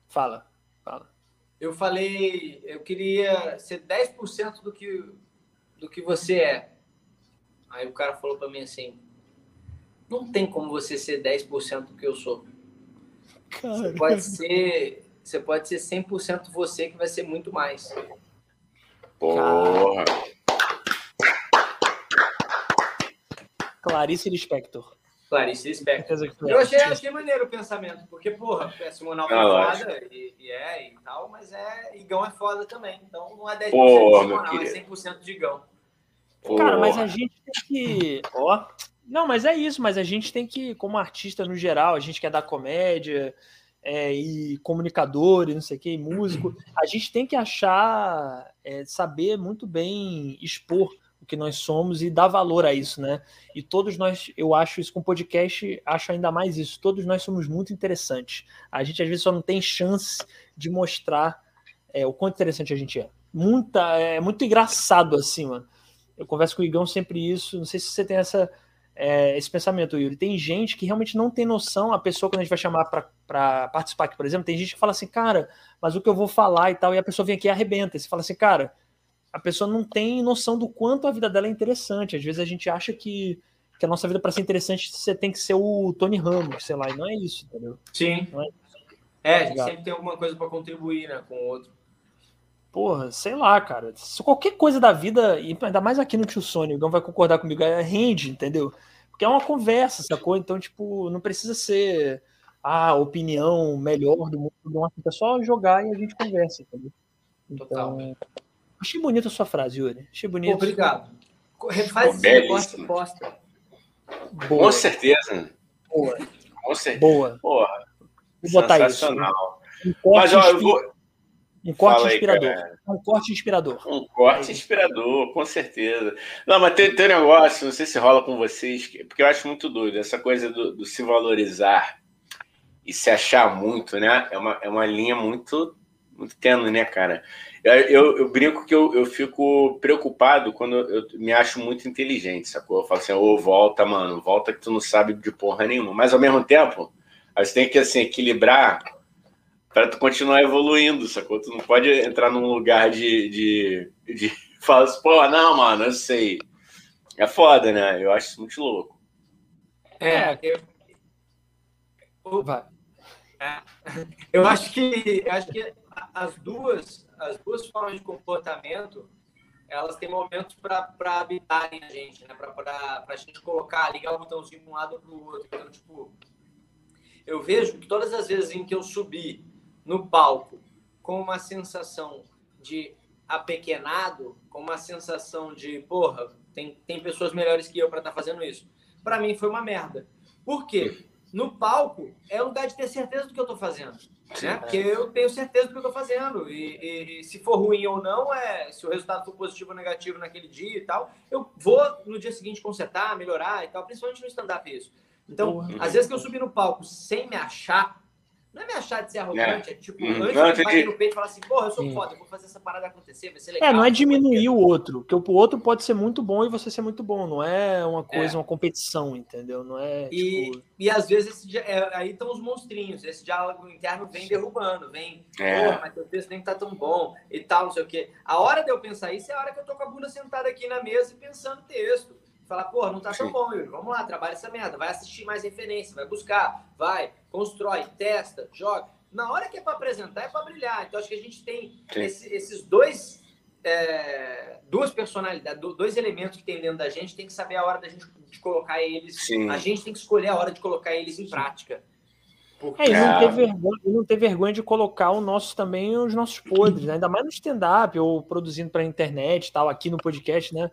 Fala, fala eu falei, eu queria ser 10% do que, do que você é. Aí o cara falou para mim assim: não tem como você ser 10% do que eu sou. Você pode ser, você pode ser 100% você que vai ser muito mais. Porra. Clarice Lispector. Clarice Lispector. Eu achei, achei maneiro o pensamento, porque, porra, é Simonal é foda, e, e, é e tal, mas é, Igão é foda também. Então não é 10% porra, de Simonal, é 100% de Igão. Porra. Cara, mas a gente tem que. Ó. Não, mas é isso, mas a gente tem que, como artista no geral, a gente quer dar comédia, é, e comunicador, e não sei o que, e músico, a gente tem que achar, é, saber muito bem expor o que nós somos e dar valor a isso, né? E todos nós, eu acho isso com podcast, acho ainda mais isso. Todos nós somos muito interessantes. A gente às vezes só não tem chance de mostrar é, o quanto interessante a gente é. Muita, é muito engraçado assim, mano. Eu converso com o Igão sempre isso. Não sei se você tem essa é, esse pensamento, Yuri. Tem gente que realmente não tem noção, a pessoa, quando a gente vai chamar para participar aqui, por exemplo, tem gente que fala assim, cara, mas o que eu vou falar e tal, e a pessoa vem aqui e arrebenta. E você fala assim, cara, a pessoa não tem noção do quanto a vida dela é interessante. Às vezes a gente acha que, que a nossa vida, para ser interessante, você tem que ser o Tony Ramos, sei lá, e não é isso, entendeu? Sim. É, é, a gente sempre tem alguma coisa para contribuir né, com o outro. Porra, sei lá, cara. Se qualquer coisa da vida, e ainda mais aqui no Tio Sônia, o Gão vai concordar comigo, é rende, entendeu? Porque é uma conversa, sacou? Então, tipo, não precisa ser a opinião melhor do mundo uma é só jogar e a gente conversa, entendeu? Então, Total. Achei bonita a sua frase, Yuri. Achei bonito. Obrigado. Refaz esse posta. Com certeza. Boa. Com certeza. Boa. Porra. Vou botar isso. Mas, ó, eu vou um corte Fala inspirador. Aí, um corte inspirador. Um corte inspirador, com certeza. Não, mas tem, tem um negócio, não sei se rola com vocês, porque eu acho muito doido, essa coisa do, do se valorizar e se achar muito, né? É uma, é uma linha muito, muito tênue, né, cara? Eu, eu, eu, brinco que eu, eu fico preocupado quando eu me acho muito inteligente, sacou? Eu falo assim, ô, oh, volta, mano, volta que tu não sabe de porra nenhuma. Mas ao mesmo tempo, você tem que assim, equilibrar para tu continuar evoluindo, sacou? Tu não pode entrar num lugar de, de, de [LAUGHS] falar assim, pô, não, mano, eu sei. É foda, né? Eu acho isso muito louco. É, eu... Vai. É. Eu acho que eu acho que as duas as duas formas de comportamento elas têm momentos para habitarem a gente, né? Para a gente colocar, ligar o botãozinho de um lado para o outro. Então, tipo, eu vejo que todas as vezes em que eu subi no palco com uma sensação de apequenado, com uma sensação de, porra, tem, tem pessoas melhores que eu para estar tá fazendo isso. Para mim foi uma merda. Por quê? No palco é lugar de ter certeza do que eu estou fazendo. Né? Porque eu tenho certeza do que eu estou fazendo. E, e, e, se for ruim ou não, é se o resultado for positivo ou negativo naquele dia e tal, eu vou no dia seguinte consertar, melhorar e tal, principalmente no stand-up isso. Então, às vezes que eu subi no palco sem me achar, não é me achar de ser arrogante, é, é tipo, hum. antes não, de bater no peito e falar assim, porra, eu sou foda, eu vou fazer essa parada acontecer, vai ser legal. É, não é diminuir o outro, porque o outro pode ser muito bom e você ser muito bom, não é uma coisa, é. uma competição, entendeu? Não é, e, tipo... e às vezes esse, é, aí estão os monstrinhos, esse diálogo interno vem derrubando, vem, é. porra, mas teu texto nem tá tão bom e tal, não sei o quê. A hora de eu pensar isso é a hora que eu tô com a bunda sentada aqui na mesa e pensando texto. Falar, porra, não tá tão bom, Yuri. Vamos lá, trabalha essa merda. Vai assistir mais referência, vai buscar, vai, constrói, testa, joga na hora que é para apresentar, é para brilhar. Então, acho que a gente tem esse, esses dois, é, duas personalidades, dois elementos que tem dentro da gente, tem que saber a hora da gente de colocar eles. Sim. A gente tem que escolher a hora de colocar eles em prática. Porque... É, e não ter, vergonha, não ter vergonha de colocar o nosso também os nossos podres, né? ainda mais no stand-up ou produzindo para a internet, tal, aqui no podcast, né?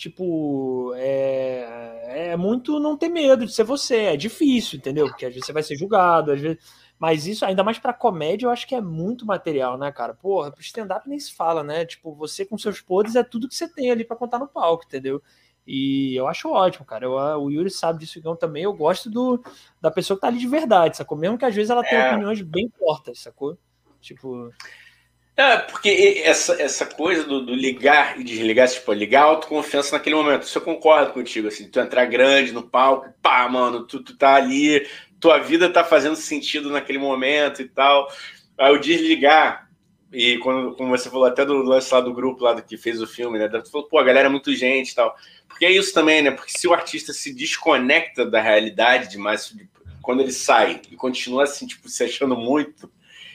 Tipo, é, é muito não ter medo de ser você, é difícil, entendeu? Porque às vezes você vai ser julgado, às vezes mas isso, ainda mais pra comédia, eu acho que é muito material, né, cara? Porra, pro stand-up nem se fala, né? Tipo, você com seus podres é tudo que você tem ali para contar no palco, entendeu? E eu acho ótimo, cara. Eu, o Yuri sabe disso então, também. Eu gosto do, da pessoa que tá ali de verdade, sacou? Mesmo que às vezes ela tenha é. opiniões bem fortes, sacou? Tipo. É, porque essa, essa coisa do, do, ligar e desligar, tipo, ligar a autoconfiança naquele momento. Isso eu concordo contigo, assim, tu entrar grande no palco, pá, mano, tu, tu tá ali, tua vida tá fazendo sentido naquele momento e tal. Aí o desligar, e quando, como você falou até do lance lá do grupo lá do que fez o filme, né? Tu falou, pô, a galera é muito gente e tal. Porque é isso também, né? Porque se o artista se desconecta da realidade demais, quando ele sai e continua assim, tipo, se achando muito,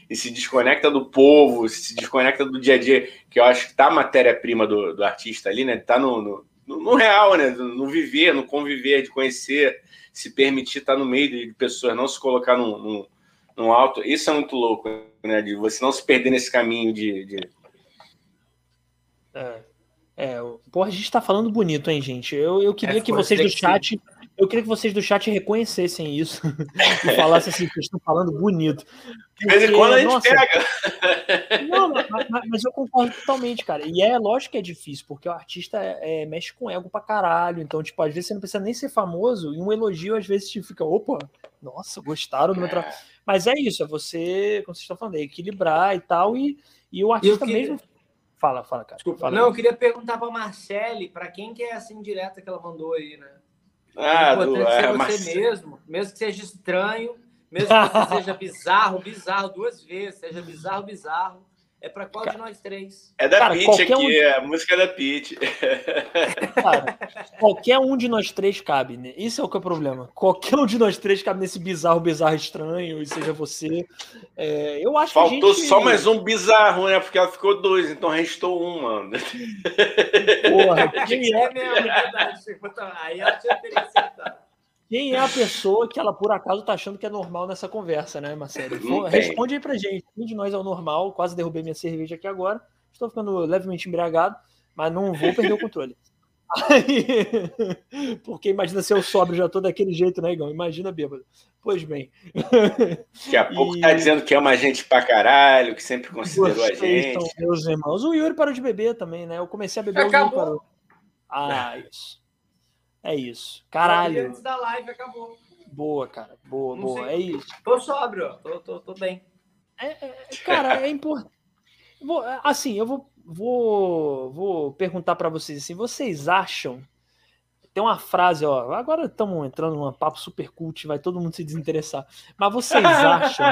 e se desconecta do povo, se desconecta do dia a dia, que eu acho que tá a matéria-prima do, do artista ali, né? Tá no, no, no real, né? No viver, no conviver, de conhecer se permitir estar no meio de pessoas, não se colocar num, num, num alto. Isso é muito louco, né? De você não se perder nesse caminho de. de... É, é, porra, a gente tá falando bonito, hein, gente? Eu, eu queria é que vocês do chat eu queria que vocês do chat reconhecessem isso [LAUGHS] e falassem assim, vocês estão falando bonito. De vez em quando a gente nossa, pega. Não, mas, mas, eu concordo totalmente, cara. E é lógico que é difícil, porque o artista é, é, mexe com ego pra caralho. Então, tipo, às vezes você não precisa nem ser famoso, e um elogio às vezes te fica, opa, nossa, gostaram do meu trabalho. Mas é isso, é você, como vocês estão falando, é equilibrar e tal, e, e o artista queria... mesmo. Fala, fala, cara. Desculpa. Fala, não, eu queria perguntar pra Marcele, pra quem que é essa indireta que ela mandou aí, né? Ah, é do, é, você mas... mesmo, mesmo que seja estranho, mesmo que você [LAUGHS] seja bizarro, bizarro duas vezes, seja bizarro, bizarro. É para qual de nós três? É da Pete aqui, um... é a música é da Pete. [LAUGHS] Cara, qualquer um de nós três cabe, né? Isso é o que é o problema. Qualquer um de nós três cabe nesse bizarro, bizarro estranho, e seja você. É, eu acho Faltou gente... só mais um bizarro, né? Porque ela ficou dois, então restou um, mano. Porra, quem é mesmo, verdade. Aí ela tinha teria acertado. Quem é a pessoa que ela, por acaso, tá achando que é normal nessa conversa, né, Marcelo? Responde aí pra gente. Quem de nós é o normal? Quase derrubei minha cerveja aqui agora. Estou ficando levemente embriagado, mas não vou perder o controle. Aí, [LAUGHS] porque imagina se eu sobro já tô daquele jeito, né, Igão? Imagina bêbado. Pois bem. Daqui a [LAUGHS] pouco e... tá dizendo que ama a gente pra caralho, que sempre considerou Vocês a gente. São meus irmãos. O Yuri parou de beber também, né? Eu comecei a beber, Acabou. o Yuri parou. Ah, isso. É isso. Caralho. Antes da live acabou. Boa, cara. Boa, Não boa. Sei. É isso. Tô sóbrio, Tô, tô, tô bem. É, é, cara, é importante. Assim, eu vou, vou, vou perguntar para vocês assim, vocês acham tem uma frase, ó. Agora estamos entrando num papo super cult, vai todo mundo se desinteressar. Mas vocês [LAUGHS] acham,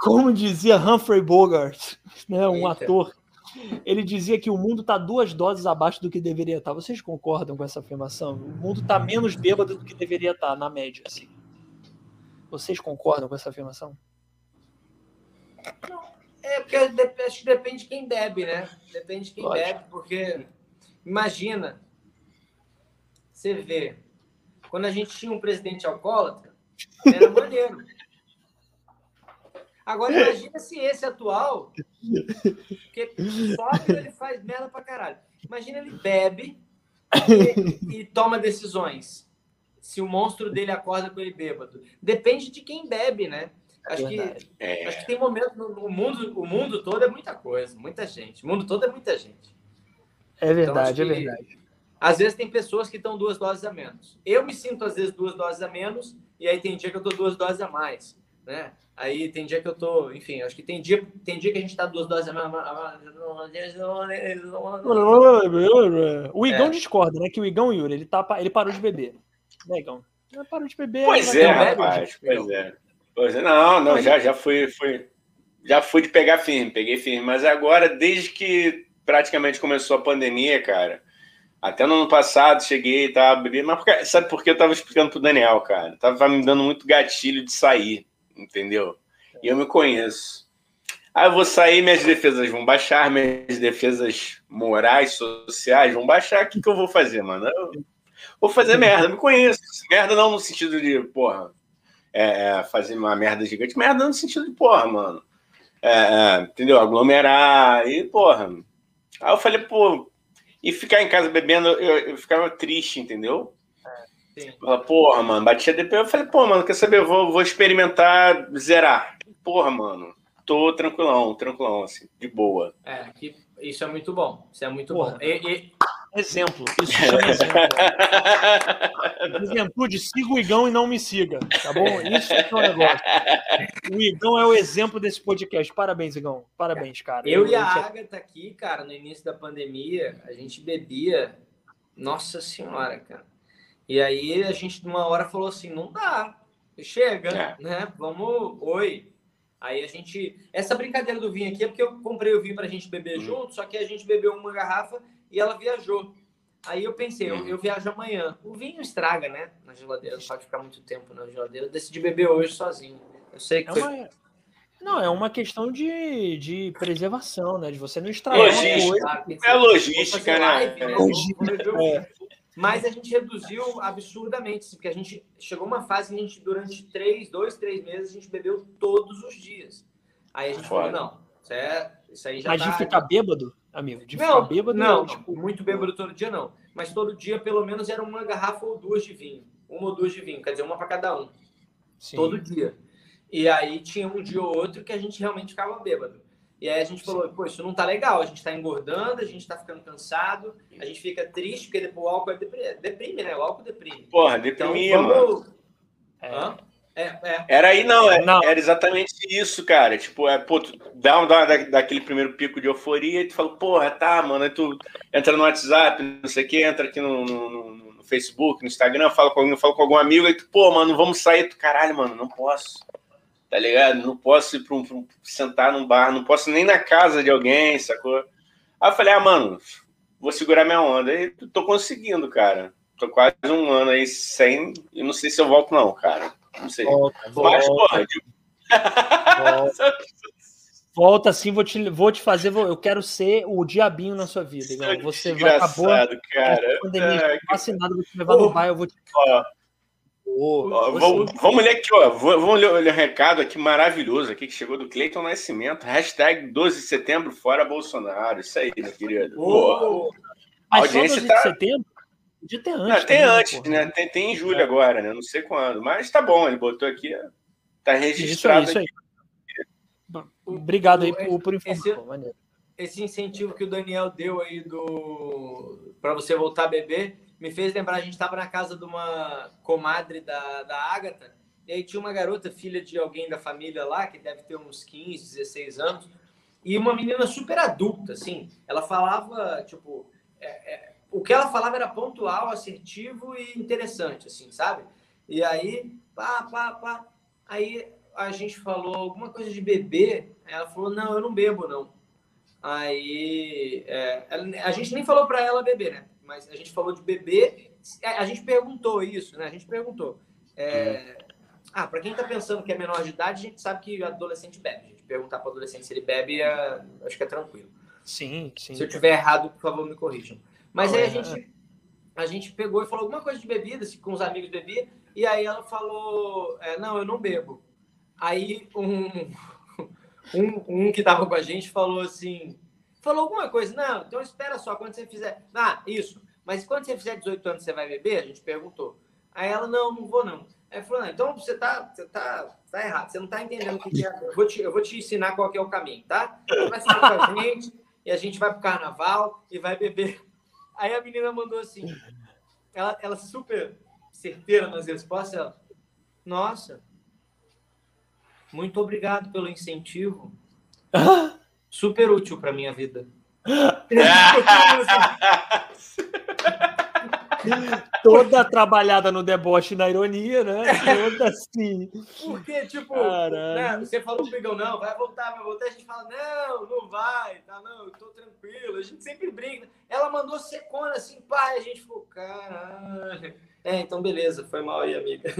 como dizia Humphrey Bogart, né, um Eita. ator ele dizia que o mundo está duas doses abaixo do que deveria estar. Tá. Vocês concordam com essa afirmação? O mundo está menos bêbado do que deveria estar, tá, na média, assim. Vocês concordam com essa afirmação? Não, é porque acho que depende de quem bebe, né? Depende de quem Lógico. bebe, porque imagina, você vê, quando a gente tinha um presidente alcoólatra, era maneiro. Agora imagina se esse atual, porque só ele faz merda pra caralho. Imagina ele bebe e, e, toma decisões. Se o monstro dele acorda com ele bêbado. Depende de quem bebe, né? Acho que, é. acho que tem momento no mundo, o mundo todo é muita coisa, muita gente. O mundo todo é muita gente. É verdade, então, é verdade. Às vezes tem pessoas que estão duas doses a menos. Eu me sinto, às vezes, duas doses a menos, e aí tem dia que eu tô duas doses a mais, né? Aí tem dia que eu tô, enfim, acho que tem dia, tem dia que a gente tá duas doses. O Igão é. discorda, né? Que o Igão Yuri, ele, tá, ele parou de beber. Né, Igão? Ele parou de beber. Pois é, rapaz. Pois é. Pois é. Não, não, já, já fui, fui. Já fui de pegar firme, peguei firme. Mas agora, desde que praticamente começou a pandemia, cara. Até no ano passado cheguei e tava bebendo. Mas porque, sabe por que eu tava explicando pro Daniel, cara? Tava me dando muito gatilho de sair entendeu? E eu me conheço. Aí eu vou sair, minhas defesas vão baixar, minhas defesas morais, sociais vão baixar. O que, que eu vou fazer, mano? Eu vou fazer merda, me conheço. Merda não no sentido de, porra, é, é, fazer uma merda gigante, merda no sentido de, porra, mano. É, é entendeu? Aglomerar e, porra. Aí eu falei, pô, e ficar em casa bebendo, eu, eu ficava triste, entendeu? Porra, mano, batia DP. Eu falei, pô, mano, quer saber? Eu vou, vou experimentar zerar. Porra, mano, tô tranquilão, tranquilão, assim, de boa. É, que, isso é muito bom. Isso é muito Porra. bom. E, e... Exemplo. Isso chama [LAUGHS] exemplo. Juventude, siga o Igão e não me siga, tá bom? Isso é o negócio. O Igão é o exemplo desse podcast. Parabéns, Igão. Parabéns, cara. Eu, eu e a Agatha aqui, cara, no início da pandemia, a gente bebia. Nossa Senhora, cara e aí a gente, numa hora, falou assim: não dá, chega, é. né? Vamos, oi. Aí a gente. Essa brincadeira do vinho aqui é porque eu comprei o vinho para a gente beber uhum. junto, só que a gente bebeu uma garrafa e ela viajou. Aí eu pensei, eu, uhum. eu, viajo amanhã. O vinho estraga, né? Na geladeira, não pode ficar muito tempo na geladeira. Eu decidi beber hoje sozinho. Eu sei que é foi... uma... Não, é uma questão de, de preservação, né? De você não estragar logística. É logística, né? Live, né? É. Mas a gente reduziu absurdamente, porque a gente chegou uma fase que a gente, durante três, dois, três meses, a gente bebeu todos os dias. Aí a gente Fora. falou, não, é, Isso aí já Mas tá... de ficar bêbado, amigo? De não, ficar bêbado? Não, tipo... muito bêbado todo dia não. Mas todo dia, pelo menos, era uma garrafa ou duas de vinho. Uma ou duas de vinho, quer dizer, uma para cada um. Sim. Todo dia. E aí tinha um dia ou outro que a gente realmente ficava bêbado. E aí a gente falou, pô, isso não tá legal, a gente tá engordando, a gente tá ficando cansado, a gente fica triste, porque depois o álcool é deprime, deprime né? O álcool deprime. Porra, deprimia, então, vamos... mano. É. É, é. Era aí, não, é, não, era exatamente isso, cara. Tipo, é, pô, tu dá, uma, dá daquele primeiro pico de euforia e tu fala, porra, tá, mano. Aí tu entra no WhatsApp, não sei o que, entra aqui no, no, no, Facebook, no Instagram, fala com alguém, fala com algum amigo, aí tu, pô, mano, vamos sair. Tu, caralho, mano, não posso. Tá ligado? Não posso ir pra um, um, sentar num bar, não posso nem na casa de alguém, sacou? Aí eu falei, ah, mano, vou segurar minha onda. E tô conseguindo, cara. Tô quase um ano aí sem, e não sei se eu volto, não, cara. Não sei. Volta, Mas, volta. Volta. volta assim, vou te, vou te fazer. Vou, eu quero ser o diabinho na sua vida. Igual. Você vai acabar. cara. Pandemia, é, vacinado, vou te levar no bairro, eu vou te. Ó, Vamos, vamos, ler aqui, ó. Vamos ler, ler um recado aqui maravilhoso aqui que chegou do Cleiton Nascimento. Hashtag 12 de setembro, fora Bolsonaro. Isso aí, meu querido. Oh. Mas audiência só 12 tá... de setembro? Podia ter antes. Não, tem também, antes, porra. né? Tem, tem em julho é. agora, né? Não sei quando. Mas tá bom, ele botou aqui. Tá registrado isso aí, isso aí. Obrigado aí por, por informar. Esse, esse, incentivo que o Daniel deu aí do para você voltar a beber me fez lembrar, a gente estava na casa de uma comadre da, da Agatha, e aí tinha uma garota, filha de alguém da família lá, que deve ter uns 15, 16 anos, e uma menina super adulta, assim. Ela falava, tipo, é, é, o que ela falava era pontual, assertivo e interessante, assim, sabe? E aí, pá, pá, pá. Aí a gente falou alguma coisa de beber. Ela falou: Não, eu não bebo, não. Aí é, a gente nem falou para ela beber, né? Mas a gente falou de beber. É, a gente perguntou isso, né? A gente perguntou. É... Ah, para quem está pensando que é menor de idade, a gente sabe que adolescente bebe. A gente perguntar para adolescente se ele bebe, é... acho que é tranquilo. Sim, sim. Se eu tiver errado, por favor, me corrijam. Mas aí a gente, a gente pegou e falou alguma coisa de bebida, com os amigos bebia, e aí ela falou: é, Não, eu não bebo. Aí um, [LAUGHS] um, um que estava com a gente falou assim: Falou alguma coisa, não, então espera só, quando você fizer. Ah, isso. Mas quando você fizer 18 anos, você vai beber? A gente perguntou. Aí ela, não, não vou não. Aí falou, não, então você tá, você tá, tá errado, você não tá entendendo o que, é. Eu vou, te, eu vou te ensinar qual é o caminho, tá? Você vai ficar com a gente, e a gente vai pro carnaval e vai beber Aí a menina mandou assim, ela, ela super certeira nas respostas, ela, nossa, muito obrigado pelo incentivo. [LAUGHS] Super útil para minha vida. [LAUGHS] Toda trabalhada no deboche na ironia, né? Toda assim. Porque, tipo, né, você falou pro não, vai voltar, vai voltar. A gente fala, não, não vai, tá, não, eu tô tranquilo. A gente sempre brinca. Ela mandou secona assim, pai, a gente falou, caralho. É, então beleza, foi mal aí, amiga.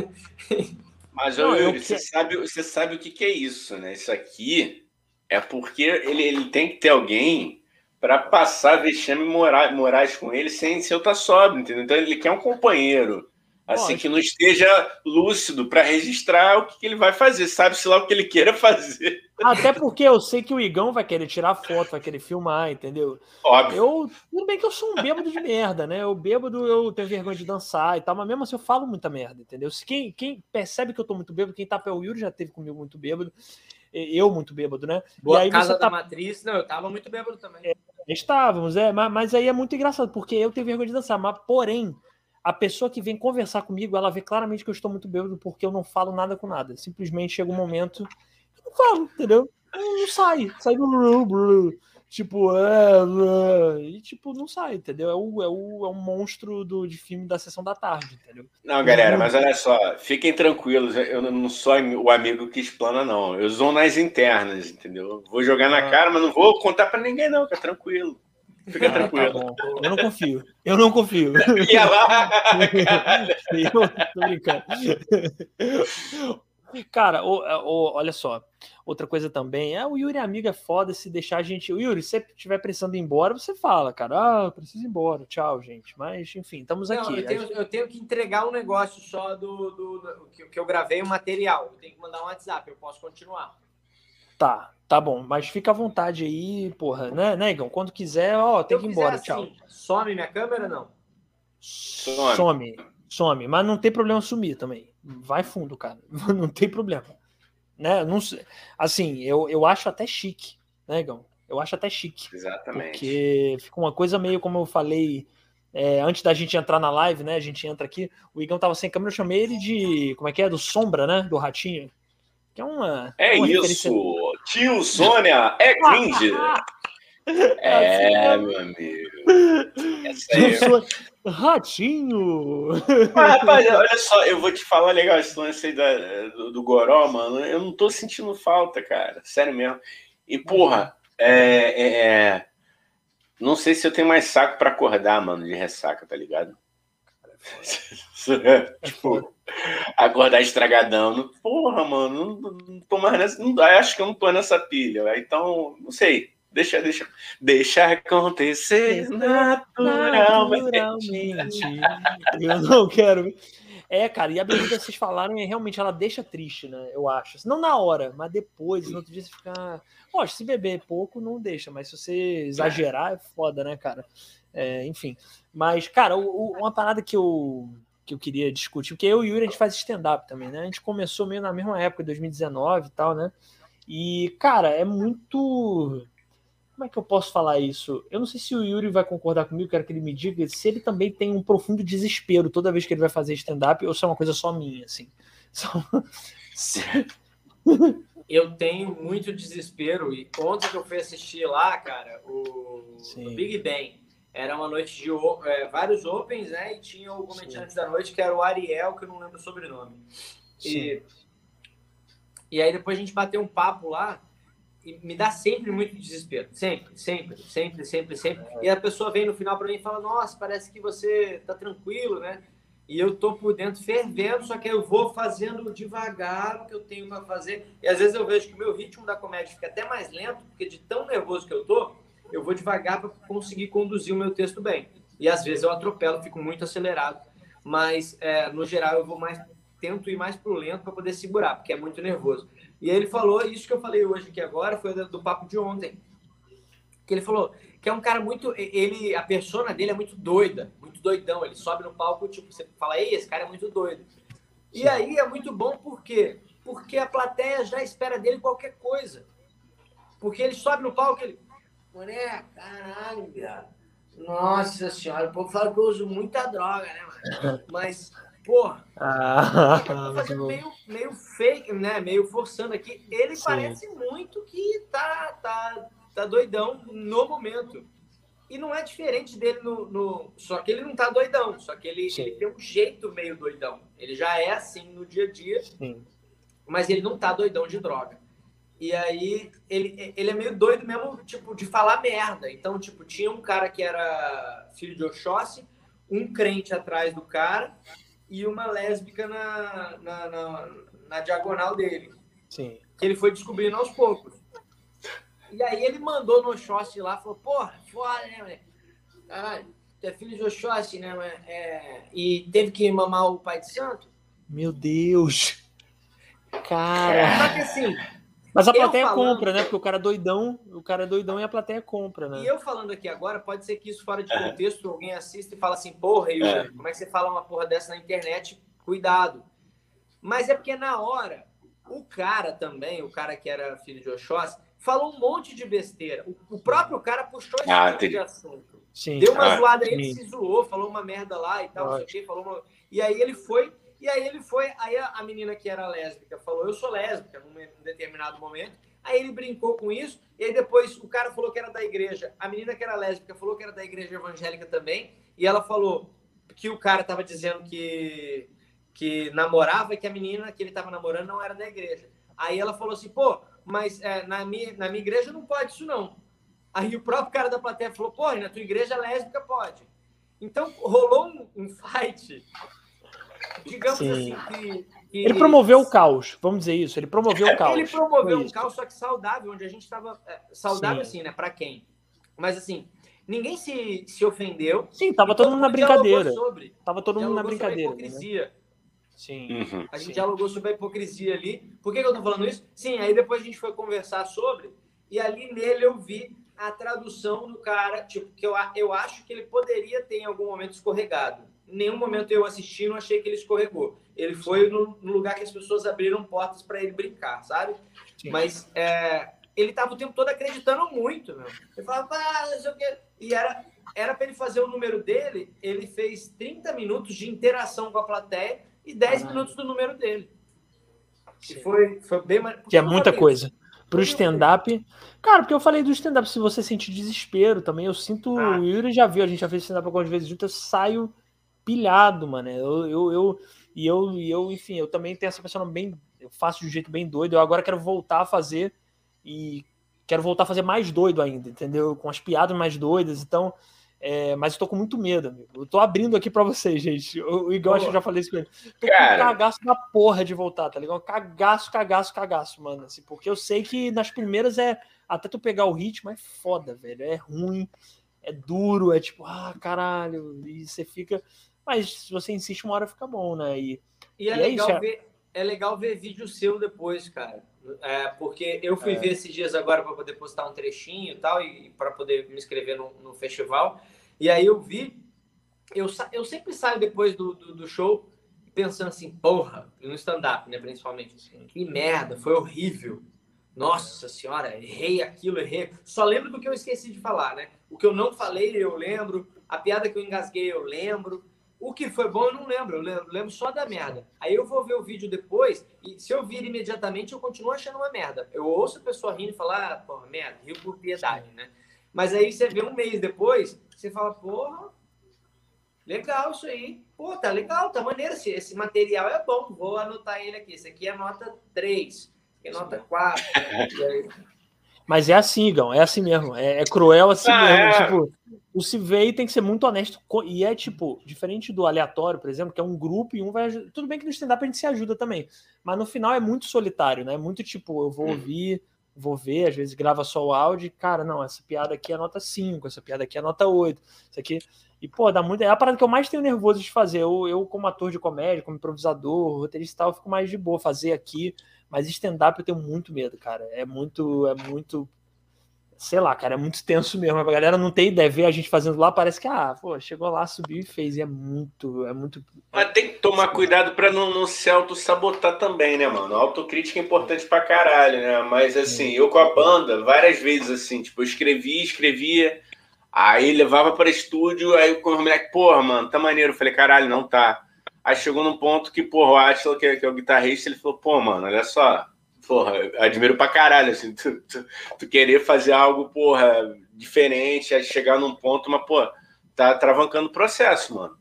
Mas, não, Yuri, você, sabe, você sabe o que, que é isso, né? Isso aqui é porque ele, ele tem que ter alguém para passar vexame morais, morais com ele sem ser outra sóbrio, entendeu? Então ele quer um companheiro, assim, que não esteja lúcido para registrar o que, que, ele vai fazer, sabe-se lá o que ele queira fazer. Até porque eu sei que o Igão vai querer tirar foto, vai querer filmar, entendeu? Óbvio. Eu, tudo bem que eu sou um bêbado de merda, né? Eu bêbado, eu tenho vergonha de dançar e tal, mas mesmo assim eu falo muita merda, entendeu? Se quem, quem percebe que eu tô muito bêbado, quem tá pelo Yuri já teve comigo muito bêbado, eu muito bêbado, né? Boa e aí casa da tá... matriz, não, eu tava muito bêbado também. É, Estávamos, é, mas, mas, aí é muito engraçado, porque eu tenho vergonha de dançar, mas porém, a pessoa que vem conversar comigo, ela vê claramente que eu estou muito bêbado porque eu não falo nada com nada. Simplesmente chega um momento eu não falo, entendeu? Eu não sai, sai do tipo, é, é, e tipo, não sai, entendeu? É o, é o, é o monstro do, de filme da sessão da tarde, entendeu? Não, galera, mas olha só, fiquem tranquilos, eu não sou o amigo que explana, não. Eu sou nas internas, entendeu? Vou jogar na ah. cara, mas não vou contar para ninguém, não, fica tranquilo. Fica ah, tá tranquilo. Tá eu não confio. Eu não confio. [LAUGHS] Ia lá! [LAUGHS] eu tô brincando. Cara, o, o, olha só. Outra coisa também é o Yuri amiga é foda se deixar a gente. O Yuri, se você estiver precisando ir embora, você fala, cara, ah, preciso ir embora, tchau, gente. Mas, enfim, estamos Não, aqui. Eu tenho, eu tenho, que entregar um negócio só do, do, do que, que, eu gravei o material. Eu tenho que mandar um WhatsApp, eu posso continuar. Tá, tá bom. Mas fica à vontade aí, porra, né, né, Igão? Quando quiser, ó, tem que ir embora, assim, tchau. Some minha câmera não? Some. some. Some. Mas não tem problema sumir também. Vai fundo, cara. [LAUGHS] Não tem problema. Né? Não, assim, eu, eu acho até chique, né, Igão? Eu acho até chique. Exatamente. Porque fica uma coisa meio como eu falei é, antes da gente entrar na live, né? A gente entra aqui. O Igão tava sem câmera, eu chamei ele de. Como é que é? Do Sombra, né? Do Ratinho. Que é uma. É uma isso! Tio Sônia é cringe! [LAUGHS] é, assim, meu amigo. [LAUGHS] Essa aí. Ratinho! Mas, rapaz, olha só, eu vou te falar legal esse lance aí da, do, do Goró, mano. Eu não tô sentindo falta, cara. Sério mesmo. E, porra, é, é, é, não sei se eu tenho mais saco para acordar, mano, de ressaca, tá ligado? [LAUGHS] tipo, acordar estragadão. Não, porra, mano, não, não tô mais nessa. Não, acho que eu não tô nessa pilha. Então, não sei. Deixa, deixa, deixa acontecer naturalmente. naturalmente. Eu não quero. É, cara, e a bebida vocês falaram, é, realmente ela deixa triste, né? Eu acho. Não na hora, mas depois, no outro dia você fica. Poxa, se beber pouco, não deixa, mas se você exagerar, é foda, né, cara? É, enfim. Mas, cara, o, o, uma parada que eu, que eu queria discutir, porque eu e o Yuri a gente faz stand-up também, né? A gente começou meio na mesma época, 2019 e tal, né? E, cara, é muito como é que eu posso falar isso? Eu não sei se o Yuri vai concordar comigo, quero que ele me diga se ele também tem um profundo desespero toda vez que ele vai fazer stand-up ou se é uma coisa só minha, assim. [LAUGHS] Só... eu tenho muito desespero e ontem que eu fui assistir lá, cara, o, o Big Bang, era uma noite de é, vários opens, né? E tinha o comediante da noite que era o Ariel, que eu não lembro o sobrenome. E, e aí depois a gente bateu um papo lá me dá sempre muito desespero. Sempre, sempre, sempre, sempre, sempre. E a pessoa vem no final para mim e fala: Nossa, parece que você tá tranquilo, né? E eu tô por dentro fervendo, só que eu vou fazendo devagar o que eu tenho para fazer. E às vezes eu vejo que o meu ritmo da comédia fica até mais lento, porque de tão nervoso que eu tô, eu vou devagar para conseguir conduzir o meu texto bem. E às vezes eu atropelo, fico muito acelerado. Mas, é, no geral, eu vou mais tento ir mais pro lento para poder segurar, porque é muito nervoso. E aí ele falou isso que eu falei hoje aqui agora, foi do, do papo de ontem. Que ele falou que é um cara muito. ele A persona dele é muito doida, muito doidão. Ele sobe no palco, tipo, você fala, ei, esse cara é muito doido. E aí é muito bom por quê? Porque a plateia já espera dele qualquer coisa. Porque ele sobe no palco, ele. Mané, caralho, cara. Nossa senhora, o povo fala que eu uso muita droga, né, mano? [LAUGHS] Mas porra, ah, tá [LAUGHS] fazendo meio, meio fake, né? Meio forçando aqui. Ele Sim. parece muito que tá, tá, tá doidão no momento. E não é diferente dele no, no. Só que ele não tá doidão, só que ele, ele tem um jeito meio doidão. Ele já é assim no dia a dia, Sim. mas ele não tá doidão de droga. E aí ele, ele é meio doido mesmo, tipo, de falar merda. Então, tipo, tinha um cara que era filho de Oxóssi, um crente atrás do cara, e uma lésbica na, na, na, na diagonal dele. Sim. Que ele foi descobrindo aos poucos. E aí ele mandou no Oxóssi lá, falou, porra, foda, né, velho? Caralho, tu é filho de Oxóssi, né, é... E teve que mamar o pai de santo? Meu Deus! Cara! Só que assim, mas a plateia falando... compra, né? Porque o cara é doidão, o cara é doidão e a plateia compra, né? E eu falando aqui agora, pode ser que isso fora de contexto, alguém assista e fala assim, porra, Yuri, é. como é que você fala uma porra dessa na internet? Cuidado. Mas é porque na hora, o cara também, o cara que era filho de Oxóssi, falou um monte de besteira. O, próprio cara puxou esse ah, tipo de assunto. Sim. Deu uma ah, zoada aí, ele se zoou, falou uma merda lá e tal, não sei o quê, falou uma... E aí ele foi e aí ele foi, aí a, menina que era lésbica falou, eu sou lésbica, num, determinado momento. Aí ele brincou com isso, e aí depois o cara falou que era da igreja. A menina que era lésbica falou que era da igreja evangélica também, e ela falou que o cara estava dizendo que, que namorava e que a menina que ele estava namorando não era da igreja. Aí ela falou assim, pô, mas é, na, minha, na minha igreja não pode isso não. Aí o próprio cara da plateia falou, pô, na tua igreja lésbica pode. Então rolou um, um fight digamos Sim. assim, que, que, Ele promoveu o caos, vamos dizer isso. Ele promoveu o caos. Ele promoveu um caos, só que saudável, onde a gente estava. É, saudável, Sim. assim, né? Para quem? Mas assim, ninguém se, se ofendeu. Sim, tava todo mundo na brincadeira. Sobre, tava todo mundo na brincadeira. Né? Hipocrisia. Né? Sim. Uhum. A gente Sim. dialogou sobre a hipocrisia ali. Por que, que eu tô falando isso? Sim, aí depois a gente foi conversar sobre, e ali nele eu vi a tradução do cara, tipo, que eu, eu acho que ele poderia ter em algum momento escorregado. Em nenhum momento eu assisti não achei que ele escorregou. Ele foi no, no lugar que as pessoas abriram portas para ele brincar, sabe? Sim. Mas é, ele tava o tempo todo acreditando muito, meu. Ele falava, ah, não sei o quê. E era, era para ele fazer o número dele, ele fez 30 minutos de interação com a plateia e 10 ah, minutos do número dele. Que foi, foi bem Que é muita coisa. Pro stand-up. Cara, porque eu falei do stand-up, se você sentir desespero também, eu sinto. Ah. O Yuri já viu, a gente já fez stand-up algumas vezes junto, eu saio pilhado, mano. Eu, eu, eu, e eu, e eu, enfim, eu também tenho essa pessoa bem. Eu faço de um jeito bem doido. Eu agora quero voltar a fazer e quero voltar a fazer mais doido ainda, entendeu? Com as piadas mais doidas. Então, é, mas eu tô com muito medo, amigo. Eu tô abrindo aqui pra vocês, gente. O Igor, acho que eu já falei isso com ele. Tô Cara... com cagaço na porra de voltar, tá ligado? Cagaço, cagaço, cagaço, mano. Assim, porque eu sei que nas primeiras é. Até tu pegar o ritmo é foda, velho. É ruim, é duro, é tipo, ah, caralho. E você fica. Mas se você insiste, uma hora fica bom, né? E, e é, e legal é isso, ver, é legal ver vídeo seu depois, cara. É, porque eu fui é. ver esses dias agora para poder postar um trechinho e tal, e para poder me inscrever no, no, festival. E aí eu vi, eu, eu sempre saio depois do, do, do show pensando assim, porra, no stand-up, né, principalmente. Que merda, foi horrível. Nossa senhora, errei aquilo, errei. Só lembro do que eu esqueci de falar, né? O que eu não falei, eu lembro. A piada que eu engasguei, eu lembro. O que foi bom eu não lembro, eu lembro, lembro, só da merda. Aí eu vou ver o vídeo depois e se eu vir imediatamente eu continuo achando uma merda. Eu ouço a pessoa rindo e falar, ah, porra, merda, rio por piedade, né? Mas aí você vê um mês depois, você fala, porra, legal isso aí. Pô, tá legal, tá maneiro, esse, esse material é bom, vou anotar ele aqui. Esse aqui é nota 3, esse aqui é nota 4. [LAUGHS] Mas é assim, Gão, é assim mesmo. É, é cruel assim ah, mesmo. É. Tipo, o se veio tem que ser muito honesto. E é tipo, diferente do aleatório, por exemplo, que é um grupo e um vai. Tudo bem que no stand-up a gente se ajuda também. Mas no final é muito solitário, né? Muito tipo, eu vou hum. ouvir, vou ver, às vezes grava só o áudio e, cara, não, essa piada aqui é nota 5, essa piada aqui é nota 8, isso aqui. E, pô, dá muito. É a parada que eu mais tenho nervoso de fazer. Eu, eu como ator de comédia, como improvisador, roteirista e tal, eu fico mais de boa fazer aqui. Mas stand-up eu tenho muito medo, cara. É muito, é muito sei lá, cara, é muito tenso mesmo. A galera não tem ideia, ver a gente fazendo lá, parece que, ah, pô, chegou lá, subiu e fez. E é muito, é muito. Mas tem que tomar cuidado para não, não se auto-sabotar também, né, mano? A autocrítica é importante pra caralho, né? Mas assim, eu com a banda, várias vezes assim, tipo, eu escrevia, escrevia, aí levava para estúdio, aí com o moleque, porra, mano, tá maneiro. Eu falei, caralho, não tá. Aí chegou num ponto que, porra, o Atila, que, é, que é o guitarrista, ele falou, pô, mano, olha só, porra, admiro pra caralho, assim, tu, tu, tu, querer fazer algo, porra, diferente, chegar num ponto, mas, pô, tá travancando o processo, mano.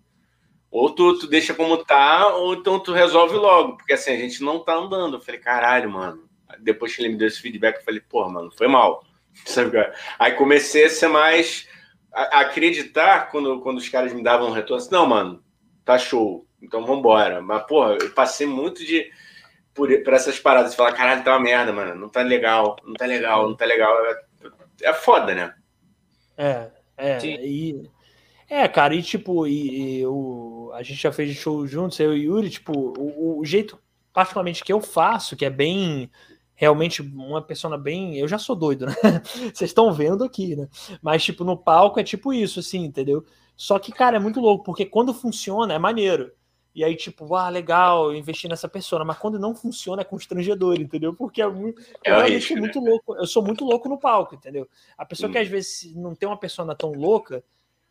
Ou tu, tu deixa como tá, ou então tu resolve logo, porque assim, a gente não tá andando. Eu falei, caralho, mano. Depois que ele me deu esse feedback, eu falei, porra, mano, foi mal. [LAUGHS] É? Aí comecei a ser mais. A acreditar quando, quando os caras me davam um retorno assim, não, mano, tá show, então vambora. Mas, porra, eu passei muito de por, por essas paradas. Falar, caralho, tá uma merda, mano. Não tá legal, não tá legal, não tá legal. É, é foda, né? É, é. Sim. E, é, cara, e tipo, e, e, o, a gente já fez show juntos, eu e o Yuri, tipo, o, o jeito, particularmente, que eu faço, que é bem realmente uma persona bem. Eu já sou doido, né? [LAUGHS] Vocês estão vendo aqui, né? Mas, tipo, no palco é tipo isso, assim, entendeu? Só que, cara, é muito louco, porque quando funciona é maneiro. E aí, tipo, ah, legal, investir nessa pessoa, mas quando não funciona é constrangedor, entendeu? Porque é muito, é eu risco, muito né? louco, eu sou muito louco no palco, entendeu? A pessoa hum. que às vezes não tem uma persona tão louca,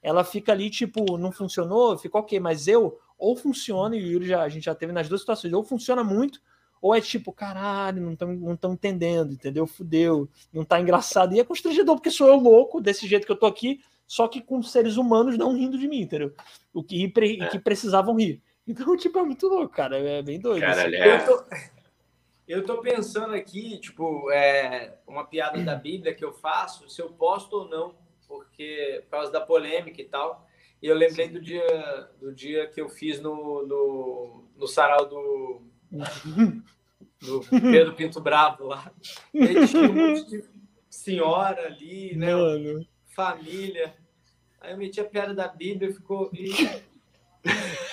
ela fica ali, tipo, não funcionou, ficou ok, mas eu, ou funciona, e o Yuri já, a gente já teve nas duas situações, ou funciona muito, ou é tipo, caralho, não estão não tão entendendo, entendeu? Fudeu, não tá engraçado. E é constrangedor, porque sou eu louco, desse jeito que eu tô aqui, só que com seres humanos não rindo de mim, entendeu? O que, é. que precisavam rir. Então, [LAUGHS] tipo, é muito louco, cara. É bem doido. Caralho, assim. é. eu, tô, eu tô pensando aqui, tipo, é, uma piada da Bíblia que eu faço, se eu posto ou não, porque por causa da polêmica e tal. E eu lembrei do dia, do dia que eu fiz no, no, no sarau do, do Pedro Pinto Bravo lá. E aí tinha um monte de senhora ali, né? Mano. Família. Aí eu meti a piada da Bíblia e ficou. E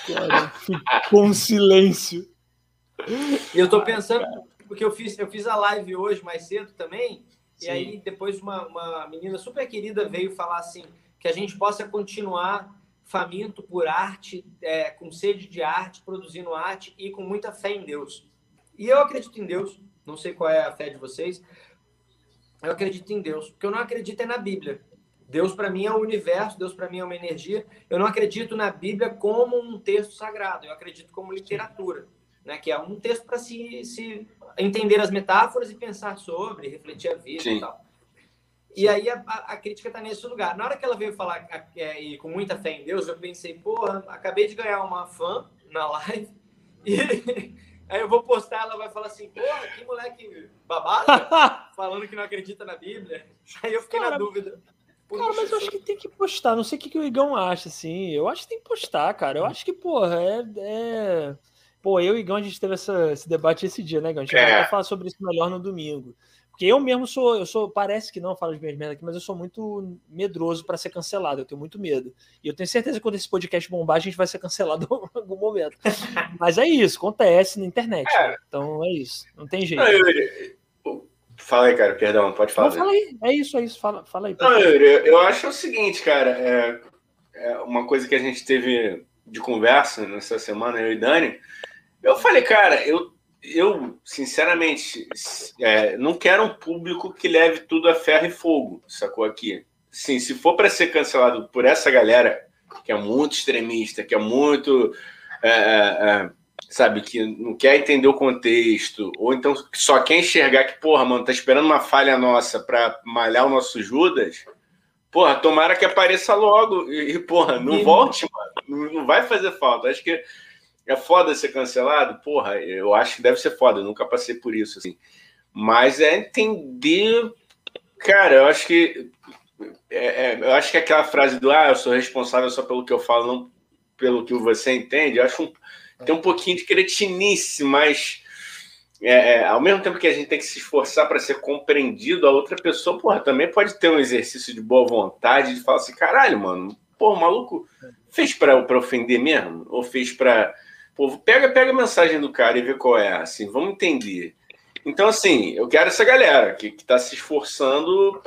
Cara, ficou um silêncio. E eu tô pensando, porque eu fiz, eu fiz a live hoje mais cedo também, Sim. e aí depois uma, uma menina super querida veio falar assim, que a gente possa continuar faminto por arte, é, com sede de arte, produzindo arte e com muita fé em Deus. E eu acredito em Deus, não sei qual é a fé de vocês, eu acredito em Deus, porque eu não acredito é na Bíblia. Deus para mim é o universo, Deus para mim é uma energia. Eu não acredito na Bíblia como um texto sagrado, eu acredito como literatura, né? que é um texto para se, se entender as metáforas e pensar sobre, refletir a vida Sim. e tal. E aí a, a crítica está nesse lugar. Na hora que ela veio falar é, e com muita fé em Deus, eu pensei, porra, acabei de ganhar uma fã na live [LAUGHS] e aí eu vou postar, ela vai falar assim, porra, que moleque babaca, [LAUGHS] falando que não acredita na Bíblia. Aí eu fiquei Cara, na dúvida. Cara, mas eu acho que tem que postar. Não sei o que, que o Igão acha, assim. Eu acho que tem que postar, cara. Eu acho que, porra, é. é... Pô, eu e o Igão, a gente teve essa, esse debate esse dia, né, Igão? A gente é. vai falar sobre isso melhor no domingo. Porque eu mesmo sou, eu sou, parece que não falo de minhas merdas aqui, mas eu sou muito medroso para ser cancelado, eu tenho muito medo. E eu tenho certeza que quando esse podcast bombar, a gente vai ser cancelado [LAUGHS] em algum momento. mas é isso, acontece na internet. É. Né? Então é isso, não tem jeito. Não, eu, Fala aí, cara, perdão, pode falar. Não, fala aí, é isso, é isso, fala, fala aí. Não, eu, eu acho o seguinte, cara, é, é, uma coisa que a gente teve de conversa nessa semana, eu e Dani, eu falei, cara, eu, eu sinceramente, é, não quero um público que leve tudo a ferro e fogo, sacou aqui? Sim, se for para ser cancelado por essa galera que é muito extremista, que é muito é, é, é sabe, que não quer entender o contexto, ou então só quer enxergar que, porra, mano, tá esperando uma falha nossa para malhar o nosso Judas, porra, tomara que apareça logo e, porra, não volte, mano, não vai fazer falta. Acho que é foda ser cancelado, porra, eu acho que deve ser foda, eu nunca passei por isso, assim. Mas é entender, cara, eu acho que é, é, eu acho que aquela frase do ah, eu sou responsável só pelo que eu falo, não pelo que você entende, eu acho um, tem um pouquinho de cretinice, mas é, é, ao mesmo tempo que a gente tem que se esforçar para ser compreendido, a outra pessoa, porra, também pode ter um exercício de boa vontade de falar assim, caralho, mano, pô, o maluco fez para ofender mesmo? Ou fez para. Pega, pega a mensagem do cara e vê qual é, assim, vamos entender. Então, assim, eu quero essa galera que, que tá se esforçando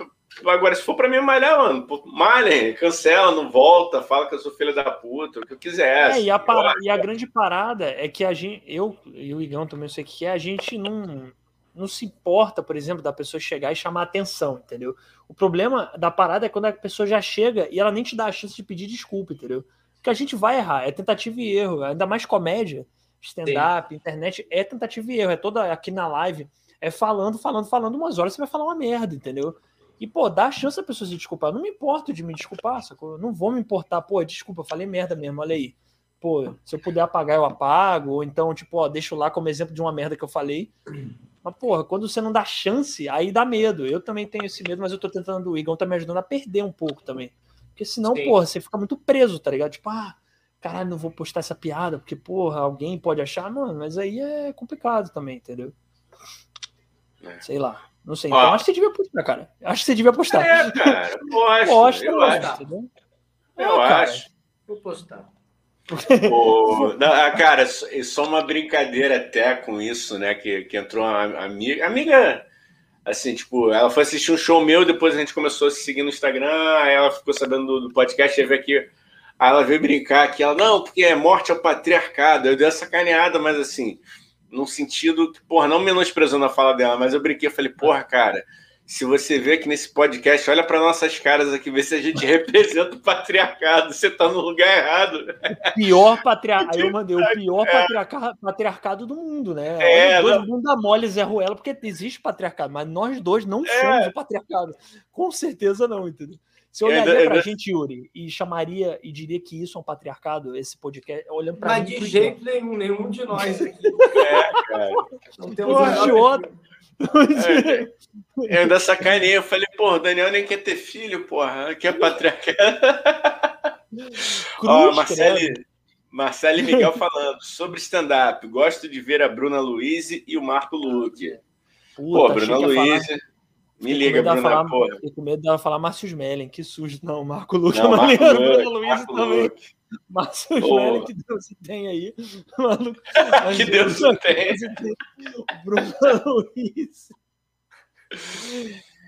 Agora, se for para mim malhar, mano, malhem, cancela, não volta, fala que eu sou filho da puta, o que eu quiser. É, e, a para... e a grande parada é que a gente, eu e o Igão também sei que é, a gente não, não se importa, por exemplo, da pessoa chegar e chamar atenção, entendeu? O problema da parada é quando a pessoa já chega e ela nem te dá a chance de pedir desculpa, entendeu? Porque a gente vai errar, é tentativa e erro, ainda mais comédia, stand-up, internet, é tentativa e erro, é toda aqui na live, é falando, falando, falando, umas horas você vai falar uma merda, entendeu? E, pô, dá a chance a pessoa se desculpar. Eu não me importo de me desculpar, sacou? Eu não vou me importar, pô, desculpa, falei merda mesmo, olha aí. Pô, se eu puder apagar, eu apago. Ou então, tipo, ó, deixo lá como exemplo de uma merda que eu falei. Mas, porra, quando você não dá chance, aí dá medo. Eu também tenho esse medo, mas eu tô tentando, o Igor tá me ajudando a perder um pouco também. Porque senão, Sim. porra, você fica muito preso, tá ligado? Tipo, ah, caralho, não vou postar essa piada, porque, porra, alguém pode achar, mano, mas aí é complicado também, entendeu? É. Sei lá. Não sei. Então acho que você devia postar, cara. Acho que você devia postar. É, cara. Posta, [LAUGHS] Posta, eu acho. Eu é, acho. Vou postar. Pô, não, ah, cara, só uma brincadeira até com isso, né? Que, que entrou uma amiga. Amiga, assim, tipo, ela foi assistir um show meu, depois a gente começou a se seguir no Instagram, aí ela ficou sabendo do, do podcast, teve aqui. Aí ela veio brincar aqui, ela, não, porque é morte ao patriarcado. Eu dei essa caneada, mas assim, num sentido porra, não menosprezando a fala dela, mas eu brinquei, falei, porra, cara, se você vê aqui nesse podcast, olha para nossas caras aqui, vê se a gente [LAUGHS] representa o patriarcado, você tá no lugar errado. O pior patriarcado, [LAUGHS] eu mandei o pior é. patriarcado, patriarcado do mundo, né? É, dois bunda mole Zé Ruela, porque existe patriarcado, mas nós dois não é. somos o patriarcado. Com certeza não, entendeu? Você olharia ainda, pra ainda... gente, Yuri, e chamaria e diria que isso é um patriarcado, esse podcast, olhando pra Mas de jeito nenhum, nenhum de nós aqui. [LAUGHS] É, cara. Não temos Porra, de outro. É, eu ainda sacanei, eu falei, pô, o Daniel nem quer ter filho, porra, quer patriarcado. [LAUGHS] Ó, Marcele, Marcele Miguel falando sobre stand-up. Gosto de ver a Bruna Luiz e o Marco Luque. Pô, Bruna Luiz. Me liga, Bruna, falar, porra. Fiquei com medo dela falar Márcio Smelling, que sujo. Não, Marco Luque. Não, Marco Luque, Luiz também. Luque. Márcio oh. que Deus tem aí. Mano, que Deus tem. Bruno [LAUGHS] Luiz.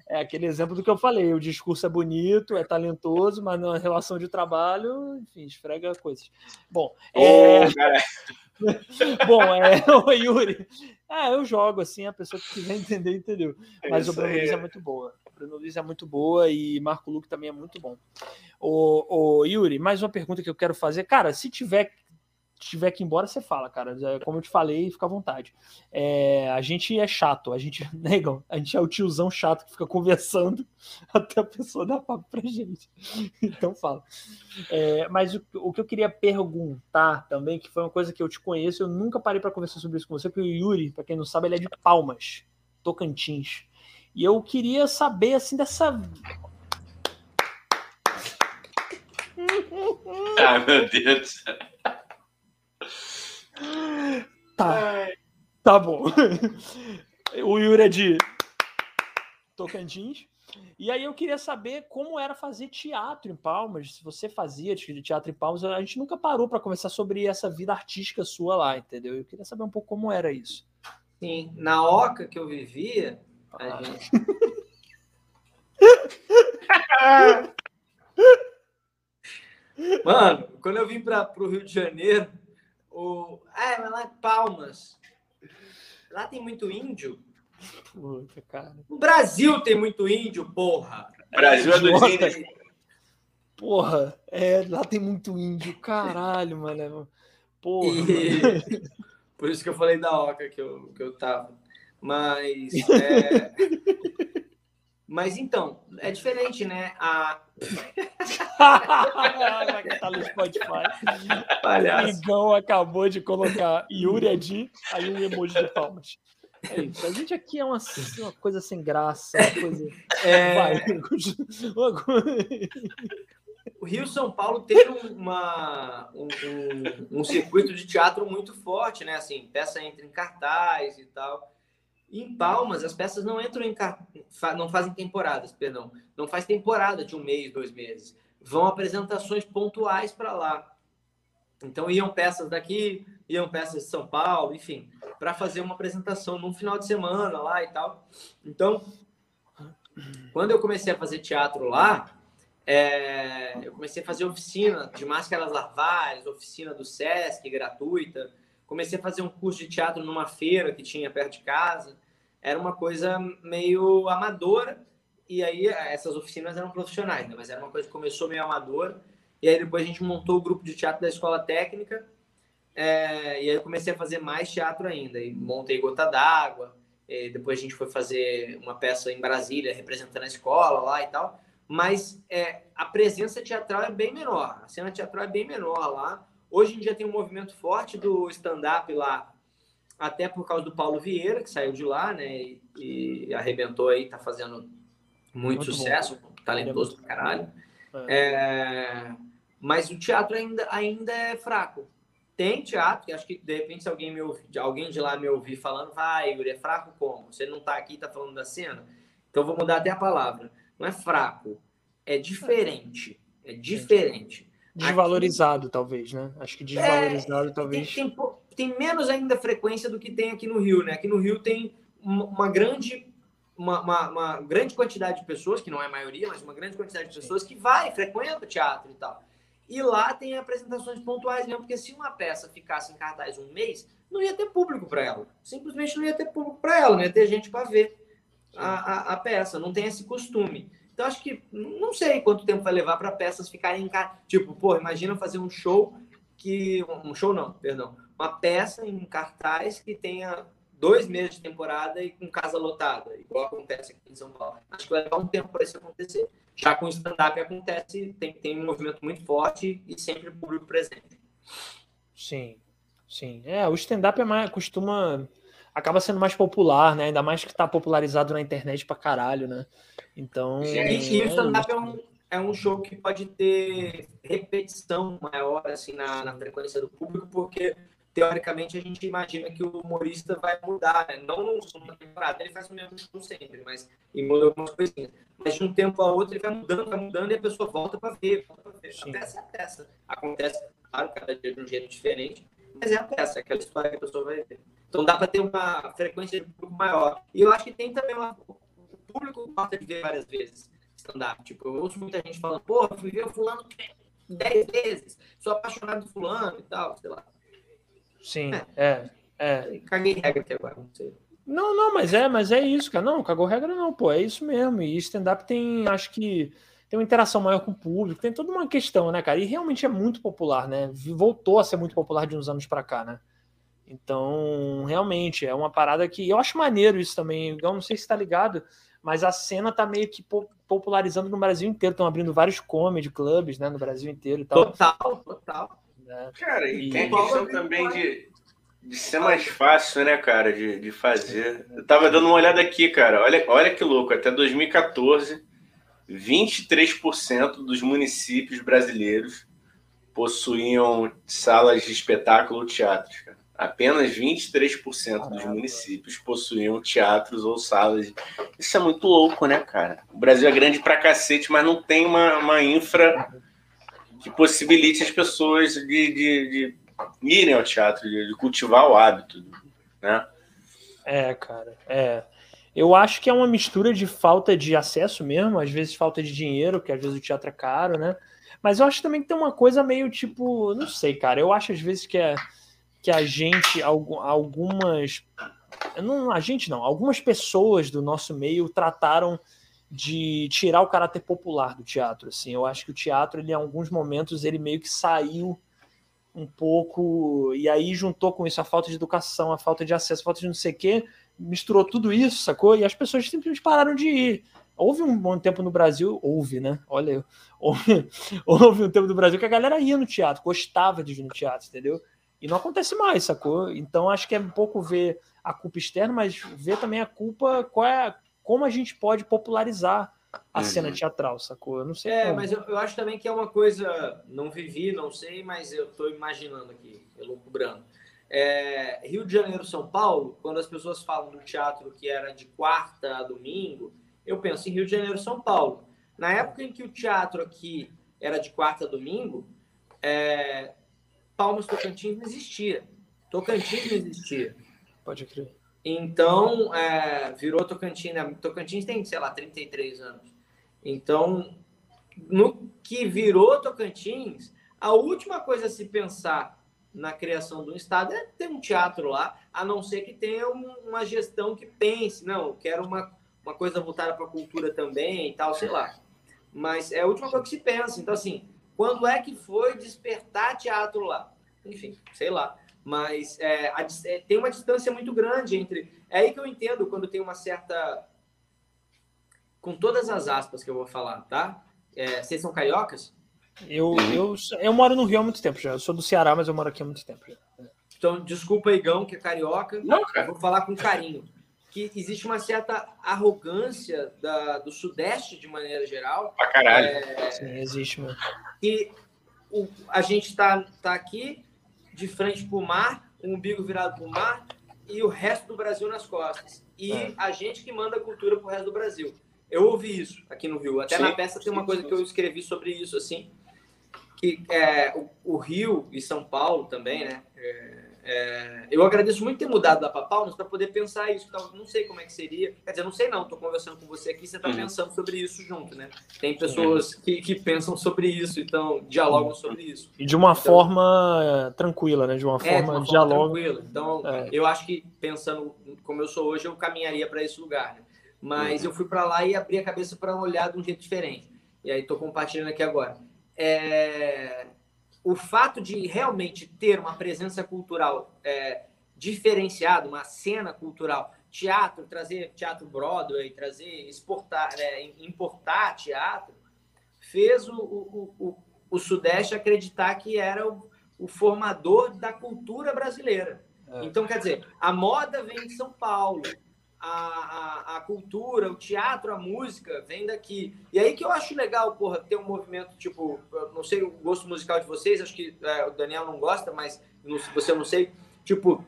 É aquele exemplo do que eu falei: o discurso é bonito, é talentoso, mas na relação de trabalho, enfim, esfrega coisas. Bom, é... [LAUGHS] Bom, é, [LAUGHS] o Yuri. É, eu jogo assim, a pessoa que quiser [LAUGHS] entender, entendeu. Mas o Bruno Luiz é muito boa. O Bruno Luiz é muito boa e Marco Luque também é muito bom. O, o Yuri, mais uma pergunta que eu quero fazer. Cara, se tiver tiver que ir embora, você fala, cara. Como eu te falei, fica à vontade. É, a gente é chato, a gente, [LAUGHS] negão, a gente é o tiozão chato que fica conversando [LAUGHS] até a pessoa dar papo pra gente. [LAUGHS] Então fala. É, mas o, o, que eu queria perguntar também, que foi uma coisa que eu te conheço, eu nunca parei para conversar sobre isso com você, porque o Yuri, para quem não sabe, ele é de Palmas, Tocantins. E eu queria saber, assim, dessa Ai, meu Deus. Tá. Tá bom. [LAUGHS] O Yuri é de Tocantins. E aí eu queria saber como era fazer teatro em Palmas. Se você fazia teatro em Palmas, a gente nunca parou para conversar sobre essa vida artística sua lá, entendeu? Eu queria saber um pouco como era isso. Sim, na Oca que eu vivia, ah. gente... [LAUGHS] Mano, quando eu vim para o Rio de Janeiro, o... Ah, mas lá em Palmas. Lá tem muito índio. Puta, cara. No Brasil tem muito índio, porra. Brasil é dos índios. Porra, é, lá tem muito índio, caralho, mano. Porra. E... [LAUGHS] Por isso que eu falei da Oca que eu, que eu tava. Mas. É... [LAUGHS] Mas então, é diferente, né? A. Vai cantar no Spotify. Palhaço. Igão acabou de colocar Yuri Adi, aí um emoji de palmas. É isso. A gente aqui é uma, uma coisa sem graça, uma coisa. É... Vai. O Rio São Paulo tem uma, um, um, um circuito de teatro muito forte, né? Assim, peça entra em cartaz e tal. Em Palmas, as peças não entram em não fazem temporadas, perdão, não faz temporada de um mês, dois meses. Vão apresentações pontuais para lá. Então iam peças daqui, iam peças de São Paulo, enfim, para fazer uma apresentação num final de semana lá e tal. Então, quando eu comecei a fazer teatro lá, é, eu comecei a fazer oficina de máscaras larvares, oficina do Sesc gratuita. Comecei a fazer um curso de teatro numa feira que tinha perto de casa era uma coisa meio amadora. E aí essas oficinas eram profissionais, né? mas era uma coisa que começou meio amadora. E aí depois a gente montou o grupo de teatro da escola técnica. É, e aí eu comecei a fazer mais teatro ainda. E montei Gota d'Água. Depois a gente foi fazer uma peça em Brasília, representando a escola lá e tal. Mas é, a presença teatral é bem menor. A cena teatral é bem menor lá. Hoje em dia tem um movimento forte do stand-up lá até por causa do Paulo Vieira, que saiu de lá, né? E, e arrebentou aí, tá fazendo muito, muito sucesso, bom. talentoso pra caralho. É. É, mas o teatro ainda, ainda é fraco. Tem teatro, que acho que de repente se alguém, me ouvir, alguém de lá me ouvir falando, vai, Yuri, é fraco como? Você não tá aqui, tá falando da cena? Então vou mudar até a palavra. Não é fraco, é diferente. É diferente. Desvalorizado, aqui, talvez, né? Acho que desvalorizado, é, talvez. Tem, tem, tem menos ainda frequência do que tem aqui no Rio, né? Aqui no Rio tem uma grande uma, uma, uma, grande quantidade de pessoas, que não é a maioria, mas uma grande quantidade de pessoas que vai, frequenta teatro e tal. E lá tem apresentações pontuais mesmo, porque se uma peça ficasse em cartaz um mês, não ia ter público para ela. Simplesmente não ia ter público para ela, não ia ter gente para ver a, a, a, peça. Não tem esse costume. Então, acho que não sei quanto tempo vai levar para peças ficarem em cartaz. Tipo, pô, imagina fazer um show que. Um show não, perdão uma peça em cartaz que tenha dois meses de temporada e com casa lotada, igual acontece aqui em São Paulo. Acho que vai levar um tempo para isso acontecer. Já com o stand-up acontece, tem, tem um movimento muito forte e sempre público presente. Sim, sim. É, o stand-up é mais, costuma acaba sendo mais popular, né? Ainda mais que está popularizado na internet pra caralho, né? Então. E, e o stand-up é um, é um show que pode ter repetição maior assim na, na frequência do público, porque teoricamente a gente imagina que o humorista vai mudar, né? não numa temporada, ele faz o mesmo show sempre, mas e muda algumas coisinhas. Mas de um tempo a outro ele vai mudando, vai mudando e a pessoa volta para ver, volta pra ver. A peça é a peça. Acontece, claro, cada dia de um jeito diferente, mas é a peça, é aquela história que a pessoa vai ver. Então dá para ter uma frequência de público maior. E eu acho que tem também uma. O público gosta de ver várias vezes stand-up. Tipo, eu ouço muita gente falando, porra, fui ver o fulano dez vezes, sou apaixonado do fulano e tal, sei lá. Sim, é. é, é. Caguei regra até agora, não sei. Não, não, mas é, mas é isso, cara. Não, cagou regra não, pô, é isso mesmo. E stand-up tem, acho que tem uma interação maior com o público, tem toda uma questão, né, cara? E realmente é muito popular, né? Voltou a ser muito popular de uns anos para cá, né? Então, realmente, é uma parada que eu acho maneiro isso também. Eu não sei se tá ligado, mas a cena tá meio que popularizando no Brasil inteiro. Estão abrindo vários comedy clubs, né, no Brasil inteiro e tal. Total, total. É. Cara, e, e tem a questão também de, de ser mais fácil, né, cara, de, de fazer. Eu tava dando uma olhada aqui, cara. Olha, olha que louco, até 2014, 23% dos municípios brasileiros possuíam salas de espetáculo ou teatros, cara apenas 23% dos municípios possuíam teatros ou salas. Isso é muito louco, né, cara? O Brasil é grande pra cacete, mas não tem uma, uma infra que possibilite as pessoas de, de, de irem ao teatro, de, de, cultivar o hábito, né? É, cara, é. Eu acho que é uma mistura de falta de acesso mesmo, às vezes falta de dinheiro, que às vezes o teatro é caro, né? Mas eu acho também que tem uma coisa meio tipo, não sei, cara. Eu acho às vezes que é que a gente, algumas. Não, a gente não, algumas pessoas do nosso meio trataram de tirar o caráter popular do teatro. Assim, eu acho que o teatro, ele, em alguns momentos, ele meio que saiu um pouco. E aí juntou com isso a falta de educação, a falta de acesso, a falta de não sei o quê, misturou tudo isso, sacou? E as pessoas simplesmente pararam de ir. Houve um bom tempo no Brasil, houve, né? Olha, houve, [LAUGHS] houve um tempo no Brasil que a galera ia no teatro, gostava de ir no teatro, entendeu? E não acontece mais, sacou? Então acho que é um pouco ver a culpa externa, mas ver também a culpa, qual é, como a gente pode popularizar a uhum. cena teatral, sacou? Eu não sei. É, como. mas eu, eu, acho também que é uma coisa, não vivi, não sei, mas eu estou imaginando aqui, elucubrando. É, Rio de Janeiro, São Paulo, quando as pessoas falam do teatro que era de quarta a domingo, eu penso em Rio de Janeiro, São Paulo. Na época em que o teatro aqui era de quarta a domingo, é, Palmas Tocantins não existia. Tocantins não existia. Pode crer. Então, é, virou Tocantins. Né? Tocantins tem, sei lá, 33 anos. Então, no que virou Tocantins, a última coisa a se pensar na criação do Estado é ter um teatro lá, a não ser que tenha uma gestão que pense, não, quero uma, uma coisa voltada para a cultura também e tal, sei lá. Mas é a última coisa que se pensa. Então, assim, quando é que foi despertar teatro lá? Enfim, sei lá. Mas é, a, é, tem uma distância muito grande entre. É aí que eu entendo quando tem uma certa. Com todas as aspas que eu vou falar, tá? É, vocês são cariocas? Eu, eu, eu moro no Rio há muito tempo já. Eu sou do Ceará, mas eu moro aqui há muito tempo já. Então, desculpa, Igão, que é carioca. Não, cara. Vou falar com carinho. Que existe uma certa arrogância da, do Sudeste, de maneira geral. Pra caralho. É, Sim, existe mesmo. E o, a gente está tá aqui de frente para o mar, o umbigo virado para o mar e o resto do Brasil nas costas. E é. a gente que manda a cultura para o resto do Brasil. Eu ouvi isso aqui no Rio. Até sim, na peça tem uma coisa que eu escrevi sobre isso, assim, que é, o, o Rio e São Paulo também, né? É, é, eu agradeço muito ter mudado da Palmas para poder pensar isso. Então, não sei como é que seria. Quer dizer, não sei não. Estou conversando com você aqui, você está uhum. pensando sobre isso junto, né? Tem pessoas que, que pensam sobre isso, então dialogam uhum. sobre isso. E de uma então, forma tranquila, né? De uma forma, é, de uma diálogo. tranquila. Então, é. eu acho que pensando como eu sou hoje, eu caminharia para esse lugar. Né? Mas uhum. eu fui para lá e abri a cabeça para olhar de um jeito diferente. E aí estou compartilhando aqui agora. É o fato de realmente ter uma presença cultural é, diferenciada, uma cena cultural, teatro, trazer teatro Broadway, trazer, exportar, é, importar teatro, fez o, o, o, o, Sudeste acreditar que era o, o formador da cultura brasileira. É. Então, quer dizer, a moda vem de São Paulo, a, a, a, cultura, o teatro, a música vem daqui. E aí que eu acho legal, porra, ter um movimento, tipo, não sei o gosto musical de vocês, acho que é, o Daniel não gosta, mas não, você não sei, tipo,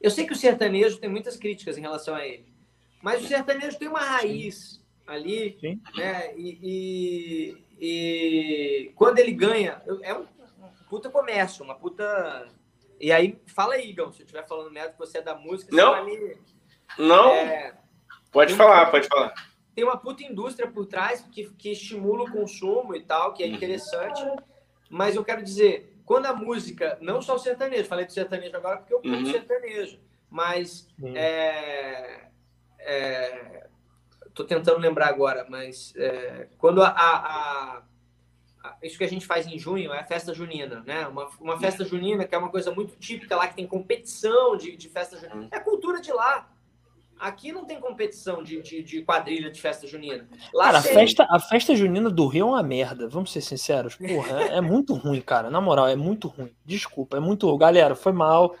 eu sei que o sertanejo tem muitas críticas em relação a ele, mas o sertanejo tem uma raiz ali, Sim. né? E, e, e, quando ele ganha, é um puta comércio, uma puta. E aí, fala aí, Igão, se eu estiver falando merda que você é da música, não. Me... Não. É... Pode falar, pode falar. Tem uma puta indústria por trás que, que estimula o consumo e tal, que é interessante. Mas eu quero dizer, quando a música, não só o sertanejo, falei do sertanejo agora porque eu curto uhum. sertanejo, mas uhum. é, é, tô tentando lembrar agora, mas é, quando a, a, a, isso que a gente faz em junho é a festa junina, né? Uma, uma festa junina que é uma coisa muito típica lá, que tem competição de, de festa junina. Uhum. É cultura de lá. Aqui não tem competição de, de, de quadrilha de festa junina. Lá cara, a festa, a festa junina do Rio é uma merda, vamos ser sinceros. Porra, é, é, muito ruim, cara. Na moral, é muito ruim. Desculpa, é muito. Galera, foi mal.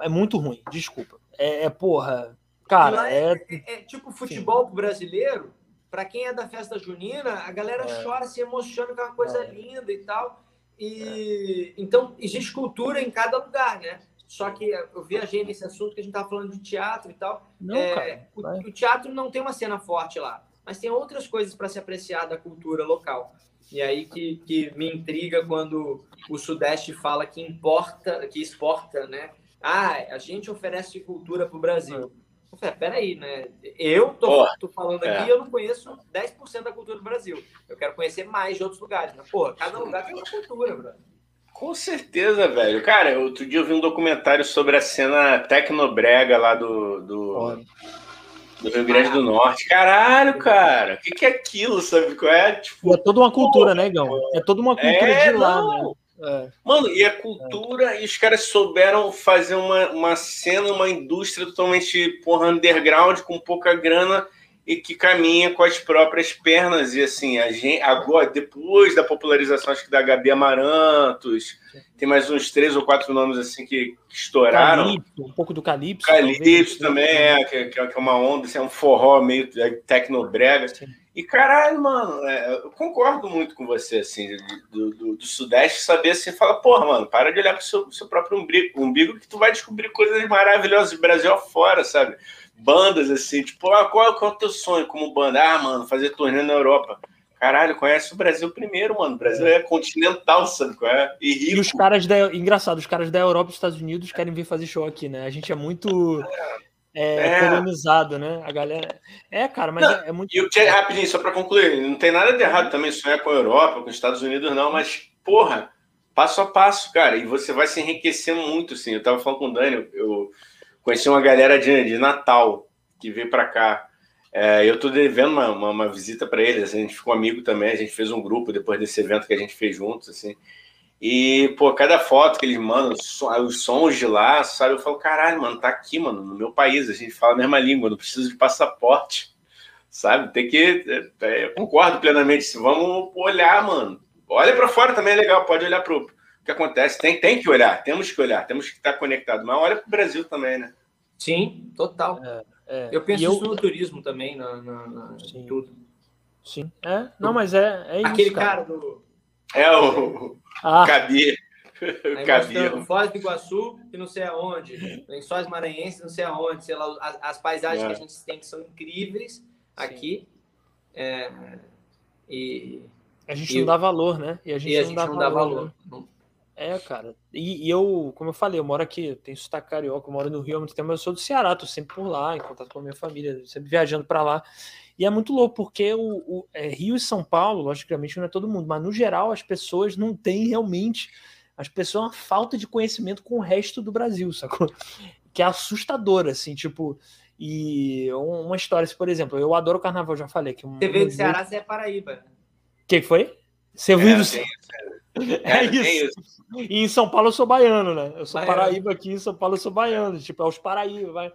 É muito ruim, desculpa. É, é porra. Cara, é, é, é, é, tipo futebol pro brasileiro. Para quem é da festa junina, a galera é. chora, se emociona com uma coisa é. linda e tal. E então existe cultura em cada lugar, né? Só que eu viajei nesse assunto que a gente estava falando de teatro e tal. Não, é, o, o, teatro não tem uma cena forte lá, mas tem outras coisas para se apreciar da cultura local. E aí que, que me intriga quando o Sudeste fala que importa, que exporta, né? Ah, a gente oferece cultura para o Brasil. Eu falei, peraí, né? Eu tô, tô falando aqui, é. eu não conheço 10% da cultura do Brasil. Eu quero conhecer mais de outros lugares. Mas, porra, cada lugar tem uma cultura, brother. Com certeza, velho. Cara, outro dia eu vi um documentário sobre a cena tecnobrega lá do, do, do Rio Grande do Norte. Caralho, cara, o que, que é aquilo, sabe qual é? Tipo, é toda uma cultura, né, Gão? É toda uma cultura é, de lá, né? É. Mano, e a cultura, é. e os caras souberam fazer uma, uma cena, uma indústria totalmente porra, underground, com pouca grana e que caminha com as próprias pernas. E assim, a gente, agora, depois da popularização, acho que da Gabi Amarantos, tem mais uns três ou quatro nomes assim que, que estouraram. Calypso, um pouco do Calypso. Calypso também, é, que, que, é uma onda, assim, é um forró meio é, tecnobrega. Sim. E caralho, mano, é, eu concordo muito com você, assim, do, do, do, Sudeste, saber assim, fala, porra, mano, para de olhar pro seu, seu próprio umbigo, umbigo que tu vai descobrir coisas maravilhosas do Brasil afora, sabe? Bandas assim, tipo, ah, qual, qual é o teu sonho como banda? Ah, mano, fazer turnê na Europa. Caralho, conhece o Brasil primeiro, mano. O Brasil é, é continental, sabe qual é? E, rico. e os caras da. Engraçado, os caras da Europa e dos Estados Unidos querem vir fazer show aqui, né? A gente é muito. É, é. colonizado, né? A galera. É, cara, mas não, é, é, muito. E o que rapidinho, só para concluir, não tem nada de errado também sonhar com a Europa, com os Estados Unidos, não, mas, porra, passo a passo, cara, e você vai se enriquecer muito, sim. Eu tava falando com o Dani, eu conheci uma galera de, de Natal que veio para cá. É, eu estou devendo uma, uma, uma visita para eles. A gente ficou amigo também. A gente fez um grupo depois desse evento que a gente fez juntos, assim. E, pô, cada foto que eles mandam, os sons de lá, sabe? Eu falo, caralho, mano, tá aqui, mano, no meu país. A gente fala a mesma língua, não precisa de passaporte, [LAUGHS] sabe? Tem que. É, é concordo plenamente. Vamos olhar, mano. Olha para fora também é legal, pode olhar para o que acontece. Tem, tem que olhar, temos que olhar, temos que estar conectado. Mas olha para o Brasil também, né? Sim, total. É, é. Eu penso eu... isso no turismo também, na, na, na Sim. tudo. Sim. É, não, mas é, é Aquele isso, cara. cara do. É o. Ah. Cabia. Cabia. Foz do Iguaçu e não sei aonde. Lençóis Maranhenses, não sei aonde. Sei lá, as, as paisagens é. que a gente tem que são incríveis aqui. É, e a gente e não dá valor, né? E a gente, e a não, gente dá não, dá valor. Né? É, cara. E, e, eu, como eu falei, eu moro aqui, tenho sotaque carioca, eu moro no Rio há muito tempo, mas eu sou do Ceará, tô sempre por lá, em contato com a minha família, sempre viajando para lá. E é muito louco, porque o, o é, Rio e São Paulo, logicamente, não é todo mundo, mas no geral as pessoas não têm realmente. As pessoas uma falta de conhecimento com o resto do Brasil, [LAUGHS] sacou? Que é assustadora, assim, tipo. E uma história, por exemplo, eu adoro o carnaval, já falei. Que um, você veio do Ceará, você é Paraíba que foi? Você é, isso? [LAUGHS] É, é, isso. isso. E em São Paulo eu sou baiano, né? Eu sou baiano. Paraíba aqui, em São Paulo eu sou baiano. Tipo, é os Paraíba, vai.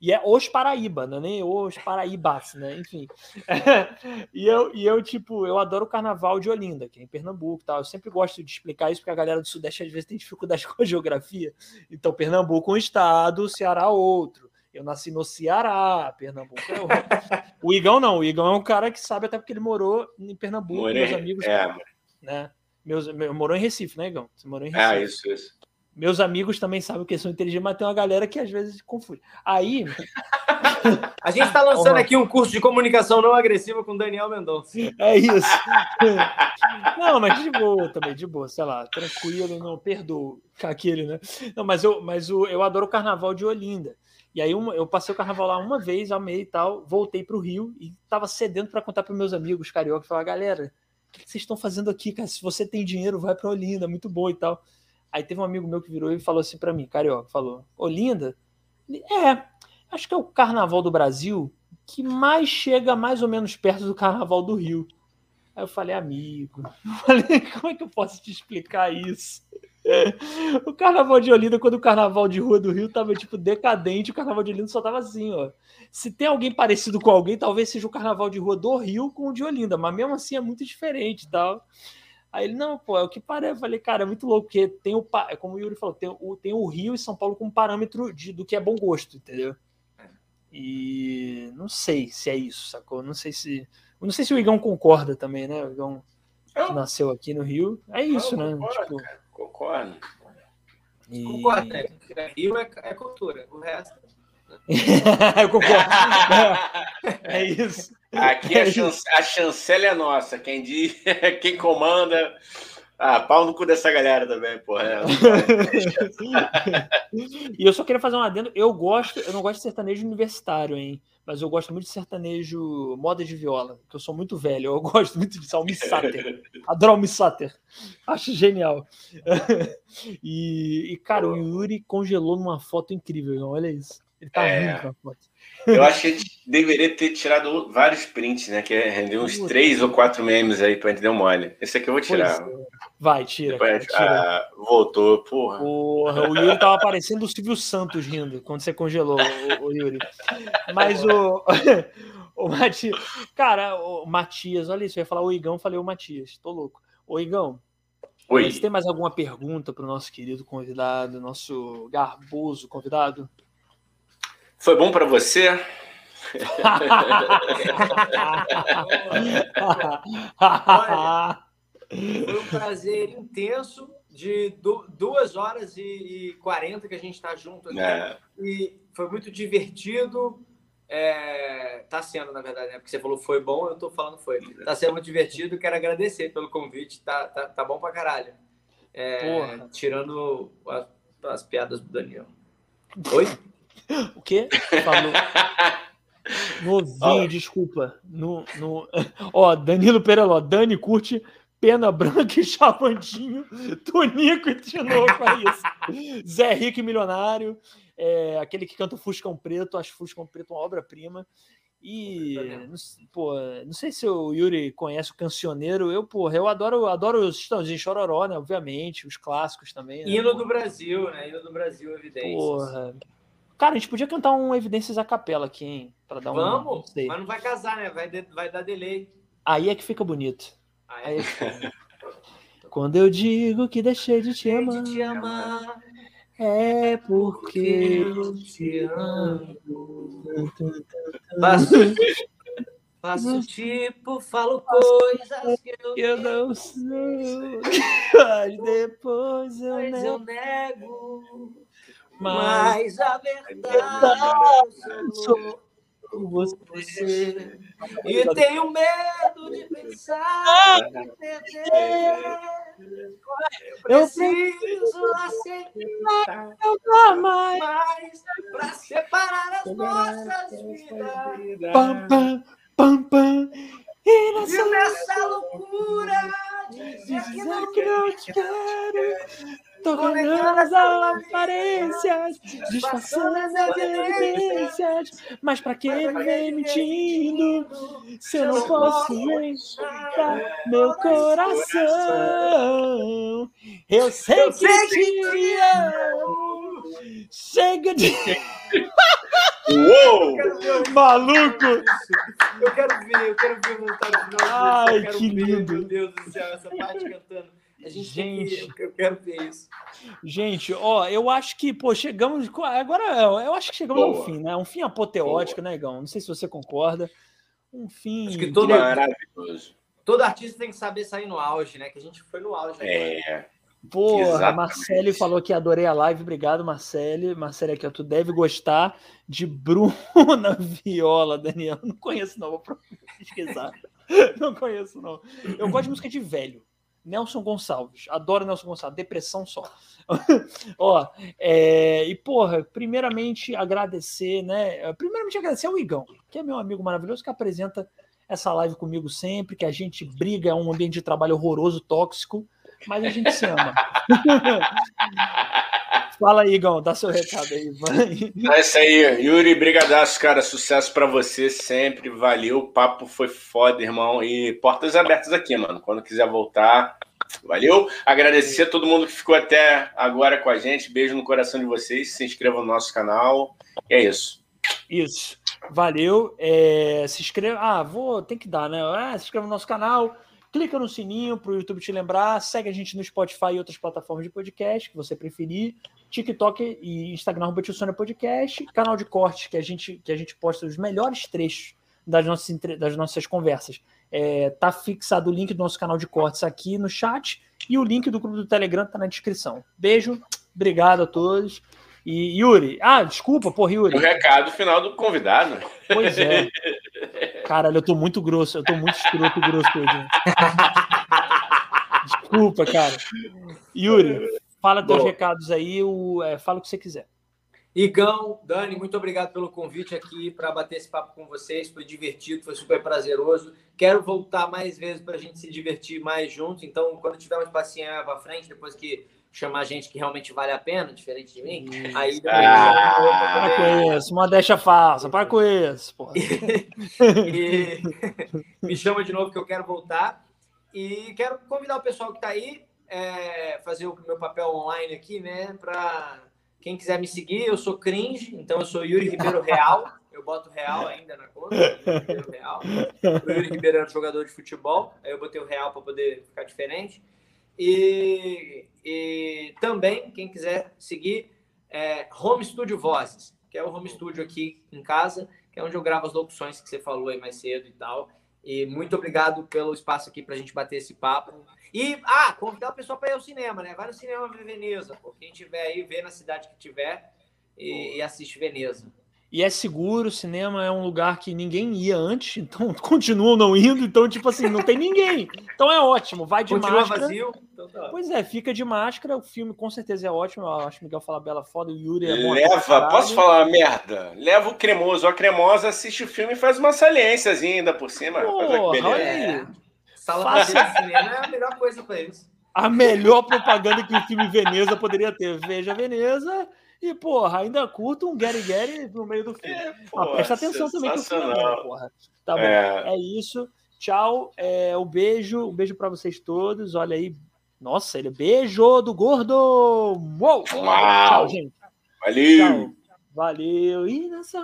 E é os Paraíba, não é nem os Paraíbas, né? Enfim. [LAUGHS] e, eu, e eu, tipo, eu adoro o carnaval de Olinda, que é em Pernambuco tal. Eu sempre gosto de explicar isso, porque a galera do Sudeste às vezes tem dificuldade [LAUGHS] com a geografia. Então, Pernambuco é um estado, Ceará outro. Eu nasci no Ceará, Pernambuco é o Igão não, o Igão é um cara que sabe até porque ele morou em Pernambuco, Morei. meus amigos. É, né? Meus, meu, morou em Recife, né, Igão? Você morou em Recife. Ah, isso, isso. Meus amigos também sabem que são inteligentes, mas tem uma galera que às vezes confunde. Aí. [LAUGHS] A gente está lançando aqui um curso de comunicação não agressiva com Daniel Mendonça. É isso. [LAUGHS] Não, mas de boa também, de boa, sei lá, tranquilo, não perdoo aquele, né? Não, mas eu, mas eu, eu adoro o carnaval de Olinda. E aí uma, eu passei o carnaval lá uma vez, amei e tal, voltei para o Rio e estava cedendo para contar para meus amigos carioca, falar, galera, o que vocês estão fazendo aqui, cara? Se você tem dinheiro, vai para Olinda, muito bom e tal. Aí teve um amigo meu que virou e falou assim para mim, carioca, falou: Olinda? É, acho que é o carnaval do Brasil que mais chega mais ou menos perto do carnaval do Rio. Aí eu falei, amigo, [LAUGHS] eu falei, como é que eu posso te explicar isso? [LAUGHS] O carnaval de Olinda, quando o carnaval de Rua do Rio tava tipo decadente, o carnaval de Olinda só tava assim, ó. Se tem alguém parecido com alguém, talvez seja o carnaval de Rua do Rio com o de Olinda, mas mesmo assim é muito diferente, tal. Aí ele, não, pô, é o que parece. Eu falei, cara, é muito louco, porque tem o, é como o Yuri falou, tem o, tem o Rio e São Paulo como parâmetro de, do que é bom gosto, entendeu? E não sei se é isso, sacou? Não sei se. Não sei se o Igão concorda também, né? O Igão que nasceu aqui no Rio. É isso, né? Concordo, tipo... concordo. E... Concordo, né? Rio é, é cultura, o resto. [LAUGHS] eu concordo. É, [LAUGHS] é isso. Aqui a, a chancela é nossa. Quem diz, [LAUGHS] quem comanda. Ah, pau no cu dessa galera também, porra. e eu só queria fazer um adendo. Eu gosto, eu não gosto de sertanejo universitário, hein? Mas eu gosto muito de sertanejo moda de viola, que eu sou muito velho. Eu [LAUGHS] gosto muito de Almi Sater. Adoro Almi Sater. Acho genial. [LAUGHS] e, e, cara, o Yuri congelou numa foto incrível. Olha isso. Ele tá é... rindo na foto. Eu acho que a gente deveria ter tirado vários prints, né? Que é render uns três ou quatro memes aí pra gente dar um mole. Esse aqui eu vou tirar. É. Vai, tira. cara, tira. Ah, voltou, porra. porra. O Yuri tava parecendo o Silvio Santos rindo quando você congelou, o, o Yuri. Mas o. [LAUGHS] o Matias. Cara, o Matias, olha isso, eu ia falar o Igão, falei o Matias. Tô louco. Ô, Igão. Oi. Você tem mais alguma pergunta para o nosso querido convidado, nosso garboso convidado? Foi bom para você? Olha, foi um prazer intenso de duas horas e quarenta que a gente está junto aqui. É. E foi muito divertido. É, tá sendo, na verdade, né? Porque você falou foi bom, eu tô falando foi. Tá sendo muito divertido, quero agradecer pelo convite, tá, tá, tá bom pra caralho. É, tirando as, as piadas do Daniel. Oi? O quê? Falou. Novinho, desculpa. No, no... [LAUGHS] Ó, Danilo Pereló, Dani curte Pena Branca e Chavantinho, Tonico e Tinoco, é isso. [LAUGHS] Zé Rico Milionário, é, aquele que canta Fuscão Preto, acho Fuscão Preto uma obra-prima. E, não, pô, não sei se o Yuri conhece o Cancioneiro, eu, porra, eu adoro, adoro os Estãozinho Chororó, né, obviamente, os clássicos também. Né, Hino do Brasil, né, Hino do Brasil, evidente. Porra, Cara, a gente podia cantar um Evidências a capela aqui, hein? Pra dar um. Vamos, não mas não vai casar, né? Vai, de, vai dar delay. Aí é que fica bonito. Aí é que... [LAUGHS] Quando eu digo que deixei de te amar, de te amar é porque eu te amo. [LAUGHS] Faço, faço tipo, falo coisas que eu, eu não sei, [LAUGHS] mas depois eu, mas nego. eu nego. Mas a verdade sou você. E tenho medo de pensar em perder. Eu preciso aceitar não mais para separar as nossas vidas. Pam, pam, pam, pam. E nessa, e nessa loucura de dizer que não te quero. Tocando as aparências, disfarçando as evidências. Mas pra que viver mentindo se eu não posso enxergar meu coração? Eu sei que te amo. Chega de. Uou! Maluco! Eu quero ver, eu quero ver o resultado final. Ai, que lindo! Meu Deus do céu, essa parte cantando. A gente, gente que, eu quero ver isso. Gente, ó, eu acho que, pô, chegamos. Agora, eu acho que chegamos Boa. ao fim, né? Um fim apoteótico, Boa. né, Gão? Não sei se você concorda. Um fim. Acho que todo, maravilhoso. Todo artista tem que saber sair no auge, né? Que a gente foi no auge. É. Porra, Marcele falou que adorei a live. Obrigado, Marcele. Marcele aqui, ó, tu deve gostar de Bruna [LAUGHS] Viola, Daniel. Não conheço, não. Vou [LAUGHS] pesquisar. Não conheço, não. Eu gosto de música de velho. Nelson Gonçalves. Adoro Nelson Gonçalves. Depressão só. [LAUGHS] Ó, é, e porra, primeiramente agradecer, né? Primeiramente agradecer ao Igão, que é meu amigo maravilhoso, que apresenta essa live comigo sempre, que a gente briga, é um ambiente de trabalho horroroso, tóxico, mas a gente se ama. [LAUGHS] Fala aí, Igão, dá seu recado aí, vai. É isso aí, Yuri, brigadaço, cara, sucesso para você sempre, valeu, o papo foi foda, irmão, e portas abertas aqui, mano, quando quiser voltar, valeu, agradecer a todo mundo que ficou até agora com a gente, beijo no coração de vocês, se inscrevam no nosso canal, e é isso. Isso, valeu, é, se inscreva, ah, vou, tem que dar, né, ah, se inscreva no nosso canal, clica no sininho para o YouTube te lembrar, segue a gente no Spotify e outras plataformas de podcast que você preferir, TikTok e Instagram, Sônia Podcast, canal de cortes que a gente, que a gente posta os melhores trechos das nossas, das nossas conversas. É, tá fixado o link do nosso canal de cortes aqui no chat e o link do grupo do Telegram tá na descrição. Beijo, obrigado a todos. E Yuri, ah, desculpa, porra, Yuri. O recado final do convidado. Pois é. [LAUGHS] Caralho, eu tô muito grosso, eu tô muito escroto grosso hoje. [LAUGHS] Desculpa, cara. Yuri, Fala teus Bom. recados aí, o, é, fala o que você quiser. Igão, Dani, muito obrigado pelo convite aqui para bater esse papo com vocês. Foi divertido, foi super prazeroso. Quero voltar mais vezes para a gente se divertir mais juntos. Então, quando tiver um espacinho à frente, depois que chamar gente que realmente vale a pena, diferente de mim, hum. aí ah, para com isso, modéstia falsa, para com isso. [LAUGHS] e, me chama de novo que eu quero voltar. E quero convidar o pessoal que está aí é, fazer o meu papel online aqui, né? Para quem quiser me seguir, eu sou cringe, então eu sou Yuri Ribeiro Real. Eu boto real ainda na conta. Yuri Ribeiro Real. O Yuri Ribeiro era jogador de futebol, aí eu botei o real para poder ficar diferente. E, e também, quem quiser seguir, é Home Studio Vozes, que é o home studio aqui em casa, que é onde eu gravo as locuções que você falou aí mais cedo e tal. E muito obrigado pelo espaço aqui para a gente bater esse papo. E, ah, convidar o pessoal para ir ao cinema, né? Vai no cinema ver Veneza, pô. Quem tiver aí, vê na cidade que tiver e, e assiste Veneza. E é seguro, o cinema é um lugar que ninguém ia antes, [LAUGHS] então continuam não indo, então, tipo assim, não tem ninguém. Então é ótimo, vai de Continua máscara. Vazio, então tá. Pois é, fica de máscara, o filme com certeza é ótimo. Eu acho Miguel fala bela foda, o Yuri é bom. Leva, posso falar uma merda? Leva o cremoso, a cremosa assiste o filme e faz uma saliênciazinha ainda por cima. Porra, olha aí. É. Sala Faça... de cinema é a melhor coisa para eles. A melhor propaganda que o filme Veneza poderia ter. Veja Veneza e, porra, ainda curta um Gary Gary no meio do filme. É, porra, presta atenção também que o filme é porra. Tá bom, é, é isso. Tchau. É, um beijo. Um beijo para vocês todos. Olha aí. Nossa, ele é beijo do gordo. Uou! Uau! Tchau, gente. Valeu! Tchau. Valeu. E nessa